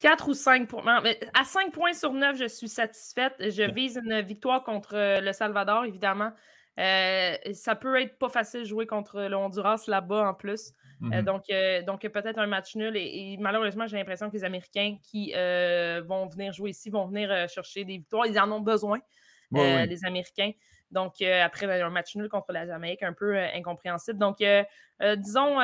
H: 4 ou 5 points. à 5 points sur 9, je suis satisfaite. Je vise une victoire contre euh, le Salvador, évidemment. ça peut être pas facile de jouer contre le Honduras là-bas en plus. Mm-hmm. donc, donc peut-être un match nul. Et, malheureusement, j'ai l'impression que les Américains qui vont venir jouer ici vont venir chercher des victoires. Ils en ont besoin. Euh, les Américains. Donc, euh, après ben, un match nul contre la Jamaïque, un peu euh, incompréhensible. Donc, disons,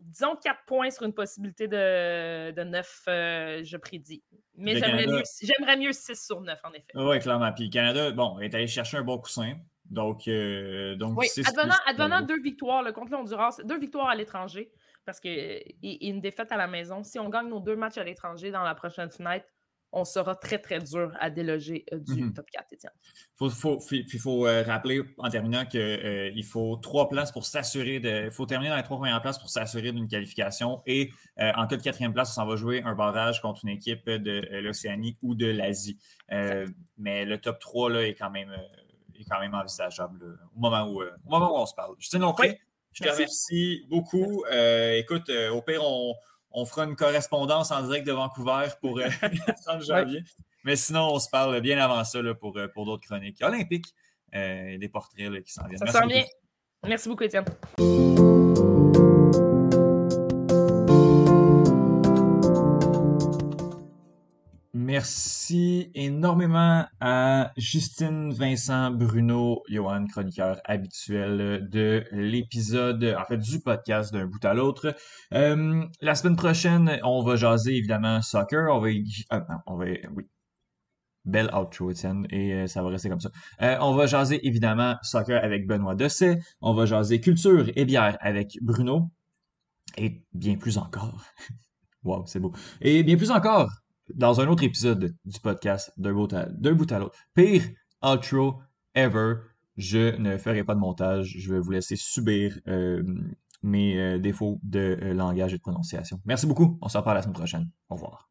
H: disons 4 points sur une possibilité de, de 9, je prédis. Mais j'aimerais mieux, mieux 6 sur 9, en effet.
A: Oui, clairement. Puis le Canada, bon, est allé chercher un bon coussin. Donc, donc
H: oui, advenant, advenant deux victoires contre le Honduras, deux victoires à l'étranger, parce que et, une défaite à la maison. Si on gagne nos deux matchs à l'étranger dans la prochaine fenêtre, on sera très, très dur à déloger euh, du
F: Mhm.
H: top 4, Étienne.
F: Faut, faut, puis il faut euh, rappeler en terminant qu'il faut trois places pour s'assurer de. Il faut terminer dans les trois premières places pour s'assurer d'une qualification. Et euh, en cas de quatrième place, on s'en va jouer un barrage contre une équipe de euh, l'Océanie ou de l'Asie. Euh, mais le top 3 là, est, quand même, euh, est quand même envisageable là, au, moment où, euh, au moment où on se parle. Justine Lompré, je te
H: Merci.
F: remercie beaucoup. Euh, écoute, euh, au pire, on, on fera une correspondance en direct de Vancouver pour euh, le 30 janvier. Mais sinon, on se parle bien avant ça là, pour, euh, pour d'autres chroniques olympiques euh, et des portraits là, qui s'en viennent.
H: Ça
F: Merci beaucoup.
H: bien. Merci beaucoup, Étienne.
A: Merci énormément à Justine, Vincent, Bruno, Johan, chroniqueur habituel de l'épisode, en fait, du podcast d'un bout à l'autre. Euh, la semaine prochaine, on va jaser évidemment soccer. On va, ah, non, on va, oui. Belle outro, Étienne, et euh, ça va rester comme ça. Euh, on va jaser évidemment soccer avec Benoît Dosset. On va jaser culture et bière avec Bruno. Et bien plus encore. wow, c'est beau. Et bien plus encore, dans un autre épisode du podcast d'un bout à, à l'autre. Pire outro ever. Je ne ferai pas de montage. Je vais vous laisser subir euh, mes euh, défauts de euh, langage et de prononciation. Merci beaucoup. On se reparle la semaine prochaine. Au revoir.